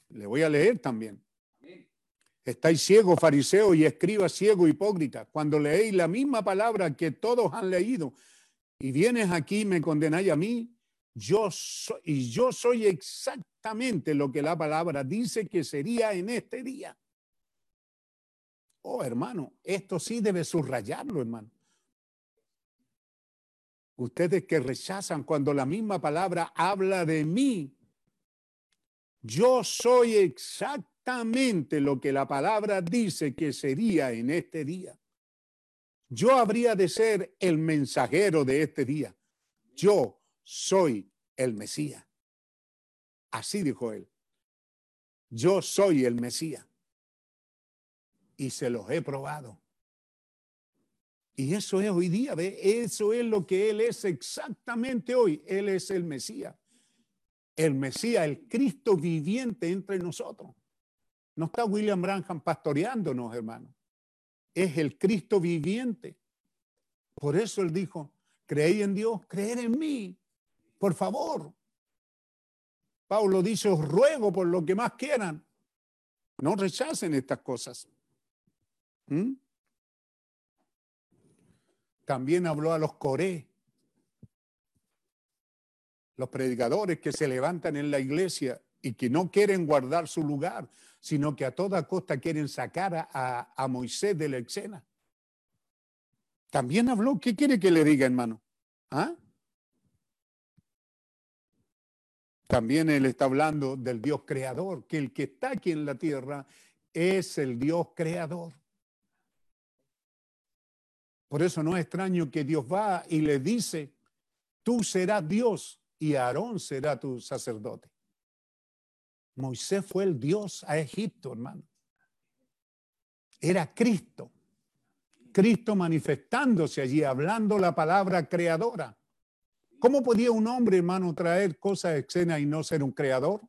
Le voy a leer también. Estáis ciego, fariseo, y escriba ciego, hipócrita, cuando leéis la misma palabra que todos han leído, y vienes aquí y me condenáis a mí, yo y yo soy exactamente lo que la palabra dice que sería en este día. Oh, hermano, esto sí debe subrayarlo, hermano. Ustedes que rechazan cuando la misma palabra habla de mí, yo soy exactamente lo que la palabra dice que sería en este día. Yo habría de ser el mensajero de este día. Yo soy el Mesías. Así dijo él. Yo soy el Mesías y se los he probado. Y eso es hoy día, ¿ve? Eso es lo que Él es exactamente hoy. Él es el Mesías. el Mesías, el Cristo viviente entre nosotros. No está William Branham pastoreándonos, hermano. Es el Cristo viviente. Por eso él dijo, creí en Dios, creer en mí. Por favor. Pablo dice, os ruego por lo que más quieran. No rechacen estas cosas. ¿Mm? También habló a los coré, los predicadores que se levantan en la iglesia y que no quieren guardar su lugar, sino que a toda costa quieren sacar a, Moisés de la escena. También habló, ¿qué quiere que le diga, hermano? ¿Ah? También él está hablando del Dios creador, que el que está aquí en la tierra es el Dios creador. Por eso no es extraño que Dios va y le dice, tú serás Dios y Aarón será tu sacerdote. Moisés fue el Dios a Egipto, hermano. Era Cristo. Cristo manifestándose allí, hablando la palabra creadora. ¿Cómo podía un hombre, hermano, traer cosas escenas y no ser un creador?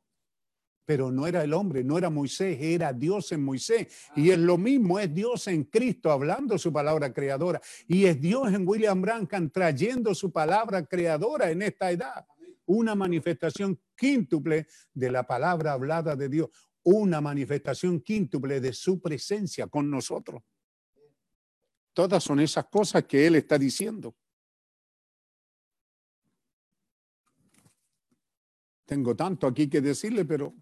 Pero no era el hombre, no era Moisés, era Dios en Moisés. Y es lo mismo, es Dios en Cristo hablando su palabra creadora. Y es Dios en William Branham trayendo su palabra creadora en esta edad. Una manifestación quíntuple de la palabra hablada de Dios. Una manifestación quíntuple de su presencia con nosotros. Todas son esas cosas que Él está diciendo. Tengo tanto aquí que decirle, pero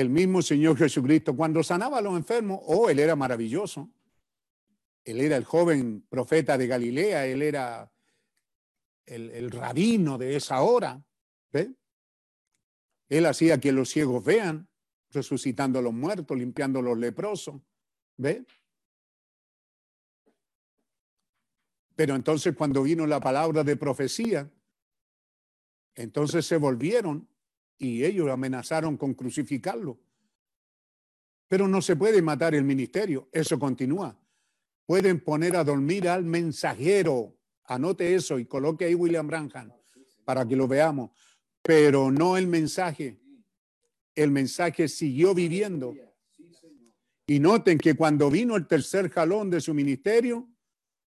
el mismo Señor Jesucristo, cuando sanaba a los enfermos, oh, él era maravilloso. Él era el joven profeta de Galilea, él era el, rabino de esa hora. ¿ve? Él hacía que los ciegos vean, resucitando a los muertos, limpiando a los leprosos. ¿Ve? Pero entonces cuando vino la palabra de profecía, entonces se volvieron y ellos amenazaron con crucificarlo. Pero no se puede matar el ministerio, eso continúa. Pueden poner a dormir al mensajero, anote eso y coloque ahí William Branham para que lo veamos, pero no el mensaje. El mensaje siguió viviendo. Y noten que cuando vino el tercer jalón de su ministerio,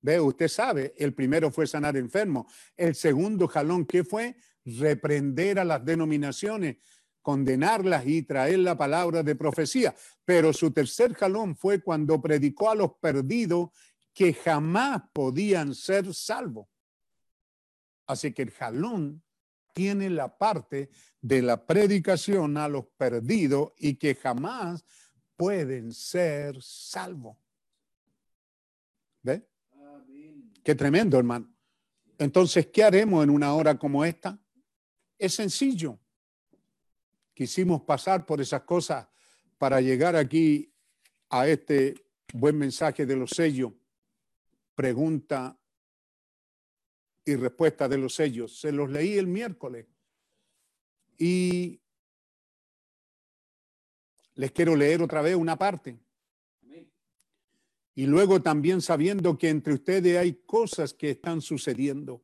Ve, usted sabe, el primero fue sanar enfermos. El segundo jalón, ¿qué fue? Reprender a las denominaciones, condenarlas y traer la palabra de profecía. Pero su tercer jalón fue cuando predicó a los perdidos que jamás podían ser salvos. Así que el jalón tiene la parte de la predicación a los perdidos y que jamás pueden ser salvos. ¿Ve? Qué tremendo, hermano. Entonces, ¿qué haremos en una hora como esta? Es sencillo. Quisimos pasar por esas cosas para llegar aquí a este buen mensaje de los sellos. Pregunta y respuesta de los sellos. Se los leí el miércoles. Y les quiero leer otra vez una parte. Y luego también sabiendo que entre ustedes hay cosas que están sucediendo,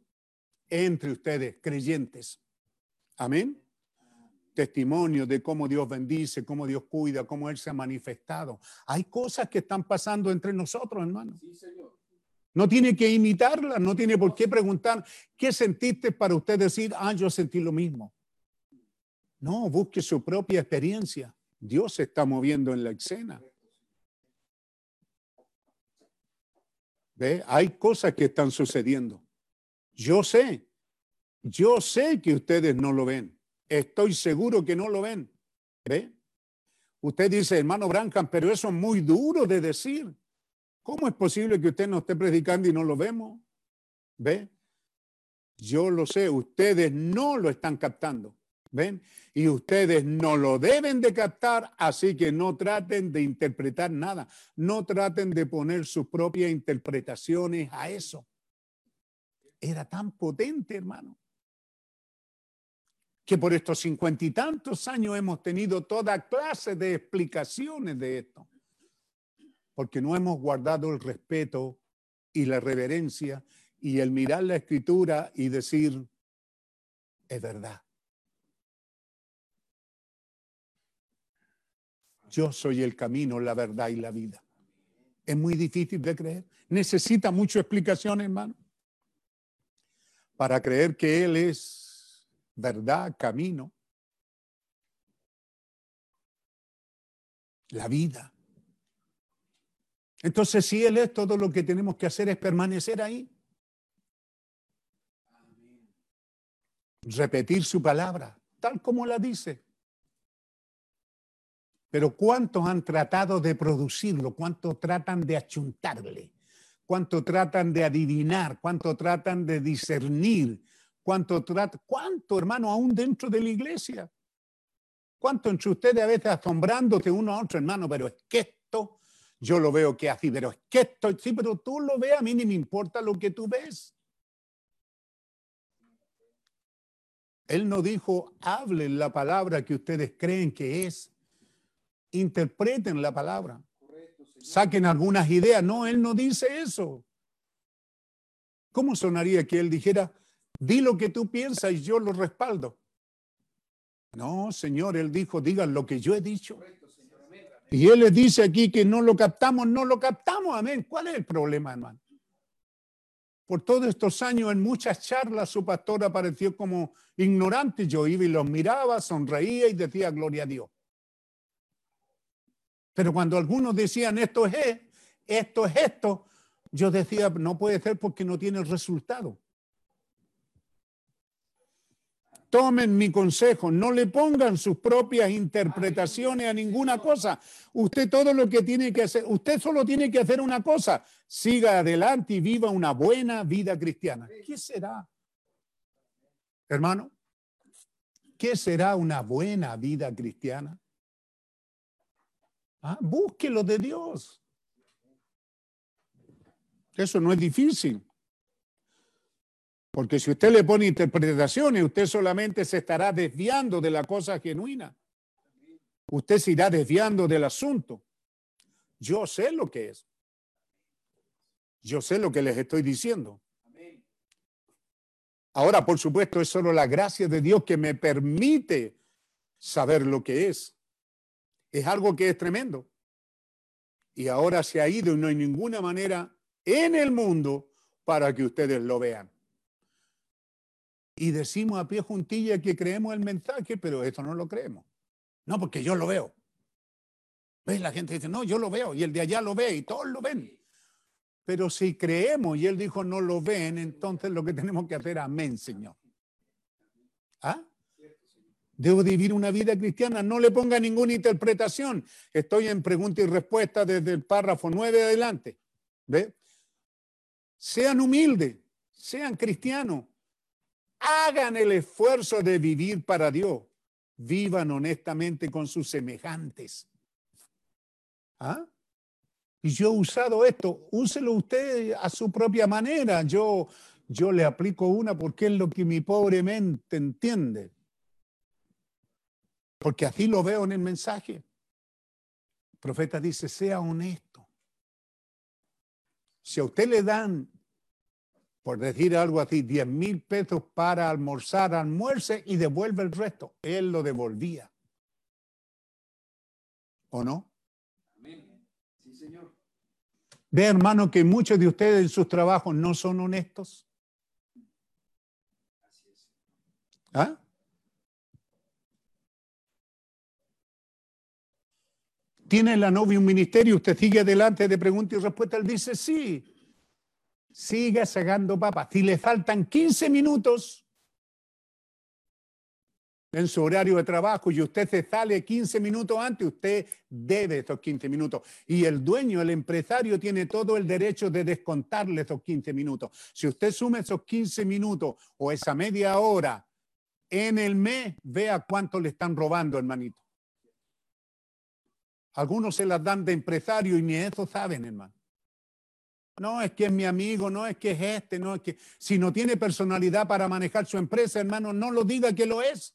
entre ustedes, creyentes. Amén. Testimonio de cómo Dios bendice, cómo Dios cuida, cómo Él se ha manifestado. Hay cosas que están pasando entre nosotros, hermano. No tiene que imitarlas, no tiene por qué preguntar qué sentiste para usted decir, ah, yo sentí lo mismo. No, busque su propia experiencia. Dios se está moviendo en la escena. ¿Ve? Hay cosas que están sucediendo. Yo sé, yo sé que ustedes no lo ven. Estoy seguro que no lo ven. ¿Ve? Usted dice, hermano Branham, pero eso es muy duro de decir. ¿Cómo es posible que usted no esté predicando y no lo vemos? ¿Ve? Yo lo sé, ustedes no lo están captando. ¿Ven? Y ustedes no lo deben de captar, así que no traten de interpretar nada. No traten de poner sus propias interpretaciones a eso. Era tan potente, hermano, que por estos cincuenta y tantos años hemos tenido toda clase de explicaciones de esto. porque no hemos guardado el respeto y la reverencia y el mirar la escritura y decir, es verdad. Yo soy el camino, la verdad y la vida. Es muy difícil de creer. Necesita mucha explicación, hermano, para creer que Él es verdad, camino, la vida. Entonces, si Él es, todo lo que tenemos que hacer es permanecer ahí. Repetir su palabra, tal como la dice. Pero ¿cuántos han tratado de producirlo? ¿Cuántos tratan de achuntarle? ¿Cuánto tratan de adivinar? ¿Cuánto tratan de discernir? ¿Cuánto trata? ¿Cuánto, hermano, aún dentro de la iglesia? ¿Cuánto entre ustedes a veces asombrándote uno a otro, hermano? Pero es que esto, yo lo veo que así, pero es que esto, sí, pero tú lo ves, a mí ni me importa lo que tú ves. Él no dijo, hablen la palabra que ustedes creen que es. Interpreten la palabra. Saquen algunas ideas. No, él no dice eso. ¿Cómo sonaría que él dijera, di lo que tú piensas y yo lo respaldo? No, Señor, él dijo, digan lo que yo he dicho. Y él les dice aquí que no lo captamos, no lo captamos, amén. ¿Cuál es el problema, hermano? Por todos estos años, en muchas charlas, su pastor apareció como ignorante. Yo iba y los miraba, sonreía y decía, gloria a Dios. Pero cuando algunos decían, esto es, esto es esto, yo decía, no puede ser porque no tiene resultado. Tomen mi consejo, no le pongan sus propias interpretaciones a ninguna cosa. Usted todo lo que tiene que hacer, usted solo tiene que hacer una cosa, siga adelante y viva una buena vida cristiana. ¿Qué será? Hermano, ¿qué será una buena vida cristiana? Ah, búsquelo de Dios. Eso no es difícil. Porque si usted le pone interpretaciones, usted solamente se estará desviando de la cosa genuina. Usted se irá desviando del asunto. Yo sé lo que es. Yo sé lo que les estoy diciendo. Ahora, por supuesto, es solo la gracia de Dios que me permite saber lo que es. Es algo que es tremendo. Y ahora se ha ido y no hay ninguna manera en el mundo para que ustedes lo vean y decimos a pie juntilla que creemos el mensaje, pero esto no lo creemos. No, porque yo lo veo. ¿Ves? La gente dice, no, yo lo veo, y el de allá lo ve, y todos lo ven. Pero si creemos, y él dijo, no lo ven, entonces lo que tenemos que hacer, amén, Señor. ¿Ah? Debo vivir una vida cristiana, no le ponga ninguna interpretación. Estoy en pregunta y respuesta desde el párrafo 9 adelante. ¿Ve? Sean humildes, sean cristianos, hagan el esfuerzo de vivir para Dios. Vivan honestamente con sus semejantes. ¿Ah? Y yo he usado esto, úselo usted a su propia manera. Yo, yo le aplico una porque es lo que mi pobre mente entiende. Porque así lo veo en el mensaje. El profeta dice, sea honesto. Si a usted le dan por decir algo así, 10 mil pesos para almorzar, almuerce y devuelve el resto. Él lo devolvía. ¿O no? Sí, señor. Ve, hermano, que muchos de ustedes en sus trabajos no son honestos. ¿Ah? ¿Tiene la novia un ministerio? Usted sigue adelante de pregunta y respuesta. Él dice sí siga sacando papas. Si le faltan 15 minutos en su horario de trabajo y usted se sale 15 minutos antes, usted debe esos 15 minutos. Y el dueño, el empresario, tiene todo el derecho de descontarle esos 15 minutos. Si usted sume esos 15 minutos o esa media hora en el mes, vea cuánto le están robando, hermanito. Algunos se las dan de empresario y ni eso saben, hermano. No, es que es mi amigo, no es que es este, no es que... Si no tiene personalidad para manejar su empresa, hermano, no lo diga que lo es.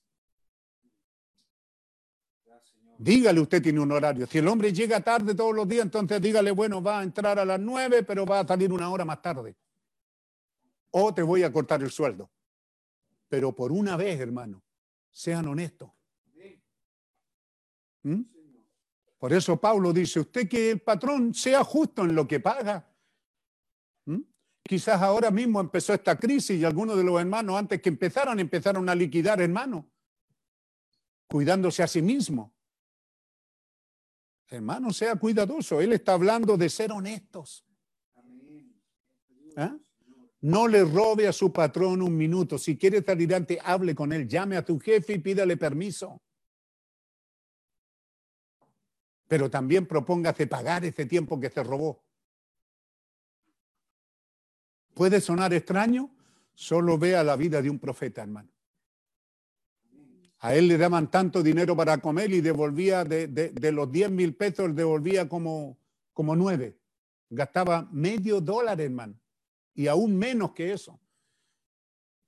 Dígale, usted tiene un horario. Si el hombre llega tarde todos los días, entonces dígale, bueno, va a entrar a las nueve, pero va a salir una hora más tarde. O te voy a cortar el sueldo. Pero por una vez, hermano, sean honestos. ¿Mm? Por eso Pablo dice, usted que el patrón sea justo en lo que paga. ¿Mm? Quizás ahora mismo empezó esta crisis y algunos de los hermanos, antes que empezaran, empezaron a liquidar hermanos, cuidándose a sí mismo. Hermano, sea cuidadoso. Él está hablando de ser honestos. ¿Ah? No le robe a su patrón un minuto. Si quiere salir antes, hable con él. Llame a tu jefe y pídale permiso. Pero también propóngase pagar ese tiempo que se robó. ¿Puede sonar extraño? Solo vea la vida de un profeta, hermano. A él le daban tanto dinero para comer y devolvía de, de- los 10 mil pesos, devolvía como, como nueve. Gastaba medio dólar, hermano. Y aún menos que eso.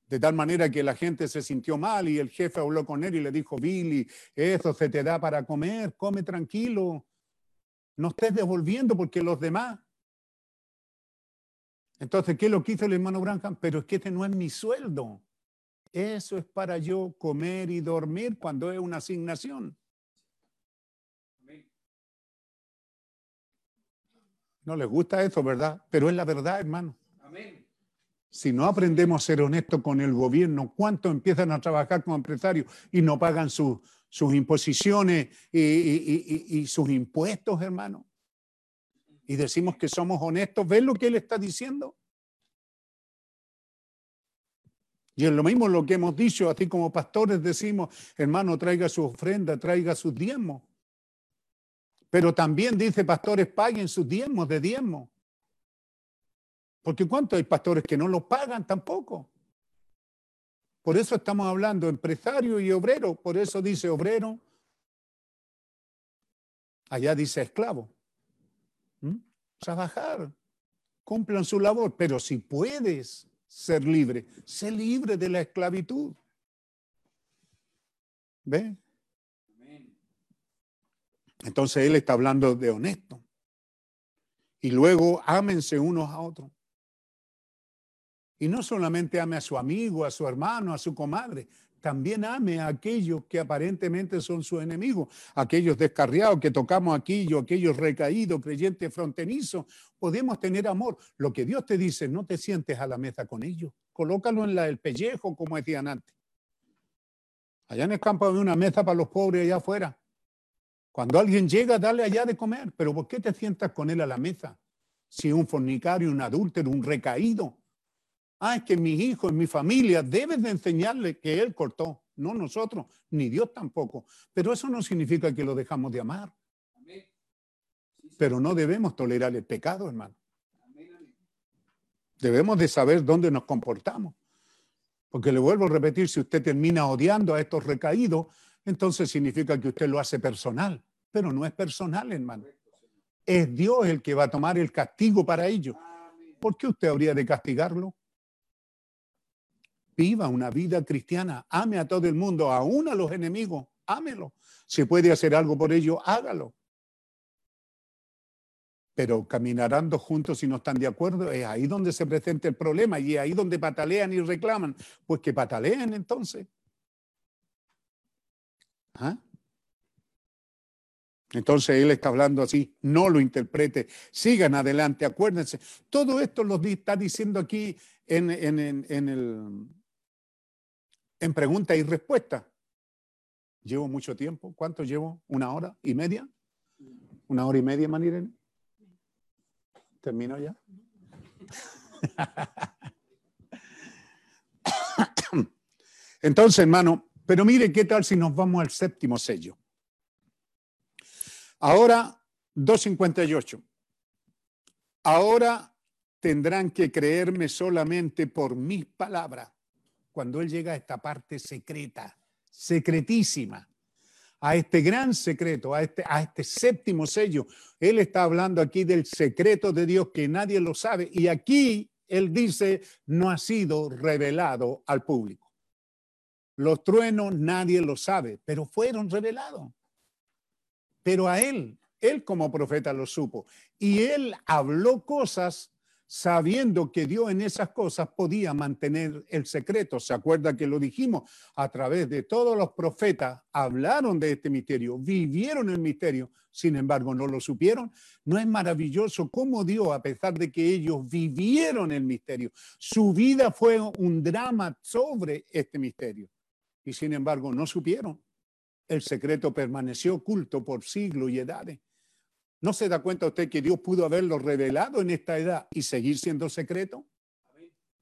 De tal manera que la gente se sintió mal y el jefe habló con él y le dijo, Billy, eso se te da para comer, come tranquilo. No estés devolviendo porque los demás. Entonces, ¿qué es lo que hizo el hermano Branham? Pero es que este no es mi sueldo. Eso es para yo comer y dormir cuando es una asignación. No les gusta eso, ¿verdad? Pero es la verdad, hermano. Si no aprendemos a ser honestos con el gobierno, ¿cuántos empiezan a trabajar como empresarios y no pagan sus- sus imposiciones y, y- y- y sus impuestos, hermano? Y decimos que somos honestos. ¿Ven lo que él está diciendo? Y es lo mismo lo que hemos dicho, así como pastores decimos, hermano, traiga su ofrenda, traiga sus diezmos. Pero también dice, pastores, paguen sus diezmos de diezmo. Porque ¿cuántos hay pastores que no lo pagan tampoco? Por eso estamos hablando empresario y obrero. Por eso dice obrero. Allá dice esclavo. Trabajar. Cumplan su labor. Pero si puedes ser libre, sé libre de la esclavitud. ¿Ve? Entonces él está hablando de honesto. Y luego ámense unos a otros. Y no solamente ame a su amigo, a su hermano, a su comadre, también ame a aquellos que aparentemente son sus enemigos, aquellos descarriados que tocamos aquí, yo, aquellos recaídos, creyentes fronterizos. Podemos tener amor. Lo que Dios te dice, no te sientes a la mesa con ellos. Colócalo en la, el pellejo, como decían antes. Allá en el campo hay una mesa para los pobres allá afuera. Cuando alguien llega, dale allá de comer. Pero ¿por qué te sientas con él a la mesa? Si es un fornicario, un adúltero, un recaído. Ah, es que mis hijos, mi familia, debes de enseñarle que él cortó. No nosotros, ni Dios tampoco. Pero eso no significa que lo dejamos de amar. Pero no debemos tolerar el pecado, hermano. Debemos de saber dónde nos comportamos. Porque le vuelvo a repetir, si usted termina odiando a estos recaídos, entonces significa que usted lo hace personal. Pero no es personal, hermano. Es Dios el que va a tomar el castigo para ello. ¿Por qué usted habría de castigarlo? Viva una vida cristiana, ame a todo el mundo, aún a los enemigos, ámelo. Si puede hacer algo por ello, hágalo. Pero caminarán dos juntos si no están de acuerdo, es ahí donde se presenta el problema y es ahí donde patalean y reclaman. Pues que pataleen entonces. ¿Ah? Entonces él está hablando así, no lo interprete, sigan adelante, acuérdense. Todo esto lo está diciendo aquí en, en, en el, en pregunta y respuesta. Llevo mucho tiempo, ¿cuánto llevo? ¿Una hora y media? ¿Una hora y media, Manirene? ¿Termino ya? (coughs) Entonces, hermano, pero mire qué tal si nos vamos al séptimo sello. Ahora, 258. Ahora tendrán que creerme solamente por mis palabras. Cuando él llega a esta parte secreta, secretísima, a este gran secreto, a este, a este séptimo sello, él está hablando aquí del secreto de Dios que nadie lo sabe. Y aquí él dice, no ha sido revelado al público. Los truenos nadie lo sabe, pero fueron revelados. pero a él, él como profeta lo supo. Y él habló cosas sabiendo que Dios en esas cosas podía mantener el secreto. ¿Se acuerda que lo dijimos? A través de todos los profetas hablaron de este misterio, vivieron el misterio, sin embargo no lo supieron. ¿No es maravilloso cómo Dios, a pesar de que ellos vivieron el misterio, su vida fue un drama sobre este misterio? Y sin embargo no supieron. El secreto permaneció oculto por siglos y edades. ¿No se da cuenta usted que Dios pudo haberlo revelado en esta edad y seguir siendo secreto?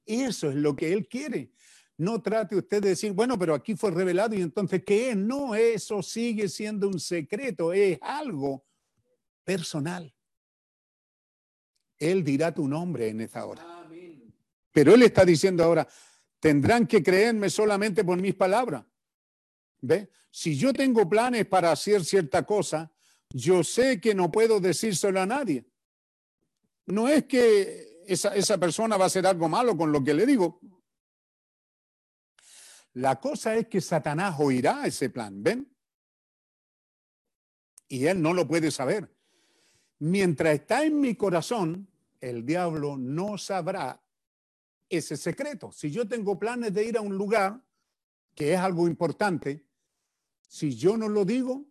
Eso es lo que Él quiere. No trate usted de decir, bueno, pero aquí fue revelado y entonces, ¿qué es? No, eso sigue siendo un secreto, es algo personal. Él dirá tu nombre en esta hora. Pero Él está diciendo ahora, tendrán que creerme solamente por mis palabras. ¿Ve? Si yo tengo planes para hacer cierta cosa, yo sé que no puedo decírselo a nadie. No es que esa, esa persona va a hacer algo malo con lo que le digo. La cosa es que Satanás oirá ese plan, ¿ven? Y él no lo puede saber. Mientras está en mi corazón, el diablo no sabrá ese secreto. Si yo tengo planes de ir a un lugar, que es algo importante, si yo no lo digo,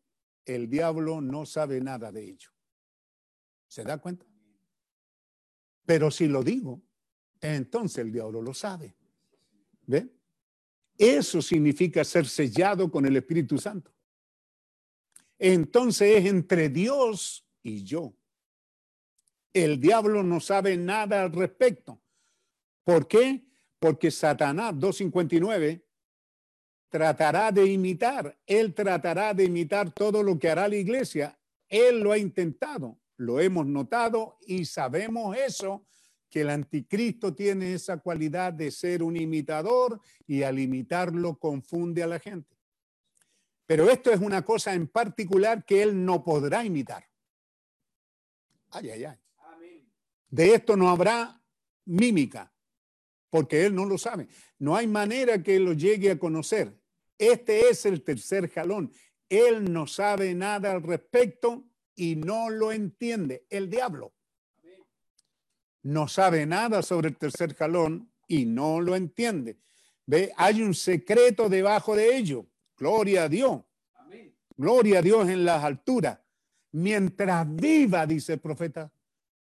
el diablo no sabe nada de ello. ¿Se da cuenta? Pero si lo digo, entonces el diablo lo sabe. ¿Ve? Eso significa ser sellado con el Espíritu Santo. Entonces es entre Dios y yo. El diablo no sabe nada al respecto. ¿Por qué? Porque Satanás 259 tratará de imitar, él tratará de imitar todo lo que hará la iglesia. Él lo ha intentado, lo hemos notado y sabemos eso, que el anticristo tiene esa cualidad de ser un imitador y al imitarlo confunde a la gente. Pero esto es una cosa en particular que él no podrá imitar. Ay, ay, ay. De esto no habrá mímica, porque él no lo sabe. No hay manera que lo llegue a conocer. Este es el tercer jalón. Él no sabe nada al respecto y no lo entiende. El diablo no sabe nada sobre el tercer jalón y no lo entiende. Ve, hay un secreto debajo de ello. Gloria a Dios. Gloria a Dios en las alturas. Mientras viva, dice el profeta,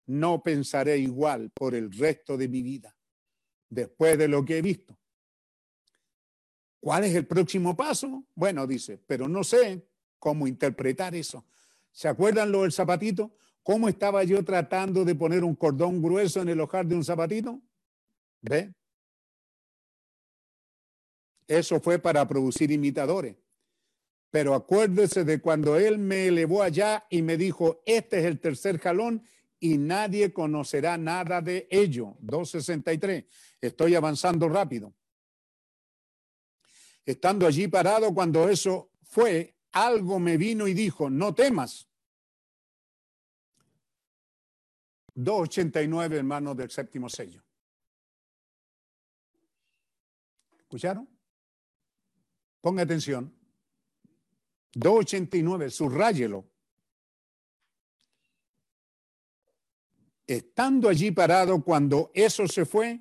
no pensaré igual por el resto de mi vida, después de lo que he visto. ¿Cuál es el próximo paso? Bueno, dice, pero no sé cómo interpretar eso. ¿Se acuerdan lo del zapatito? ¿Cómo estaba yo tratando de poner un cordón grueso en el hojar de un zapatito? ¿Ve? Eso fue para producir imitadores. Pero acuérdese de cuando él me elevó allá y me dijo, este es el tercer jalón y nadie conocerá nada de ello. 263. Estoy avanzando rápido. Estando allí parado cuando eso fue, algo me vino y dijo, no temas. 289, hermanos del séptimo sello. ¿Escucharon? Ponga atención. 289, subrayelo. Estando allí parado cuando eso se fue,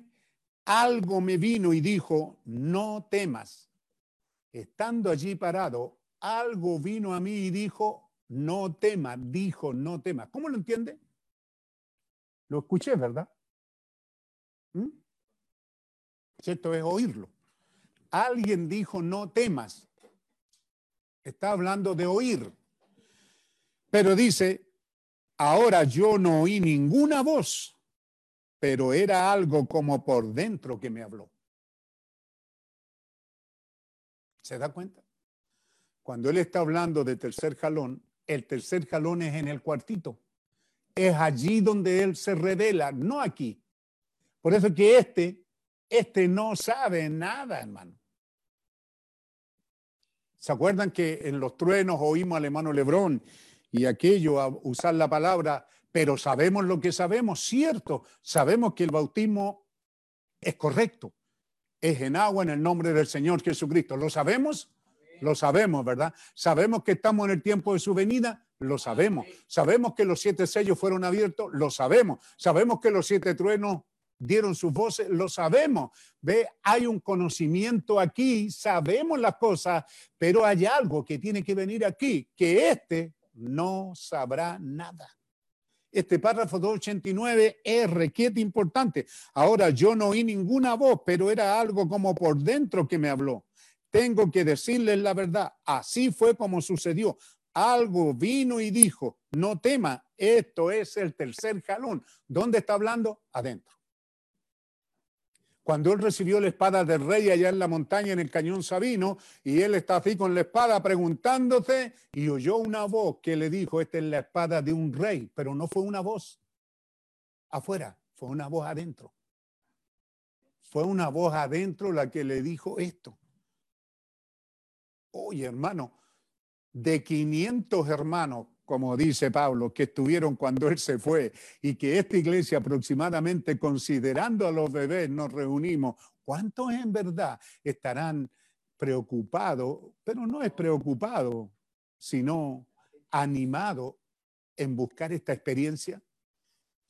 algo me vino y dijo, no temas estando allí parado, algo vino a mí y dijo, no tema, dijo, no tema. ¿Cómo lo entiende? Lo escuché, ¿verdad? ¿Mm? Esto es oírlo. Alguien dijo, no temas. Está hablando de oír. Pero dice, ahora yo no oí ninguna voz, pero era algo como por dentro que me habló. ¿Se da cuenta? Cuando él está hablando de tercer jalón, el tercer jalón es en el cuartito. Es allí donde él se revela, no aquí. Por eso que este, este no sabe nada, hermano. ¿Se acuerdan que en los truenos oímos al hermano Lebrón y aquello a usar la palabra, pero sabemos lo que sabemos? Cierto, sabemos que el bautismo es correcto, es en agua en el nombre del Señor Jesucristo. ¿Lo sabemos? Lo sabemos, ¿verdad? Sabemos que estamos en el tiempo de su venida. Lo sabemos. Sabemos que los siete sellos fueron abiertos, lo sabemos. Sabemos que los siete truenos dieron sus voces, lo sabemos. Ve, hay un conocimiento aquí, sabemos las cosas, pero hay algo que tiene que venir aquí, que este no sabrá nada. Este párrafo 289 es requiete importante. Ahora yo no oí ninguna voz, pero era algo como por dentro que me habló. Tengo que decirles la verdad. Así fue como sucedió. Algo vino y dijo, no tema, esto es el tercer jalón. ¿Dónde está hablando? Adentro. Cuando él recibió la espada del rey allá en la montaña, en el cañón Sabino, y él está así con la espada preguntándose, y oyó una voz que le dijo, esta es la espada de un rey, pero no fue una voz afuera, fue una voz adentro. Fue una voz adentro la que le dijo esto. Oye, hermano, de 500 hermanos, como dice Pablo, que estuvieron cuando él se fue y que esta iglesia aproximadamente, considerando a los bebés, nos reunimos, ¿cuántos en verdad estarán preocupados? Pero no es preocupado, sino animado en buscar esta experiencia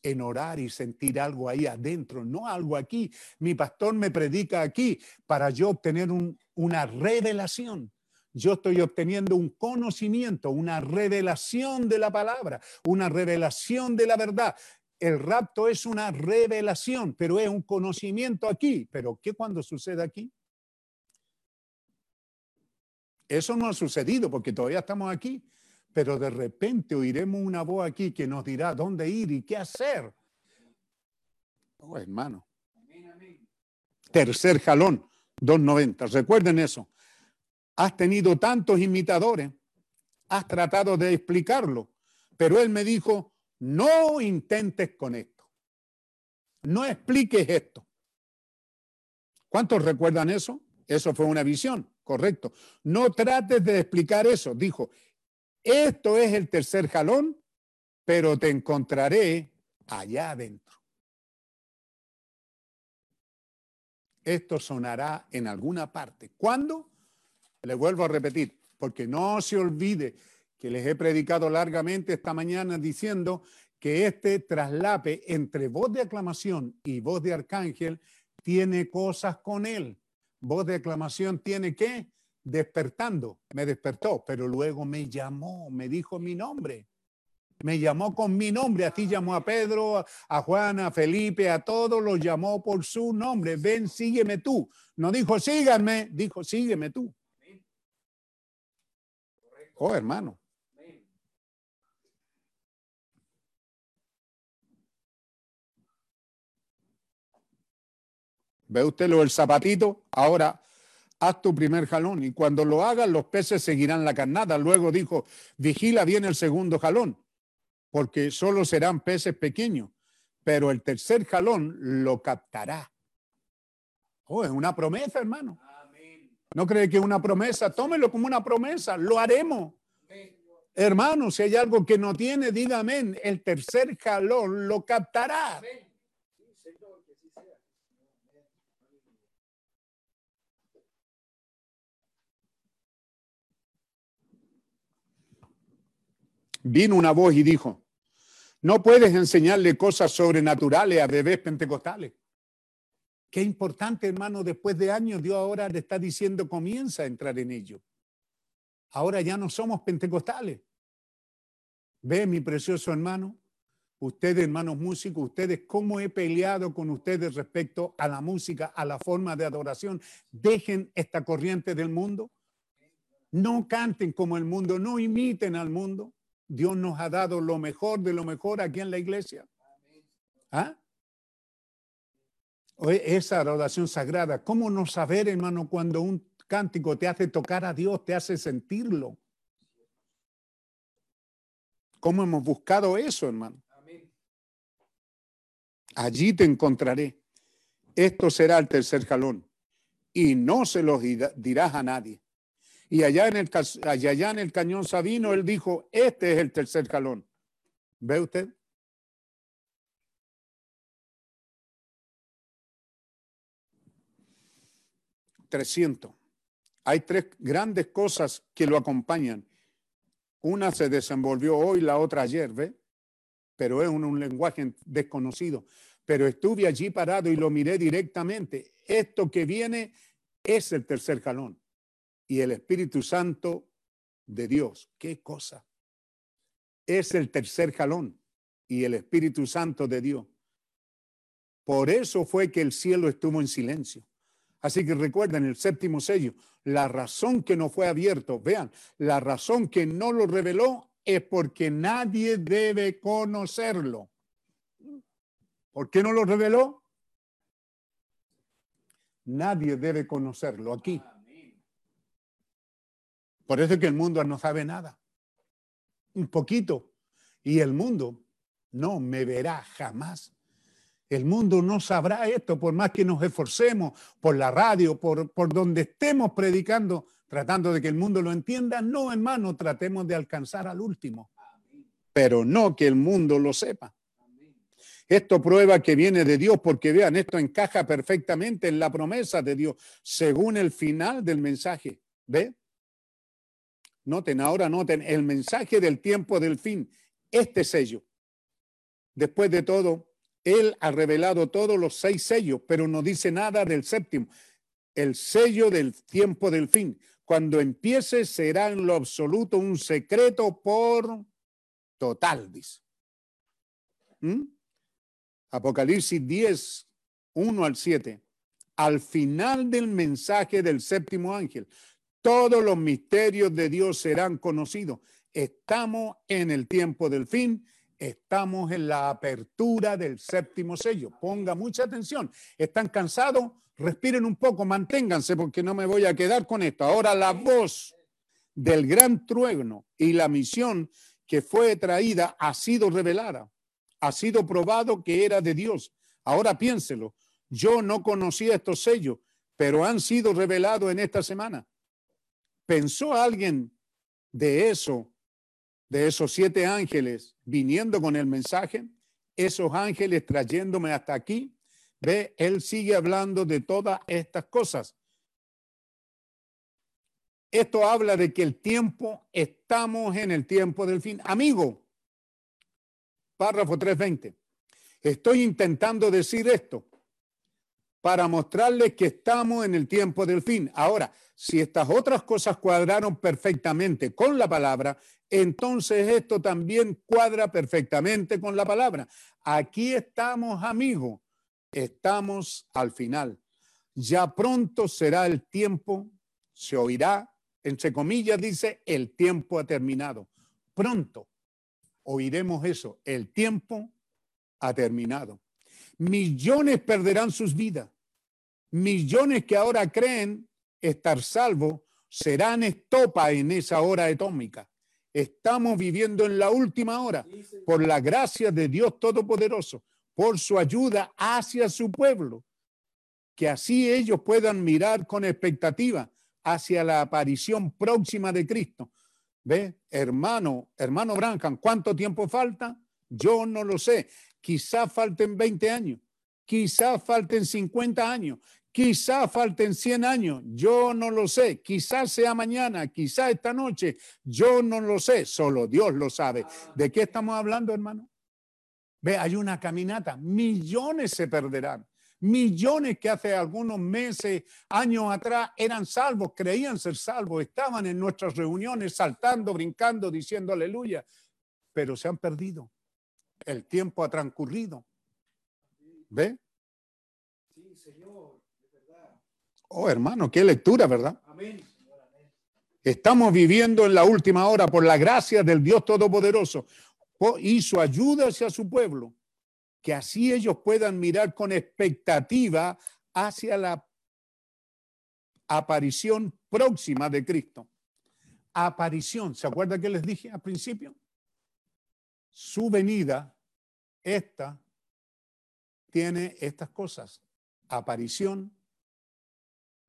en orar y sentir algo ahí adentro, no algo aquí. Mi pastor me predica aquí para yo obtener un, una revelación yo estoy obteniendo un conocimiento, una revelación de la palabra, una revelación de la verdad. El rapto es una revelación, pero es un conocimiento aquí. ¿Pero qué cuando sucede aquí? Eso no ha sucedido porque todavía estamos aquí, pero de repente oiremos una voz aquí que nos dirá dónde ir y qué hacer. Oh, hermano. Tercer jalón, 290. Recuerden eso has tenido tantos imitadores, has tratado de explicarlo, pero él me dijo, no intentes con esto, no expliques esto. ¿Cuántos recuerdan eso? Eso fue una visión, correcto. No trates de explicar eso, dijo, esto es el tercer jalón, pero te encontraré allá adentro. Esto sonará en alguna parte. ¿Cuándo? Le vuelvo a repetir, porque no se olvide que les he predicado largamente esta mañana diciendo que este traslape entre voz de aclamación y voz de arcángel tiene cosas con él. Voz de aclamación tiene que despertando, me despertó, pero luego me llamó, me dijo mi nombre. Me llamó con mi nombre, así llamó a Pedro, a Juan, a Felipe, a todos los llamó por su nombre. Ven, sígueme tú. No dijo síganme, dijo sígueme tú. Oh, hermano. ¿Ve usted lo del zapatito? Ahora haz tu primer jalón y cuando lo hagas los peces seguirán la carnada. Luego dijo, vigila bien el segundo jalón, porque solo serán peces pequeños, pero el tercer jalón lo captará. Oh, es una promesa, hermano. ¿No cree que una promesa? Tómelo como una promesa, lo haremos. Hermano, si hay algo que no tiene, dígame, el tercer jalón lo captará. Vino una voz y dijo, no puedes enseñarle cosas sobrenaturales a bebés pentecostales. Qué importante, hermano, después de años, Dios ahora le está diciendo, comienza a entrar en ello. Ahora ya no somos pentecostales. Ve, mi precioso hermano, ustedes, hermanos músicos, ustedes, cómo he peleado con ustedes respecto a la música, a la forma de adoración. Dejen esta corriente del mundo. No canten como el mundo, no imiten al mundo. Dios nos ha dado lo mejor de lo mejor aquí en la iglesia. ¿Ah? Esa adoración sagrada, ¿cómo no saber, hermano, cuando un cántico te hace tocar a Dios, te hace sentirlo? ¿Cómo hemos buscado eso, hermano? Allí te encontraré. Esto será el tercer jalón. Y no se los dirás a nadie. Y allá en, el, allá en el cañón Sabino, él dijo, este es el tercer jalón. ¿Ve usted? Trescientos. Hay tres grandes cosas que lo acompañan Una se desenvolvió hoy, la otra ayer, ¿ve? Pero es un, un lenguaje desconocido. Pero estuve allí parado y lo miré directamente. Esto que viene es el tercer jalón. Y el Espíritu Santo de Dios. ¿Qué cosa? Es el tercer jalón y el Espíritu Santo de Dios. Por eso fue que el cielo estuvo en silencio. Así que recuerden el séptimo sello, la razón que no fue abierto, vean, la razón que no lo reveló es porque nadie debe conocerlo. ¿Por qué no lo reveló? Nadie debe conocerlo aquí. Por eso es que el mundo no sabe nada. Un poquito. Y el mundo no me verá jamás. El mundo no sabrá esto por más que nos esforcemos por la radio, por, por donde estemos predicando, tratando de que el mundo lo entienda. No, hermano, tratemos de alcanzar al último, pero no que el mundo lo sepa. Esto prueba que viene de Dios porque vean, esto encaja perfectamente en la promesa de Dios según el final del mensaje. ¿Ve? Noten, ahora noten el mensaje del tiempo del fin, este sello. Después de todo, Él ha revelado todos los seis sellos, pero no dice nada del séptimo, el sello del tiempo del fin. Cuando empiece será en lo absoluto un secreto por total, dice. ¿Mm? Apocalipsis 10, 1 al 7. Al final del mensaje del séptimo ángel, todos los misterios de Dios serán conocidos. Estamos en el tiempo del fin, estamos en la apertura del séptimo sello. Ponga mucha atención. ¿Están cansados? Respiren un poco, manténganse porque no me voy a quedar con esto. Ahora la voz del gran trueno y la misión que fue traída ha sido revelada ha sido probado que era de Dios. Ahora piénselo, yo no conocía estos sellos, pero han sido revelados en esta semana. ¿Pensó alguien de eso, de esos siete ángeles viniendo con el mensaje? Esos ángeles trayéndome hasta aquí. Ve, él sigue hablando de todas estas cosas. Esto habla de que el tiempo, estamos en el tiempo del fin. Amigo, párrafo 320. Estoy intentando decir esto para mostrarles que estamos en el tiempo del fin. Ahora, si estas otras cosas cuadraron perfectamente con la palabra, entonces esto también cuadra perfectamente con la palabra. Aquí estamos, amigos, estamos al final. Ya pronto será el tiempo, se oirá, entre comillas dice, el tiempo ha terminado. Pronto oiremos eso. El tiempo ha terminado. Millones perderán sus vidas. Millones que ahora creen estar salvos serán estopa en esa hora atómica. Estamos viviendo en la última hora por la gracia de Dios Todopoderoso, por su ayuda hacia su pueblo, que así ellos puedan mirar con expectativa hacia la aparición próxima de Cristo ¿Ve? Hermano, hermano Branham, ¿cuánto tiempo falta? Yo no lo sé. Quizá falten 20 años, quizá falten 50 años, quizá falten 100 años. Yo no lo sé. Quizás sea mañana, quizá esta noche. Yo no lo sé. Solo Dios lo sabe. ¿De qué estamos hablando, hermano? Ve, hay una caminata. Millones se perderán. Millones que hace algunos meses, años atrás, eran salvos, creían ser salvos, estaban en nuestras reuniones saltando, brincando, diciendo aleluya, pero se han perdido. El tiempo ha transcurrido. ¿Ve? Sí, Señor, de verdad. Oh, hermano, qué lectura, ¿verdad? Amén. Estamos viviendo en la última hora por la gracia del Dios Todopoderoso y su ayuda hacia su pueblo que así ellos puedan mirar con expectativa hacia la aparición próxima de Cristo. Aparición, ¿se acuerda que les dije al principio? Su venida, esta, tiene estas cosas, aparición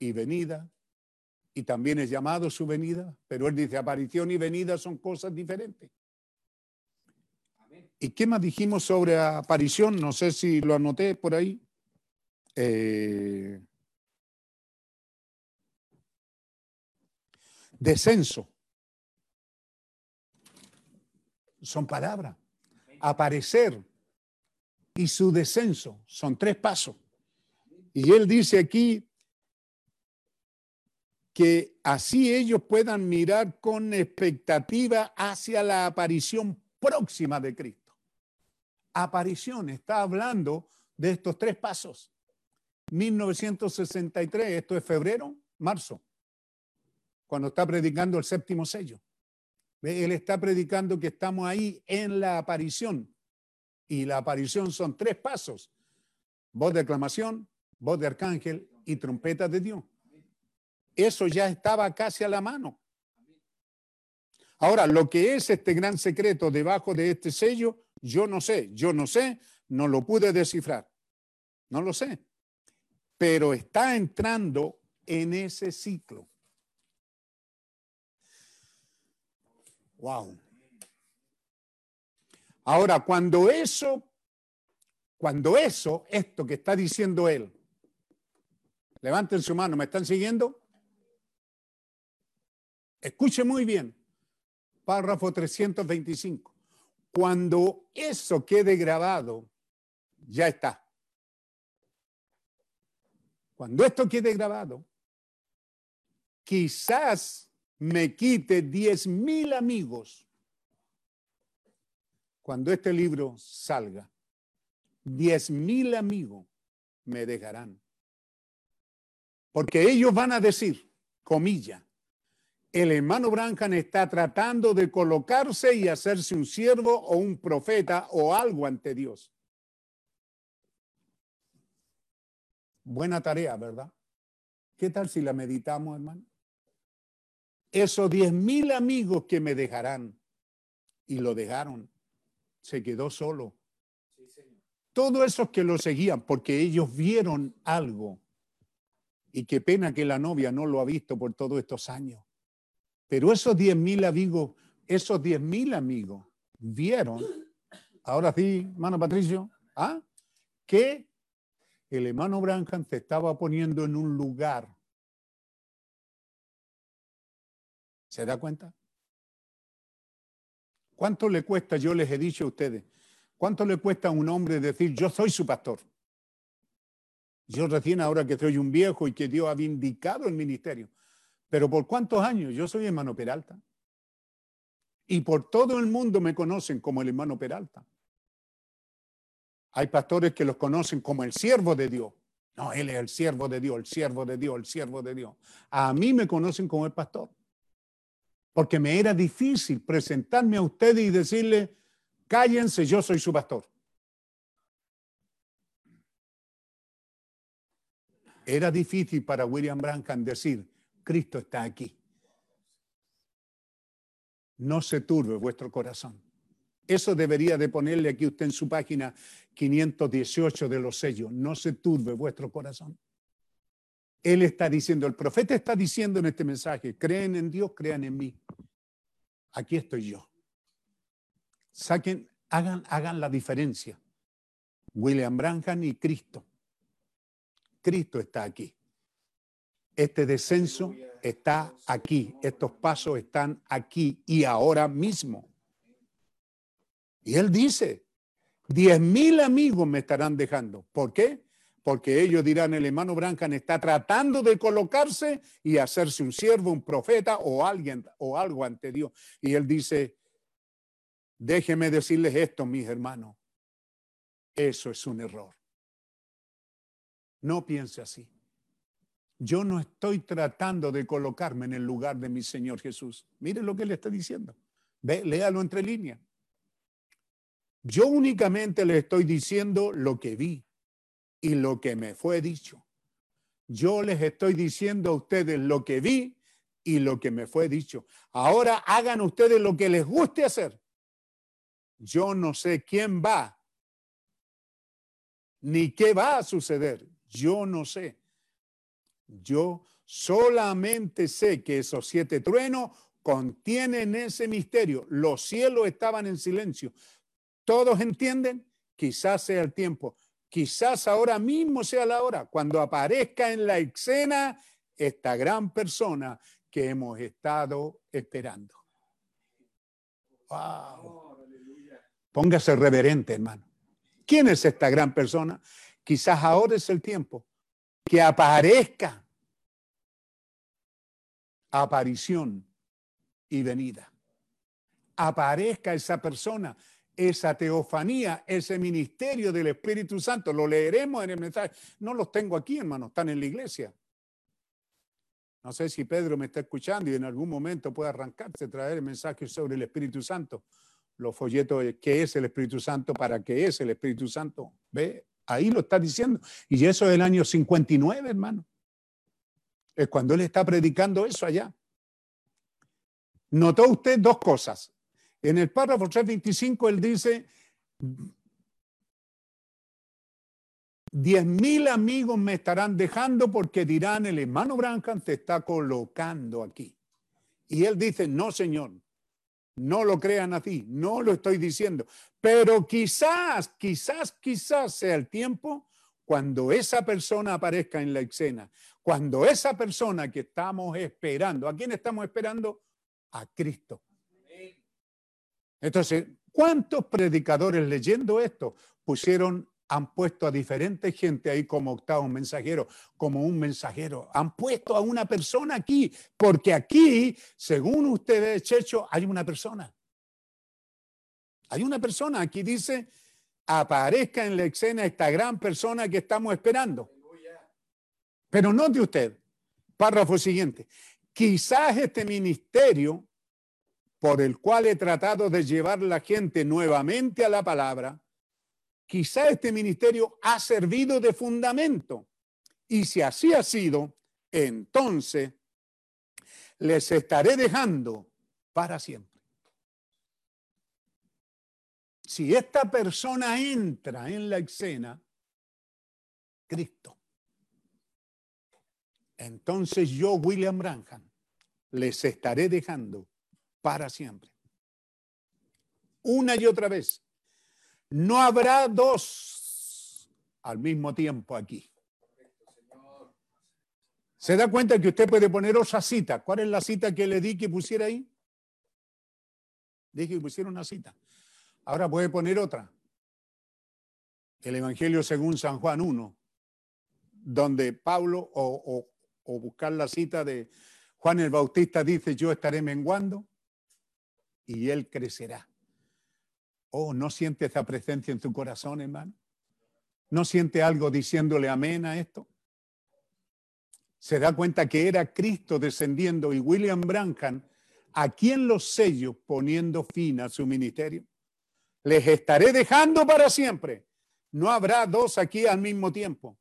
y venida, y también es llamado su venida, pero él dice aparición y venida son cosas diferentes. ¿Y qué más dijimos sobre aparición? No sé si lo anoté por ahí. Eh, descenso. son palabras. Aparecer y su descenso son tres pasos. Y él dice aquí que así ellos puedan mirar con expectativa hacia la aparición próxima de Cristo. Aparición, está hablando de estos tres pasos. 1963, esto es febrero, marzo, cuando está predicando el séptimo sello. Él está predicando que estamos ahí en la aparición. Y la aparición son tres pasos. Voz de aclamación, voz de arcángel y trompeta de Dios. Eso ya estaba casi a la mano. Ahora, lo que es este gran secreto debajo de este sello, yo no sé, yo no sé, no lo pude descifrar. No lo sé. Pero está entrando en ese ciclo. Wow. Ahora, cuando eso, cuando eso, esto que está diciendo él, levanten su mano, ¿me están siguiendo? Escuche muy bien, párrafo 325. Cuando eso quede grabado, ya está. Cuando esto quede grabado, quizás me quite diez mil amigos cuando este libro salga. Diez mil amigos me dejarán. Porque ellos van a decir, comilla, el hermano Branham está tratando de colocarse y hacerse un siervo o un profeta o algo ante Dios. Buena tarea, ¿verdad? ¿Qué tal si la meditamos, hermano? Esos diez mil amigos que me dejarán y lo dejaron, se quedó solo. Todos esos que lo seguían, porque ellos vieron algo. Y qué pena que la novia no lo ha visto por todos estos años. Pero esos diez mil amigos, esos diez mil amigos vieron, ahora sí, hermano Patricio, ¿ah? que el hermano Branham se estaba poniendo en un lugar. ¿Se da cuenta? ¿Cuánto le cuesta, yo les he dicho a ustedes, cuánto le cuesta a un hombre decir, yo soy su pastor? Yo recién ahora que soy un viejo y que Dios ha vindicado el ministerio. Pero ¿por cuántos años? Yo soy hermano Peralta. Y por todo el mundo me conocen como el hermano Peralta. Hay pastores que los conocen como el siervo de Dios. No, él es el siervo de Dios, el siervo de Dios, el siervo de Dios. A mí me conocen como el pastor. Porque me era difícil presentarme a ustedes y decirle, cállense, yo soy su pastor. Era difícil para William Branham decir, Cristo está aquí. No se turbe vuestro corazón. Eso debería de ponerle aquí usted en su página 518 de los sellos. No se turbe vuestro corazón. Él está diciendo, el profeta está diciendo en este mensaje, creen en Dios, crean en mí. Aquí estoy yo. Saquen, hagan, hagan la diferencia. William Branham y Cristo. Cristo está aquí. Este descenso está aquí. Estos pasos están aquí y ahora mismo. Y él dice, diez mil amigos me estarán dejando. ¿Por qué? Porque ellos dirán, el hermano Branham está tratando de colocarse y hacerse un siervo, un profeta o alguien o algo ante Dios. Y él dice, déjenme decirles esto, mis hermanos. Eso es un error. No piense así. Yo no estoy tratando de colocarme en el lugar de mi Señor Jesús. Mire lo que le está diciendo. Ve, léalo entre líneas. Yo únicamente le estoy diciendo lo que vi y lo que me fue dicho. Yo les estoy diciendo a ustedes lo que vi y lo que me fue dicho. Ahora hagan ustedes lo que les guste hacer. Yo no sé quién va, ni qué va a suceder. Yo no sé. Yo solamente sé que esos siete truenos contienen ese misterio. Los cielos estaban en silencio. ¿Todos entienden? Quizás sea el tiempo. Quizás ahora mismo sea la hora, cuando aparezca en la escena esta gran persona que hemos estado esperando. Wow. Póngase reverente, hermano. ¿Quién es esta gran persona? Quizás ahora es el tiempo que aparezca aparición y venida. Aparezca esa persona, esa teofanía, ese ministerio del Espíritu Santo. Lo leeremos en el mensaje. No los tengo aquí, hermano, están en la iglesia. No sé si Pedro me está escuchando y en algún momento puede arrancarse, traer el mensaje sobre el Espíritu Santo. Los folletos de qué es el Espíritu Santo, para qué es el Espíritu Santo. Ve, ahí lo está diciendo. Y eso es el año 59, hermano. Es cuando él está predicando eso allá. Notó usted dos cosas. En el párrafo 325 él dice, diez mil amigos me estarán dejando porque dirán, el hermano Branham te está colocando aquí. Y él dice, no, señor, no lo crean así, no lo estoy diciendo. Pero quizás, quizás, quizás sea el tiempo cuando esa persona aparezca en la escena, cuando esa persona que estamos esperando, ¿a quién estamos esperando? A Cristo. Entonces, ¿cuántos predicadores leyendo esto pusieron, han puesto a diferente gente ahí como octavo mensajero, como un mensajero? Han puesto a una persona aquí, porque aquí, según ustedes, Checho, hay una persona. Hay una persona, aquí dice, aparezca en la escena esta gran persona que estamos esperando. Pero note usted, párrafo siguiente, quizás este ministerio por el cual he tratado de llevar la gente nuevamente a la palabra, quizás este ministerio ha servido de fundamento. Y si así ha sido, entonces les estaré dejando para siempre. Si esta persona entra en la escena, Cristo, entonces yo, William Branham, les estaré dejando para siempre. Una y otra vez. No habrá dos al mismo tiempo aquí. ¿Se da cuenta que usted puede poner otra cita? ¿Cuál es la cita que le di que pusiera ahí? Dije que pusiera una cita. Ahora puede poner otra. El Evangelio según San Juan 1, donde Pablo, o, buscar la cita de Juan el Bautista, dice, yo estaré menguando y él crecerá. Oh, ¿no siente esa presencia en tu corazón, hermano? ¿No siente algo diciéndole amén a esto? Se da cuenta que era Cristo descendiendo y William Branham aquí en los sellos poniendo fin a su ministerio. Les estaré dejando para siempre. No habrá dos aquí al mismo tiempo.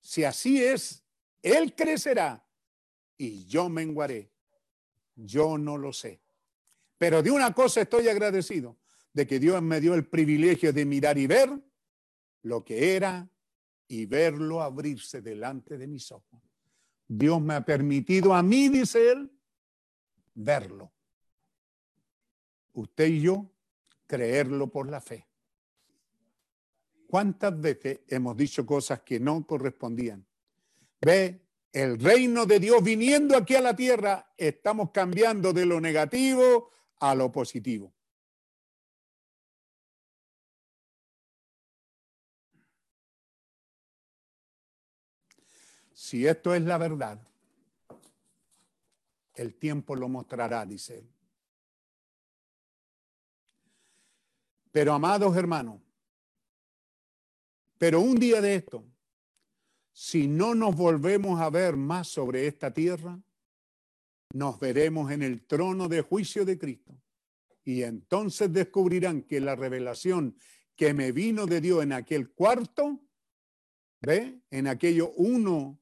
Si así es, Él crecerá y yo menguaré. Yo no lo sé. Pero de una cosa estoy agradecido, de que Dios me dio el privilegio de mirar y ver lo que era y verlo abrirse delante de mis ojos. Dios me ha permitido a mí, dice él, verlo. Usted y yo, creerlo por la fe. ¿Cuántas veces hemos dicho cosas que no correspondían? Ve, el reino de Dios viniendo aquí a la tierra, estamos cambiando de lo negativo a lo positivo. Si esto es la verdad, el tiempo lo mostrará, dice él. Pero amados hermanos, pero un día de esto, si no nos volvemos a ver más sobre esta tierra, nos veremos en el trono de juicio de Cristo. Y entonces descubrirán que la revelación que me vino de Dios en aquel cuarto, ¿ve? En aquello uno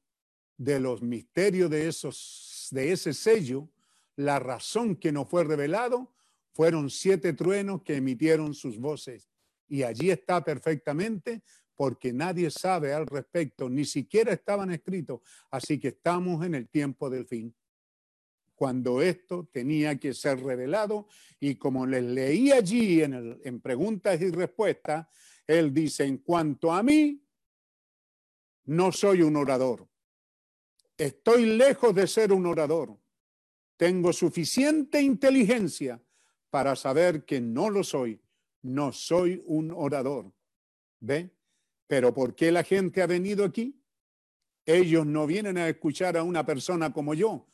de los misterios de esos de ese sello, la razón que nos fue revelado fueron siete truenos que emitieron sus voces. Y allí está perfectamente porque nadie sabe al respecto, ni siquiera estaban escritos. Así que estamos en el tiempo del fin cuando esto tenía que ser revelado. Y como les leí allí en, el, en preguntas y respuestas, él dice, en cuanto a mí, no soy un orador. Estoy lejos de ser un orador. Tengo suficiente inteligencia para saber que no lo soy. no soy un orador. ¿Ve? Pero ¿por qué la gente ha venido aquí? Ellos no vienen a escuchar a una persona como yo.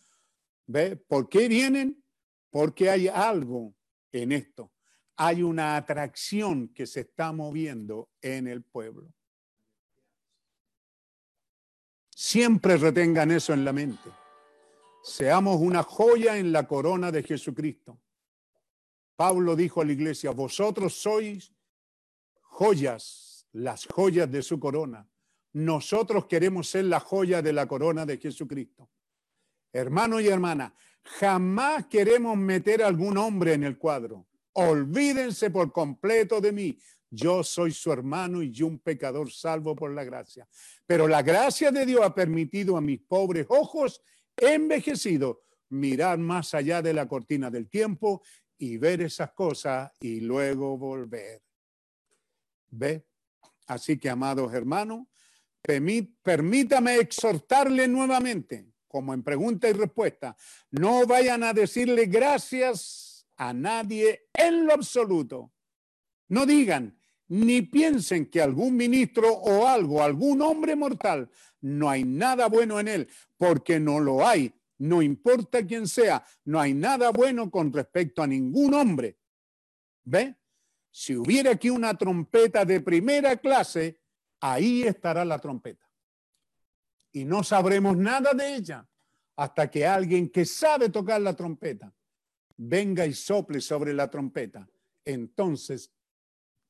¿Ve? ¿Por qué vienen? Porque hay algo en esto. Hay una atracción que se está moviendo en el pueblo. Siempre retengan eso en la mente. Seamos una joya en la corona de Jesucristo. Pablo dijo a la iglesia, vosotros sois joyas, las joyas de su corona. Nosotros queremos ser la joya de la corona de Jesucristo. Hermano y hermana, jamás queremos meter a algún hombre en el cuadro. Olvídense por completo de mí. Yo soy su hermano y yo un pecador salvo por la gracia. Pero la gracia de Dios ha permitido a mis pobres ojos envejecidos mirar más allá de la cortina del tiempo y ver esas cosas y luego volver. ¿Ve? Así que, amados hermanos, permí- permítame exhortarle nuevamente, como en pregunta y respuesta, no vayan a decirle gracias a nadie en lo absoluto. No digan ni piensen que algún ministro o algo, algún hombre mortal, no hay nada bueno en él, porque no lo hay. No importa quién sea, no hay nada bueno con respecto a ningún hombre. ¿Ve? Si hubiera aquí una trompeta de primera clase, ahí estará la trompeta. Y no sabremos nada de ella hasta que alguien que sabe tocar la trompeta venga y sople sobre la trompeta. Entonces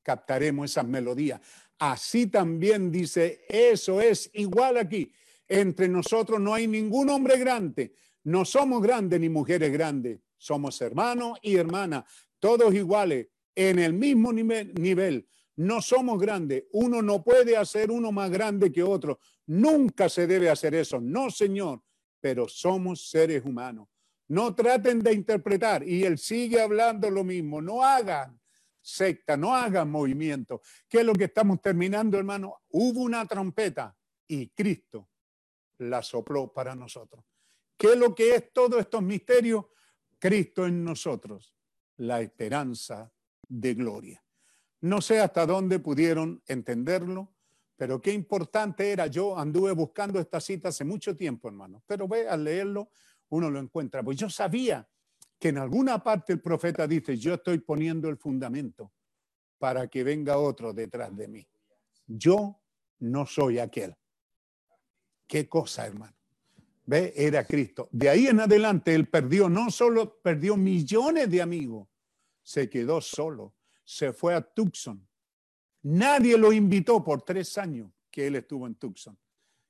captaremos esas melodías. Así también dice, eso es igual aquí. Entre nosotros no hay ningún hombre grande. No somos grandes ni mujeres grandes. Somos hermanos y hermanas, todos iguales, en el mismo nivel. No somos grandes. Uno no puede hacer uno más grande que otro. Nunca se debe hacer eso. No, Señor. Pero somos seres humanos. No traten de interpretar. Y él sigue hablando lo mismo. No hagan secta, no hagan movimiento. ¿Qué es lo que estamos terminando, hermano? Hubo una trompeta y Cristo la sopló para nosotros. ¿Qué es lo que es todos estos misterios? Cristo en nosotros, la esperanza de gloria. No sé hasta dónde pudieron entenderlo, pero qué importante era. Yo anduve buscando esta cita hace mucho tiempo, hermano, pero ve a leerlo, uno lo encuentra. Pues yo sabía que en alguna parte el profeta dice, yo estoy poniendo el fundamento para que venga otro detrás de mí. Yo no soy aquel. Qué cosa, hermano. Ve, era Cristo. De ahí en adelante él perdió, no solo perdió millones de amigos, se quedó solo, se fue a Tucson. Nadie lo invitó por tres años que él estuvo en Tucson.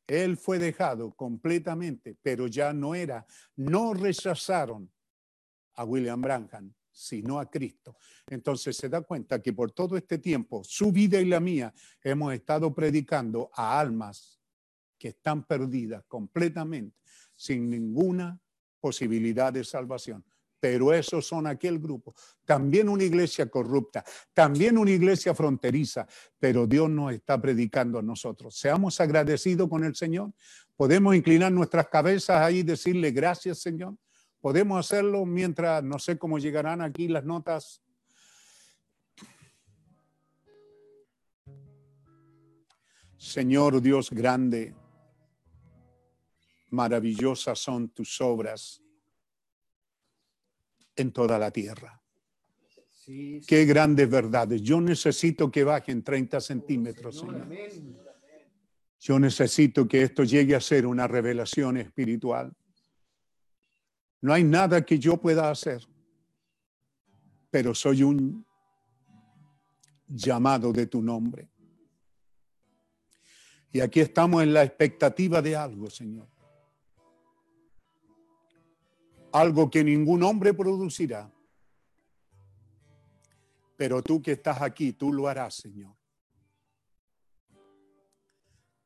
Él fue dejado completamente, pero ya no era, no rechazaron a William Branham, sino a Cristo. Entonces se da cuenta que por todo este tiempo, su vida y la mía, hemos estado predicando a almas que están perdidas completamente, sin ninguna posibilidad de salvación. Pero esos son aquel grupo. También una iglesia corrupta, también una iglesia fronteriza, pero Dios nos está predicando a nosotros. Seamos agradecidos con el Señor. Podemos inclinar nuestras cabezas ahí y decirle gracias, Señor. Podemos hacerlo mientras, no sé cómo llegarán aquí las notas. Señor Dios grande, maravillosas son tus obras en toda la tierra. Sí, sí, Qué grandes verdades. Yo necesito que bajen 30 centímetros, Señor, Señor. Yo necesito que esto llegue a ser una revelación espiritual. No hay nada que yo pueda hacer, pero soy un llamado de tu nombre. Y aquí estamos en la expectativa de algo, Señor. Algo que ningún hombre producirá. Pero tú que estás aquí, tú lo harás, Señor.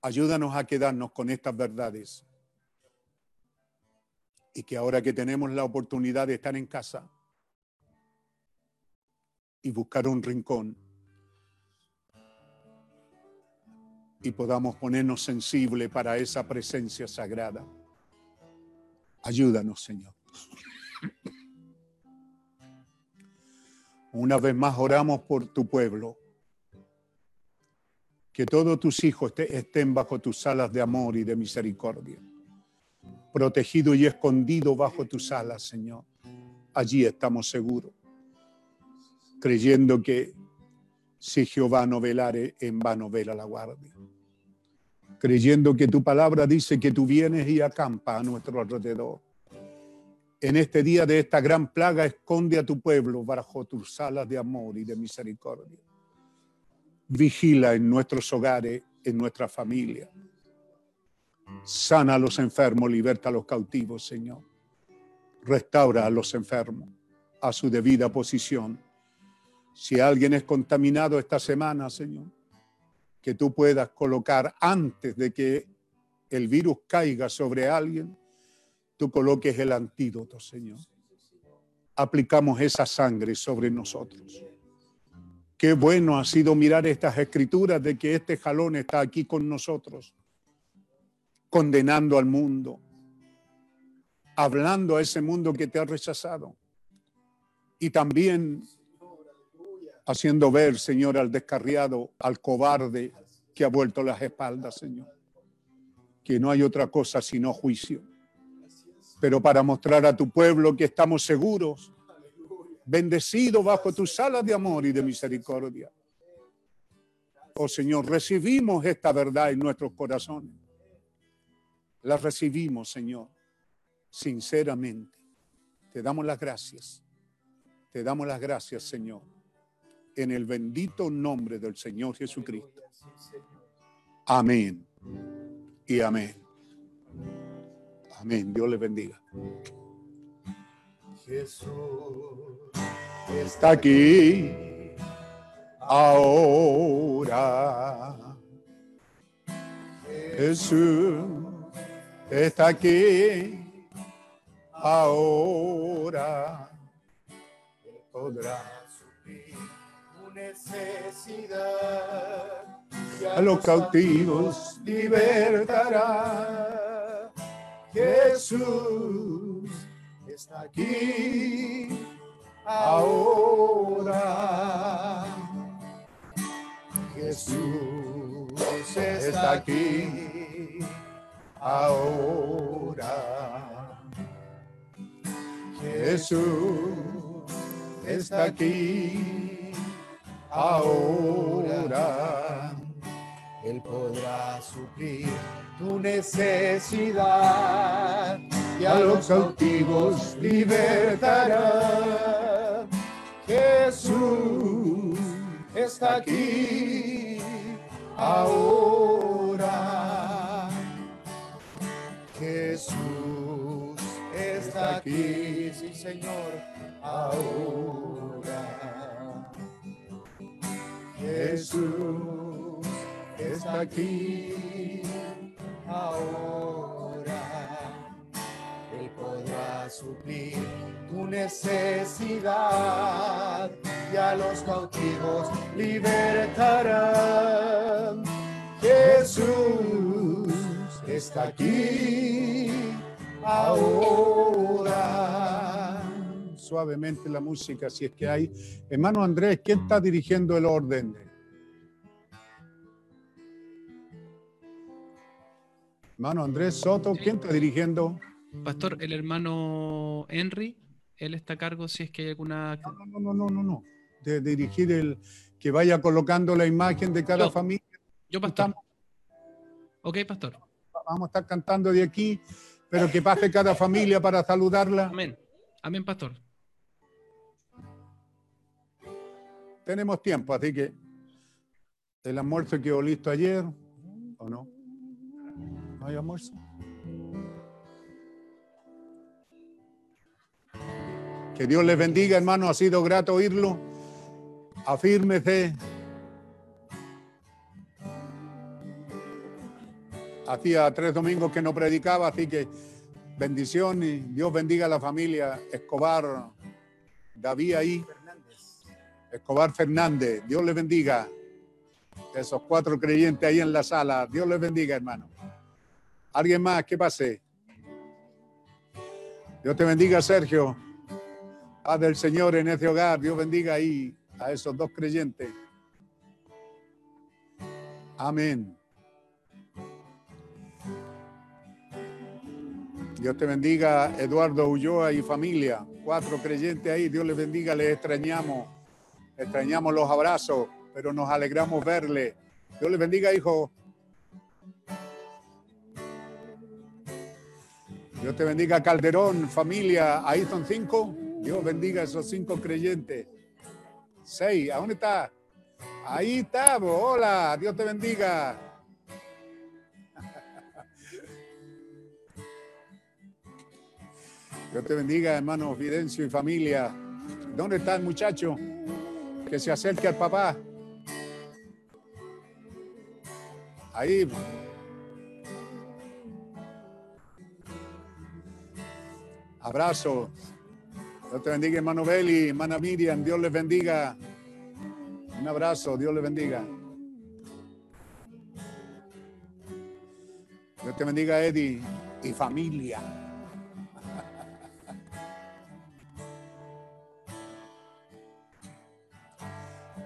Ayúdanos a quedarnos con estas verdades. Y que ahora que tenemos la oportunidad de estar en casa y buscar un rincón y podamos ponernos sensibles para esa presencia sagrada. Ayúdanos, Señor. Una vez más oramos por tu pueblo. Que todos tus hijos estén bajo tus alas de amor y de misericordia. Protegido y escondido bajo tus alas, Señor. Allí estamos seguros. Creyendo que si Jehová no velare, en vano vela la guardia. Creyendo que tu palabra dice que tú vienes y acampa a nuestro alrededor. En este día de esta gran plaga, esconde a tu pueblo bajo tus alas de amor y de misericordia. Vigila en nuestros hogares, en nuestra familia. Sana a los enfermos, liberta a los cautivos, Señor. Restaura a los enfermos a su debida posición. Si alguien es contaminado esta semana, Señor, que tú puedas colocar antes de que el virus caiga sobre alguien, tú coloques el antídoto, Señor. Aplicamos esa sangre sobre nosotros. Qué bueno ha sido mirar estas escrituras de que este jalón está aquí con nosotros, condenando al mundo, hablando a ese mundo que te ha rechazado y también haciendo ver, Señor, al descarriado, al cobarde que ha vuelto las espaldas, Señor, que no hay otra cosa sino juicio. Pero para mostrar a tu pueblo que estamos seguros, bendecidos bajo tus alas de amor y de misericordia. Oh Señor, recibimos esta verdad en nuestros corazones. La recibimos, Señor, sinceramente. Te damos las gracias. Te damos las gracias, Señor, en el bendito nombre del Señor Jesucristo. Amén y amén. Amén. Dios le bendiga. Jesús Está aquí ahora. Jesús está aquí ahora. Podrá suplir tu necesidad y a los cautivos libertará. Jesús está aquí ahora. Jesús está aquí ahora. Jesús está aquí ahora. Él podrá suplir tu necesidad y a los cautivos libertará. Jesús está aquí ahora. Jesús está aquí, sí Señor, ahora. Jesús está aquí ahora. Él podrá suplir tu necesidad y a los cautivos libertará. Jesús está aquí ahora. Suavemente la música, si es que hay. Hermano Andrés, ¿quién está dirigiendo el orden? Hermano Andrés Soto, ¿quién está dirigiendo? Pastor, el hermano Henry, él está a cargo si es que hay alguna... No, no, no, no, no, no. De dirigir el que vaya colocando la imagen de cada Yo. familia. Yo, pastor. Estamos- Ok, pastor. vamos a estar cantando de aquí, pero que pase cada familia para saludarla. Amén. Amén, pastor. Tenemos tiempo, así que el almuerzo quedó listo ayer, ¿o no? ¿No hay almuerzo? Que Dios les bendiga, hermano. Ha sido grato oírlo. Afírmese. Hacía tres domingos que no predicaba, así que bendición Dios bendiga a la familia Escobar, David ahí. Escobar Fernández, Dios le bendiga. Esos cuatro creyentes ahí en la sala, Dios les bendiga, hermano. ¿Alguien más? ¿Qué pase? Dios te bendiga, Sergio. Paz del Señor en este hogar. Dios bendiga ahí a esos dos creyentes. Amén. Dios te bendiga, Eduardo Ulloa y familia. Cuatro creyentes ahí. Dios les bendiga, les extrañamos. Extrañamos los abrazos, pero nos alegramos verle. Dios les bendiga, hijo. Dios te bendiga, Calderón, familia. Ahí son cinco. Dios bendiga a esos cinco creyentes. Seis. ¿A dónde está? Ahí está. bo. Hola. Dios te bendiga. (laughs) Dios te bendiga, hermano Fidencio y familia. ¿Dónde está el muchacho? Que se acerque al papá. Ahí. Abrazo. Dios te bendiga, hermano Beli, hermana Miriam. Dios les bendiga. Un abrazo. Dios les bendiga. Dios te bendiga, Eddie y familia.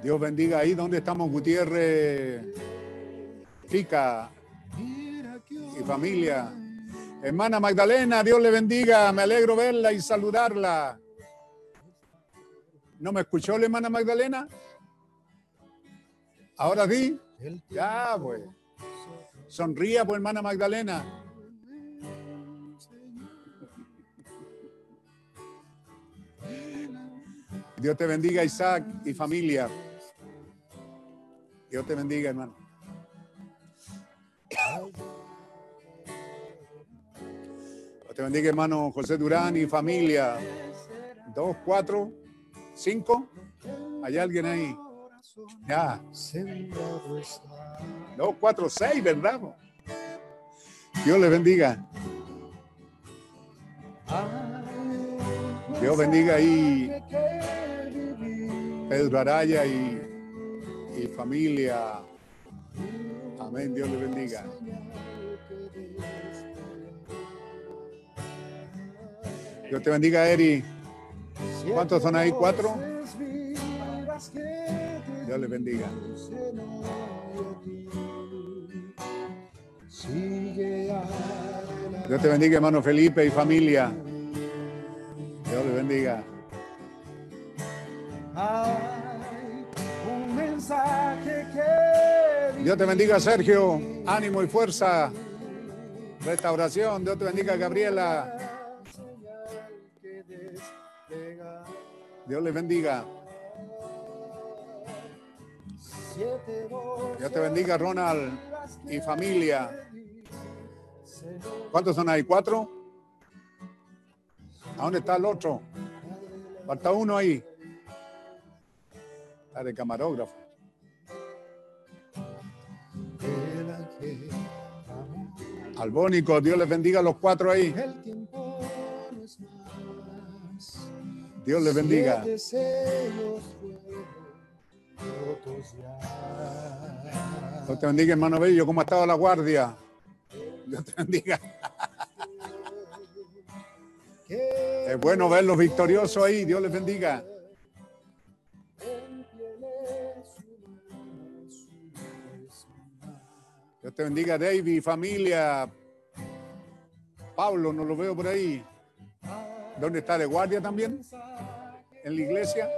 Dios bendiga ahí donde estamos, Gutiérrez, Fica y familia. Hermana Magdalena, Dios le bendiga. Me alegro verla y saludarla. ¿No me escuchó la hermana Magdalena? Ahora sí. Ya, pues. Sonría, pues, hermana Magdalena. Dios te bendiga, Isaac y familia. Dios te bendiga, hermano. Te bendiga, hermano José Durán y familia. Dos, cuatro, cinco. ¿Hay alguien ahí? Ya. Dos, cuatro, seis, ¿verdad? Dios les bendiga. Dios bendiga ahí Pedro Araya y, y familia. Amén. Dios le bendiga. Dios te bendiga, Eri. ¿Cuántos son ahí? ¿Cuatro? Dios le bendiga. Dios te bendiga, hermano Felipe y familia. Dios le bendiga. Dios te bendiga, Sergio. Ánimo y fuerza. Restauración. Dios te bendiga, Gabriela. Dios les bendiga. Dios te bendiga, Ronald y familia. ¿Cuántos son ahí? ¿Cuatro? ¿A dónde está el otro? Falta uno ahí. Está de camarógrafo. Albónico, Dios les bendiga a los cuatro ahí. Dios les bendiga. Dios te bendiga, hermano Bello. ¿Cómo ha estado la guardia? Dios te bendiga. Es bueno verlos victoriosos ahí. Dios les bendiga. Dios te bendiga, David, familia. Pablo, no lo veo por ahí. ¿Dónde está? ¿De guardia también? ¿En la iglesia?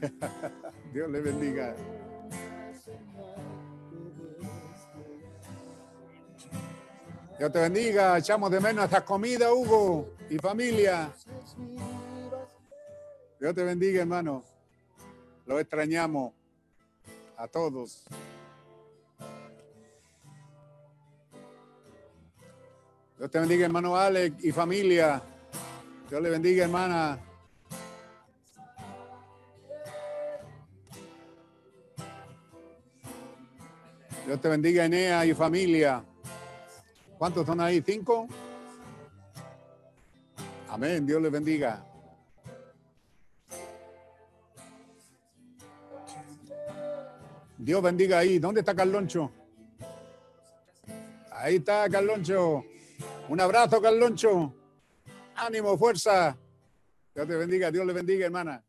(laughs) Dios le bendiga. Dios te bendiga. Echamos de menos esta comida, Hugo y familia. Dios te bendiga, hermano. Lo extrañamos a todos. Dios te bendiga, hermano Alex y familia. Dios le bendiga, hermana. Dios te bendiga, Enea y familia. ¿Cuántos son ahí? ¿Cinco? Amén. Dios les bendiga. Dios bendiga ahí. ¿Dónde está Carloncho? Ahí está Carloncho. Un abrazo, Carloncho. Ánimo, fuerza. Dios te bendiga, Dios le bendiga, hermana.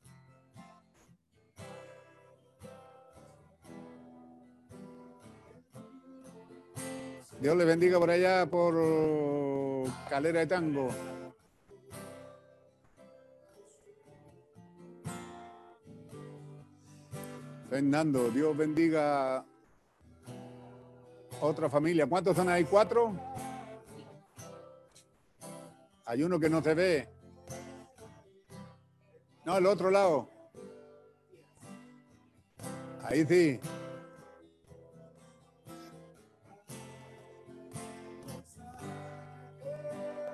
Dios le bendiga por allá, por Calera de Tango. Fernando, Dios bendiga otra familia. ¿Cuántos son ahí? ¿Cuatro? Hay uno que no se ve. No, el otro lado. Ahí sí.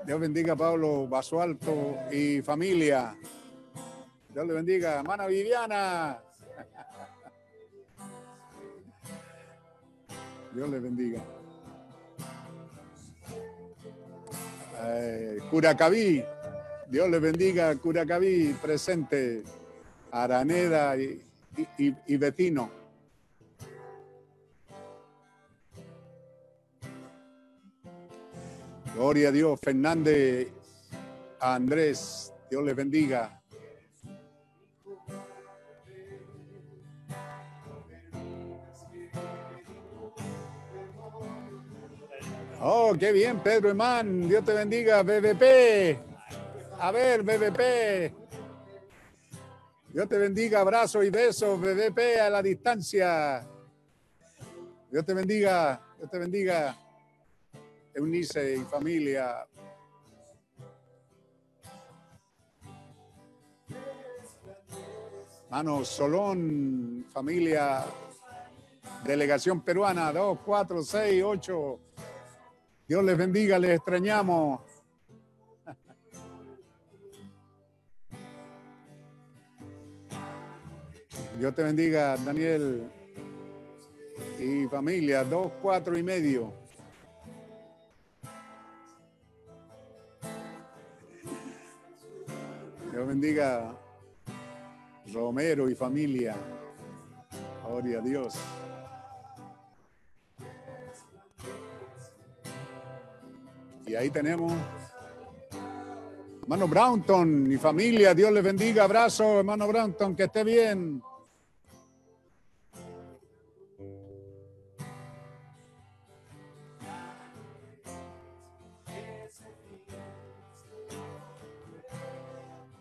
Dios bendiga a Pablo Basualto y familia. Dios le bendiga. Hermana Viviana. (laughs) Dios le bendiga. Eh, Curacaví. Dios le bendiga. Curacaví presente. Araneda y, y- vecino. Gloria a Dios. Fernández, Andrés. Dios les bendiga. Oh, qué bien, Pedro Emán. Dios te bendiga, BBP. A ver, BBP. Dios te bendiga, abrazo y besos, BBP a la distancia. Dios te bendiga, Dios te bendiga. Eunice y familia. Mano Solón, familia, delegación peruana, 2, 4, 6, 8. Dios les bendiga, les extrañamos. Dios te bendiga, Daniel y familia, 2, 4 y medio. Dios bendiga Romero y familia. Gloria a Dios. Y ahí tenemos hermano Brownton y familia. Dios les bendiga. Abrazo, hermano Brownton, que esté bien.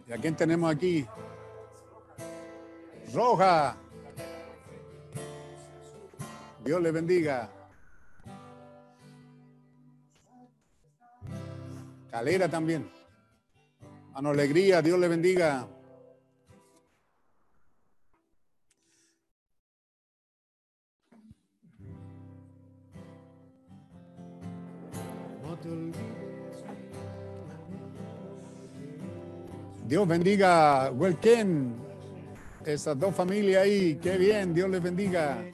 ¿Y a quién tenemos aquí? Roja. Dios le bendiga. Calera también. Mano Alegría, Dios le bendiga. Dios bendiga, Welken. Esas dos familias ahí, qué bien, Dios les bendiga.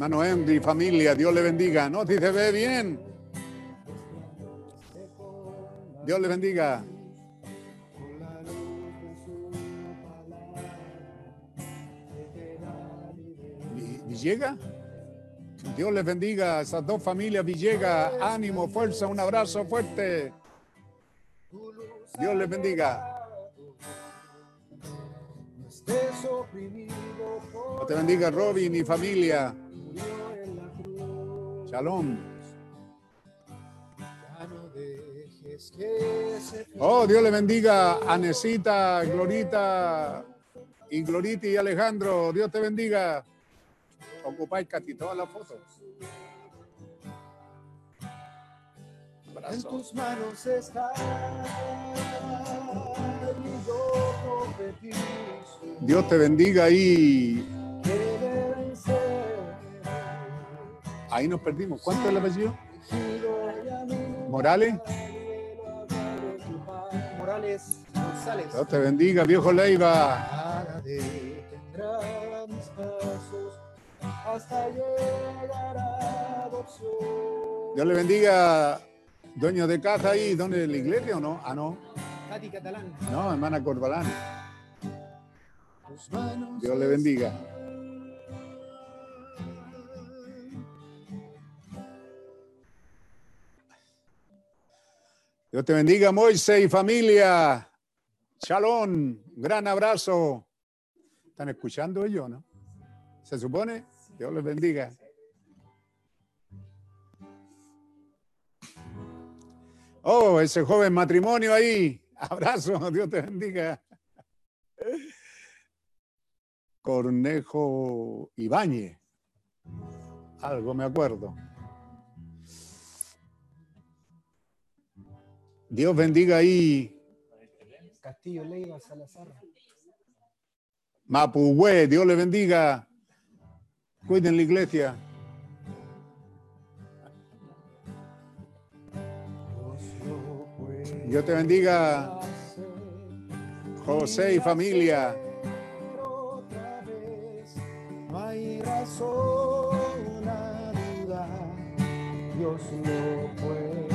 Hermano Henry, familia, Dios le bendiga. No, si se ve bien. Dios le bendiga. Vi- Villega. Dios les bendiga a esas dos familias Villega. Ánimo, fuerza, un abrazo fuerte. Dios les bendiga. Te bendiga, Robin y familia. Shalom. Oh, Dios le bendiga a Anesita, Glorita y Glorita y Alejandro. Dios te bendiga. Ocupáis casi todas las fotos. En tus manos está y Dios te bendiga ahí. Ahí nos perdimos. ¿Cuánto es el apellido? Morales. Morales González. Dios te bendiga, viejo Leiva. Dios le bendiga, dueño de casa ahí. ¿Dónde? ¿La iglesia o no? Ah, no. Catalán. No, hermana Corbalán. Dios le bendiga. Dios te bendiga, Moisés y familia. Shalom, gran abrazo. ¿Están escuchando ellos, no? ¿Se supone? Dios les bendiga. Oh, ese joven matrimonio ahí. (laughs) Abrazo, Dios te bendiga. Cornejo Ibáñez. Algo me acuerdo. Dios bendiga ahí. Castillo Leiva Salazar. Mapuhue, Dios le bendiga. Cuiden la iglesia. Dios te bendiga, José y familia. Dios lo puede.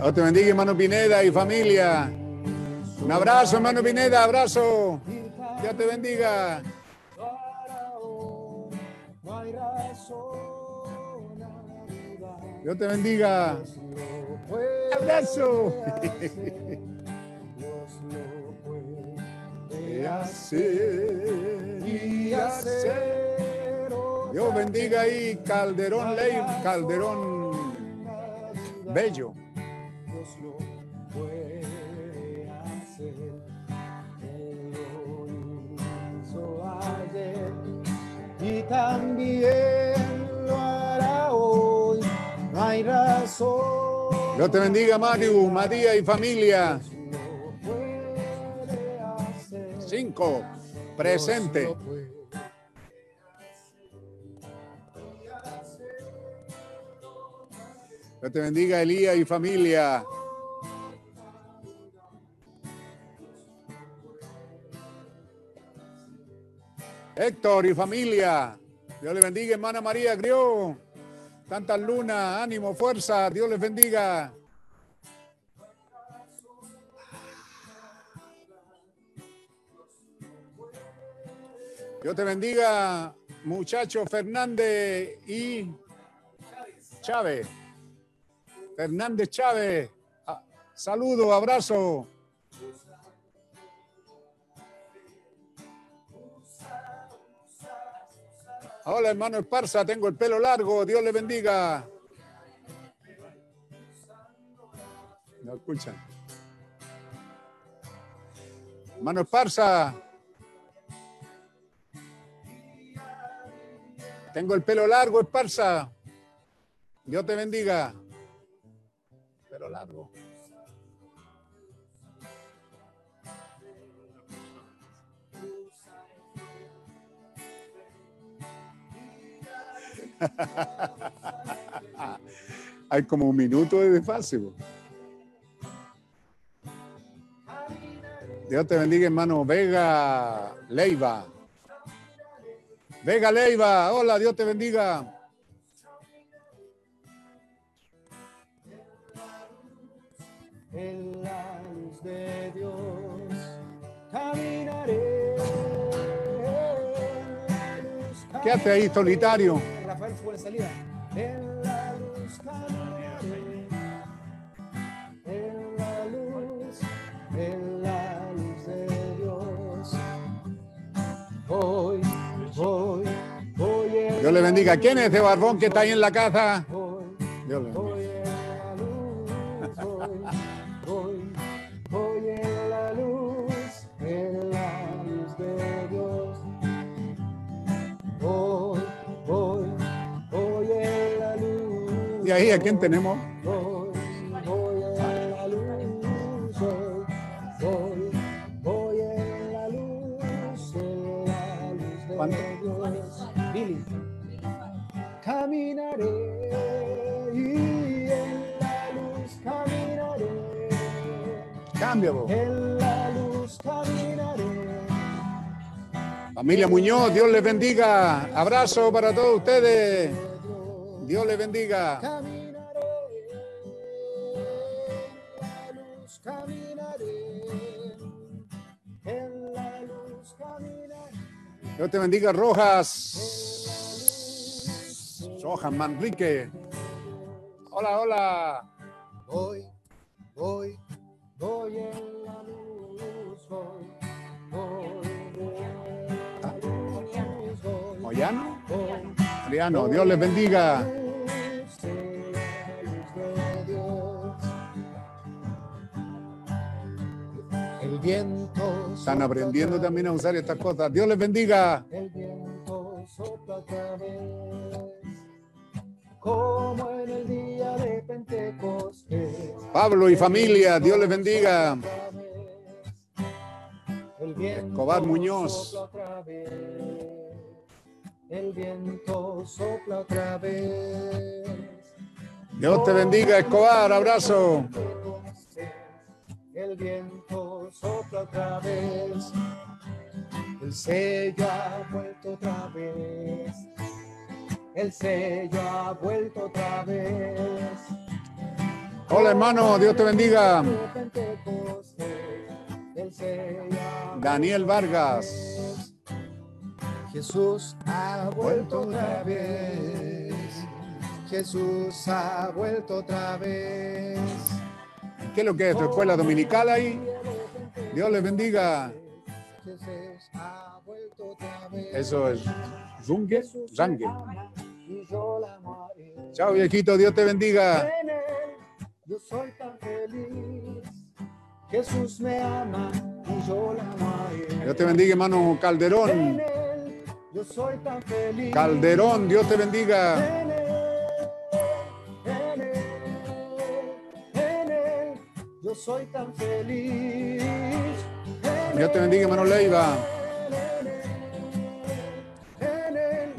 Dios te bendiga, hermano Pineda y familia. Un abrazo, hermano Pineda, abrazo. Dios te bendiga. Dios te bendiga. Abrazo. (laughs) Dios bendiga ahí, Calderón Ley, Calderón Bello. También lo hará hoy. No hay razón. Dios te bendiga, Mario, Matías y familia. Cinco, presente. Dios te bendiga, Elías y familia. Héctor y familia. Dios le bendiga, hermana María Grió. Tantas lunas, ánimo, fuerza. Dios les bendiga. Dios te bendiga, muchacho Fernández y Chávez. Fernández Chávez. Saludo, abrazo. Hola, hermano Esparza, tengo el pelo largo. Dios le bendiga. No escuchan. Hermano Esparza. Tengo el pelo largo, Esparza. Dios te bendiga. Pelo largo. Hay como un minuto de desfase. Dios te bendiga, hermano Vega Leiva. Vega Leiva, hola, Dios te bendiga. En la luz de Dios caminaré. En la luz ¿Qué hace ahí, solitario? Dios le bendiga. ¿Quién es ese barbón que está ahí en la casa? Dios le bendiga. voy en la luz, voy, Po. En la luz caminaré. Familia Muñoz, Dios les bendiga. Abrazo para todos ustedes. Dios les bendiga. Caminaré. En la luz caminaré. En la luz caminaré. Dios te bendiga, Rojas. Rojas Manrique. Hola, hola. Voy, Hoy en la luz voy, voy en la luz voy. ¿Moyano? Adriano, Dios les bendiga. El viento Están aprendiendo también a usar estas cosas. Dios les bendiga. El viento sopla como en el día de Pentecostés. Pablo y familia, Dios les bendiga. El viento Escobar Muñoz. El viento sopla otra vez. Dios te bendiga, Escobar. Abrazo. El viento sopla otra vez. El sello ha vuelto otra vez. El sello ha vuelto otra vez. Hola, hermano. Dios te bendiga. Daniel Vargas. Jesús ha vuelto otra vez. Jesús ha vuelto otra vez. ¿Qué es lo que es tu escuela dominical ahí? Dios les bendiga. Jesús ha vuelto otra vez. Eso es Zungue, Zangue. Y yo la amaré. Chao, viejito. Dios te bendiga. En él yo soy tan feliz. Jesús me ama y yo la amaré. Dios te bendiga, hermano En Calderón. él yo soy tan feliz. Calderón, Dios te bendiga. En él, en él, en él, yo soy tan feliz. Dios te bendiga, hermano Leiva.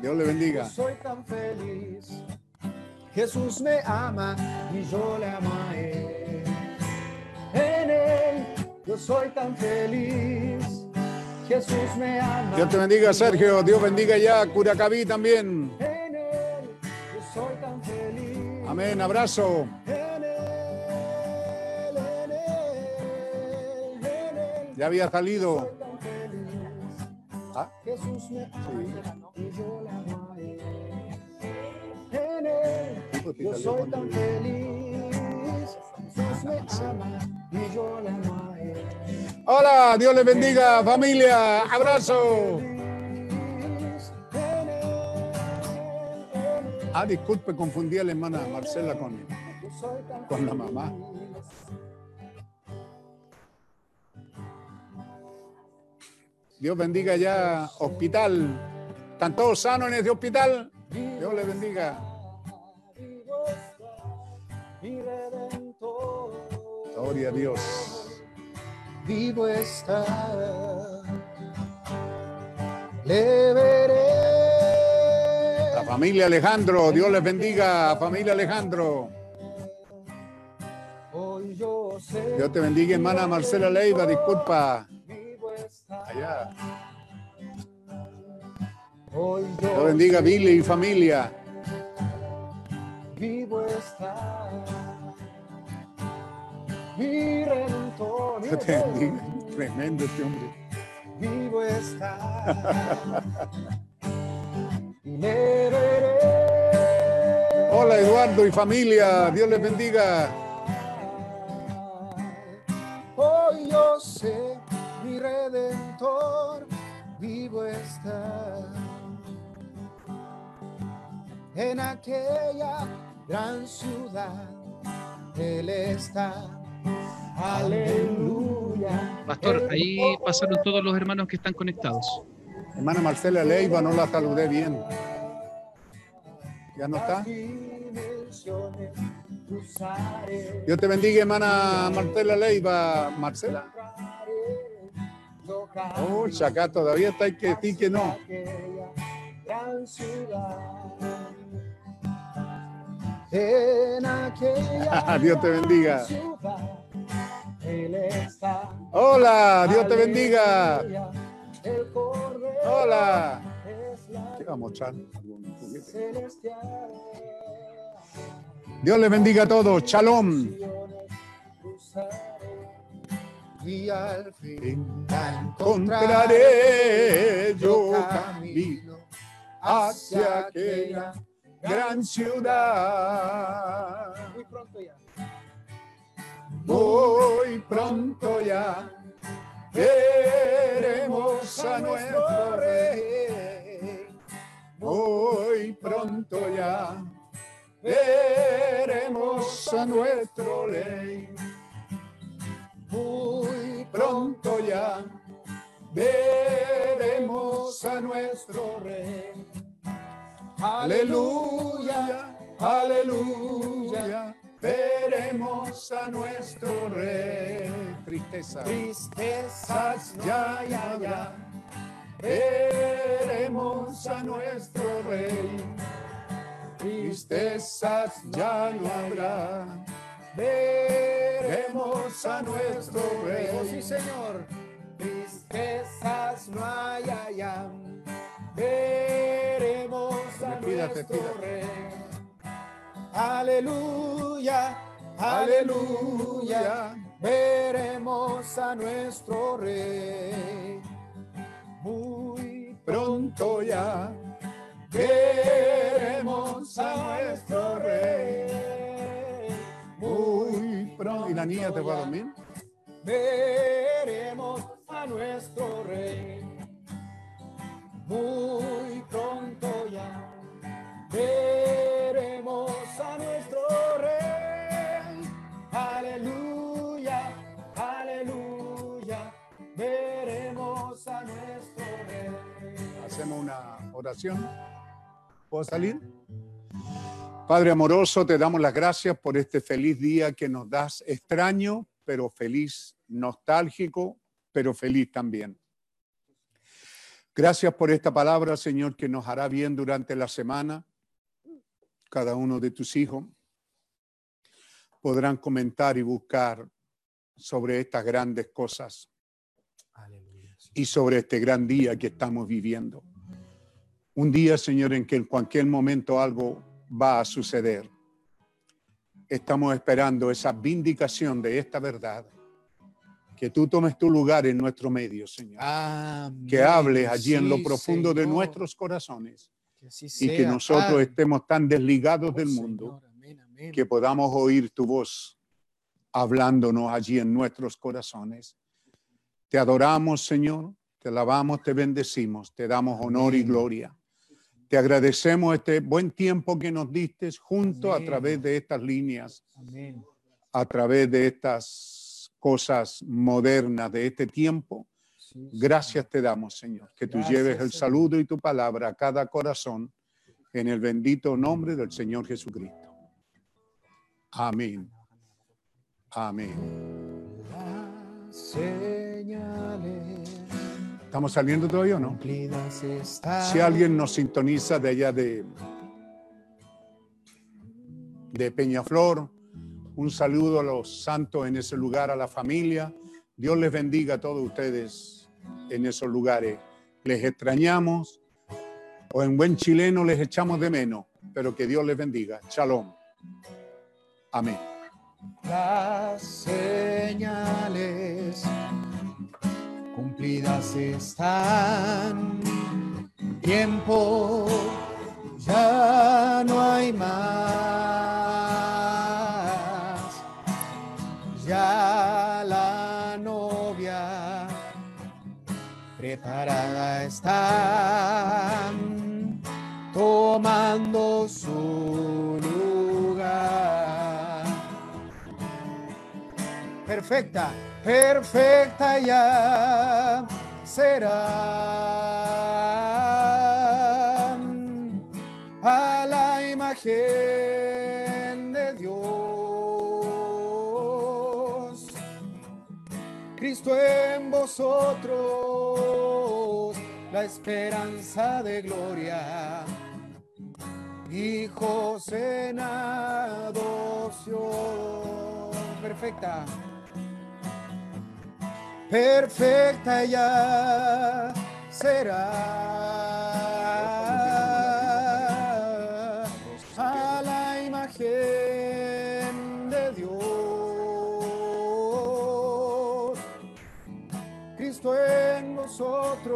Dios le bendiga. yo soy tan feliz. Jesús me ama y yo le amaré. En él, yo soy tan feliz. Jesús me ama. Dios te bendiga, Sergio. Dios bendiga ya Curacaví también. En él, yo soy tan feliz. Amén. Abrazo. En él, en él, en él, Ya había salido. Ah, Jesús me ama y yo le amaré. En él, yo soy tan feliz. Jesús me ama y yo le amaré. Hola, Dios les bendiga, familia. Abrazo. Ah, disculpe, confundí a la hermana Marcela con, con la mamá. Dios bendiga ya hospital. ¿Están todos sanos en este hospital? Dios les bendiga. Gloria a Dios. vivo está. Le veré. La familia Alejandro, Dios les bendiga, familia Alejandro. Hoy yo sé. Dios te bendiga, hermana Marcela Leiva, disculpa. Allá. Hoy Dios yo bendiga Billy y familia. vivo está. Mi redentor. mi redentor, bendiga. Tremendo este hombre. Vivo está. (laughs) Y le veré. Hola Eduardo y familia, Dios les bendiga. Hoy yo sé, mi redentor vivo está. En aquella gran ciudad, Él está. Aleluya. Pastor, ahí pasaron todos los hermanos que están conectados. Hermana Marcela Leiva, no la saludé bien. ¿Ya no está? Dios te bendiga, hermana Marcela Leiva. Marcela. Oh, acá todavía está, hay que decir que no. (laughs) Dios te bendiga. Hola, Dios te bendiga. El Hola. ¿Qué vamos a celestial. Dios les bendiga a todos. Shalom. Y al fin la Encontraré yo camino hacia aquella gran ciudad. Muy pronto ya. Muy pronto ya veremos a nuestro rey. pronto ya veremos a nuestro rey. Muy pronto ya veremos a nuestro rey. Aleluya, aleluya, veremos a nuestro rey. Tristeza, tristezas ya, ya, ya, veremos a nuestro rey. Tristezas ya no habrá, veremos a nuestro rey. Oh, sí, Señor. Tristezas no hay allá. Veremos a nuestro rey. Aleluya, aleluya. Veremos a nuestro rey. Muy Pronto ya veremos a nuestro rey. Muy pronto. ¿Y la niña te va a dormir? veremos a nuestro rey. Muy pronto ya veremos a nuestro rey. Aleluya, aleluya, veremos a nuestro rey. Hacemos una oración. ¿Puedo salir? Padre amoroso, te damos las gracias por este feliz día que nos das, extraño, pero feliz, nostálgico, pero feliz también. Gracias por esta palabra, Señor, que nos hará bien durante la semana. Cada uno de tus hijos podrán comentar y buscar sobre estas grandes cosas y sobre este gran día que estamos viviendo. Un día, Señor, en que en cualquier momento algo va a suceder. Estamos esperando esa vindicación de esta verdad. Que tú tomes tu lugar en nuestro medio, Señor. que hables allí en lo profundo de nuestros corazones Que así y que nosotros Padre. estemos tan desligados Oh, del mundo Señor, amén, amén. que podamos oír tu voz hablándonos allí en nuestros corazones. Te adoramos, Señor, te alabamos, te bendecimos, te damos honor y gloria. Te agradecemos este buen tiempo que nos diste junto a través de estas líneas, Amén. a través de estas cosas modernas de este tiempo. Sí, Gracias te damos, Señor, que tú Gracias, lleves el saludo y tu palabra a cada corazón en el bendito nombre del Señor Jesucristo. Amén. Amén. Las señales ¿Estamos saliendo todavía o no? Si alguien nos sintoniza de allá de, de Peñaflor, un saludo a los santos en ese lugar, a la familia. Dios les bendiga a todos ustedes en esos lugares. Les extrañamos o en buen chileno les echamos de menos, pero que Dios les bendiga. Shalom. Amén. Las señales cumplidas están. Tiempo ya no hay más. Ya la novia preparada está tomando su lugar perfecta, perfecta ya será a la imagen de Dios. Cristo en vosotros, la esperanza de gloria. Hijos en adopción perfecta. Perfecta ya será a la imagen de Dios. Cristo en nosotros,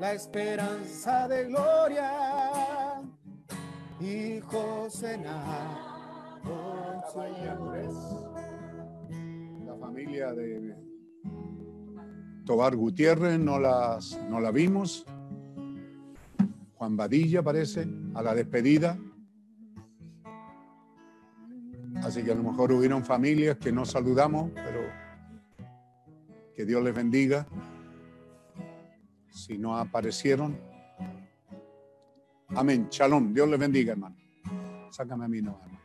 la esperanza de gloria. Hijos en Familia de Tobar Gutiérrez no, las, no la vimos. Juan Badilla, parece, a la despedida. Así que a lo mejor hubieron familias que no saludamos, pero que Dios les bendiga. Si no aparecieron. Amén. Shalom. Dios les bendiga, hermano. Sácame a mí, no.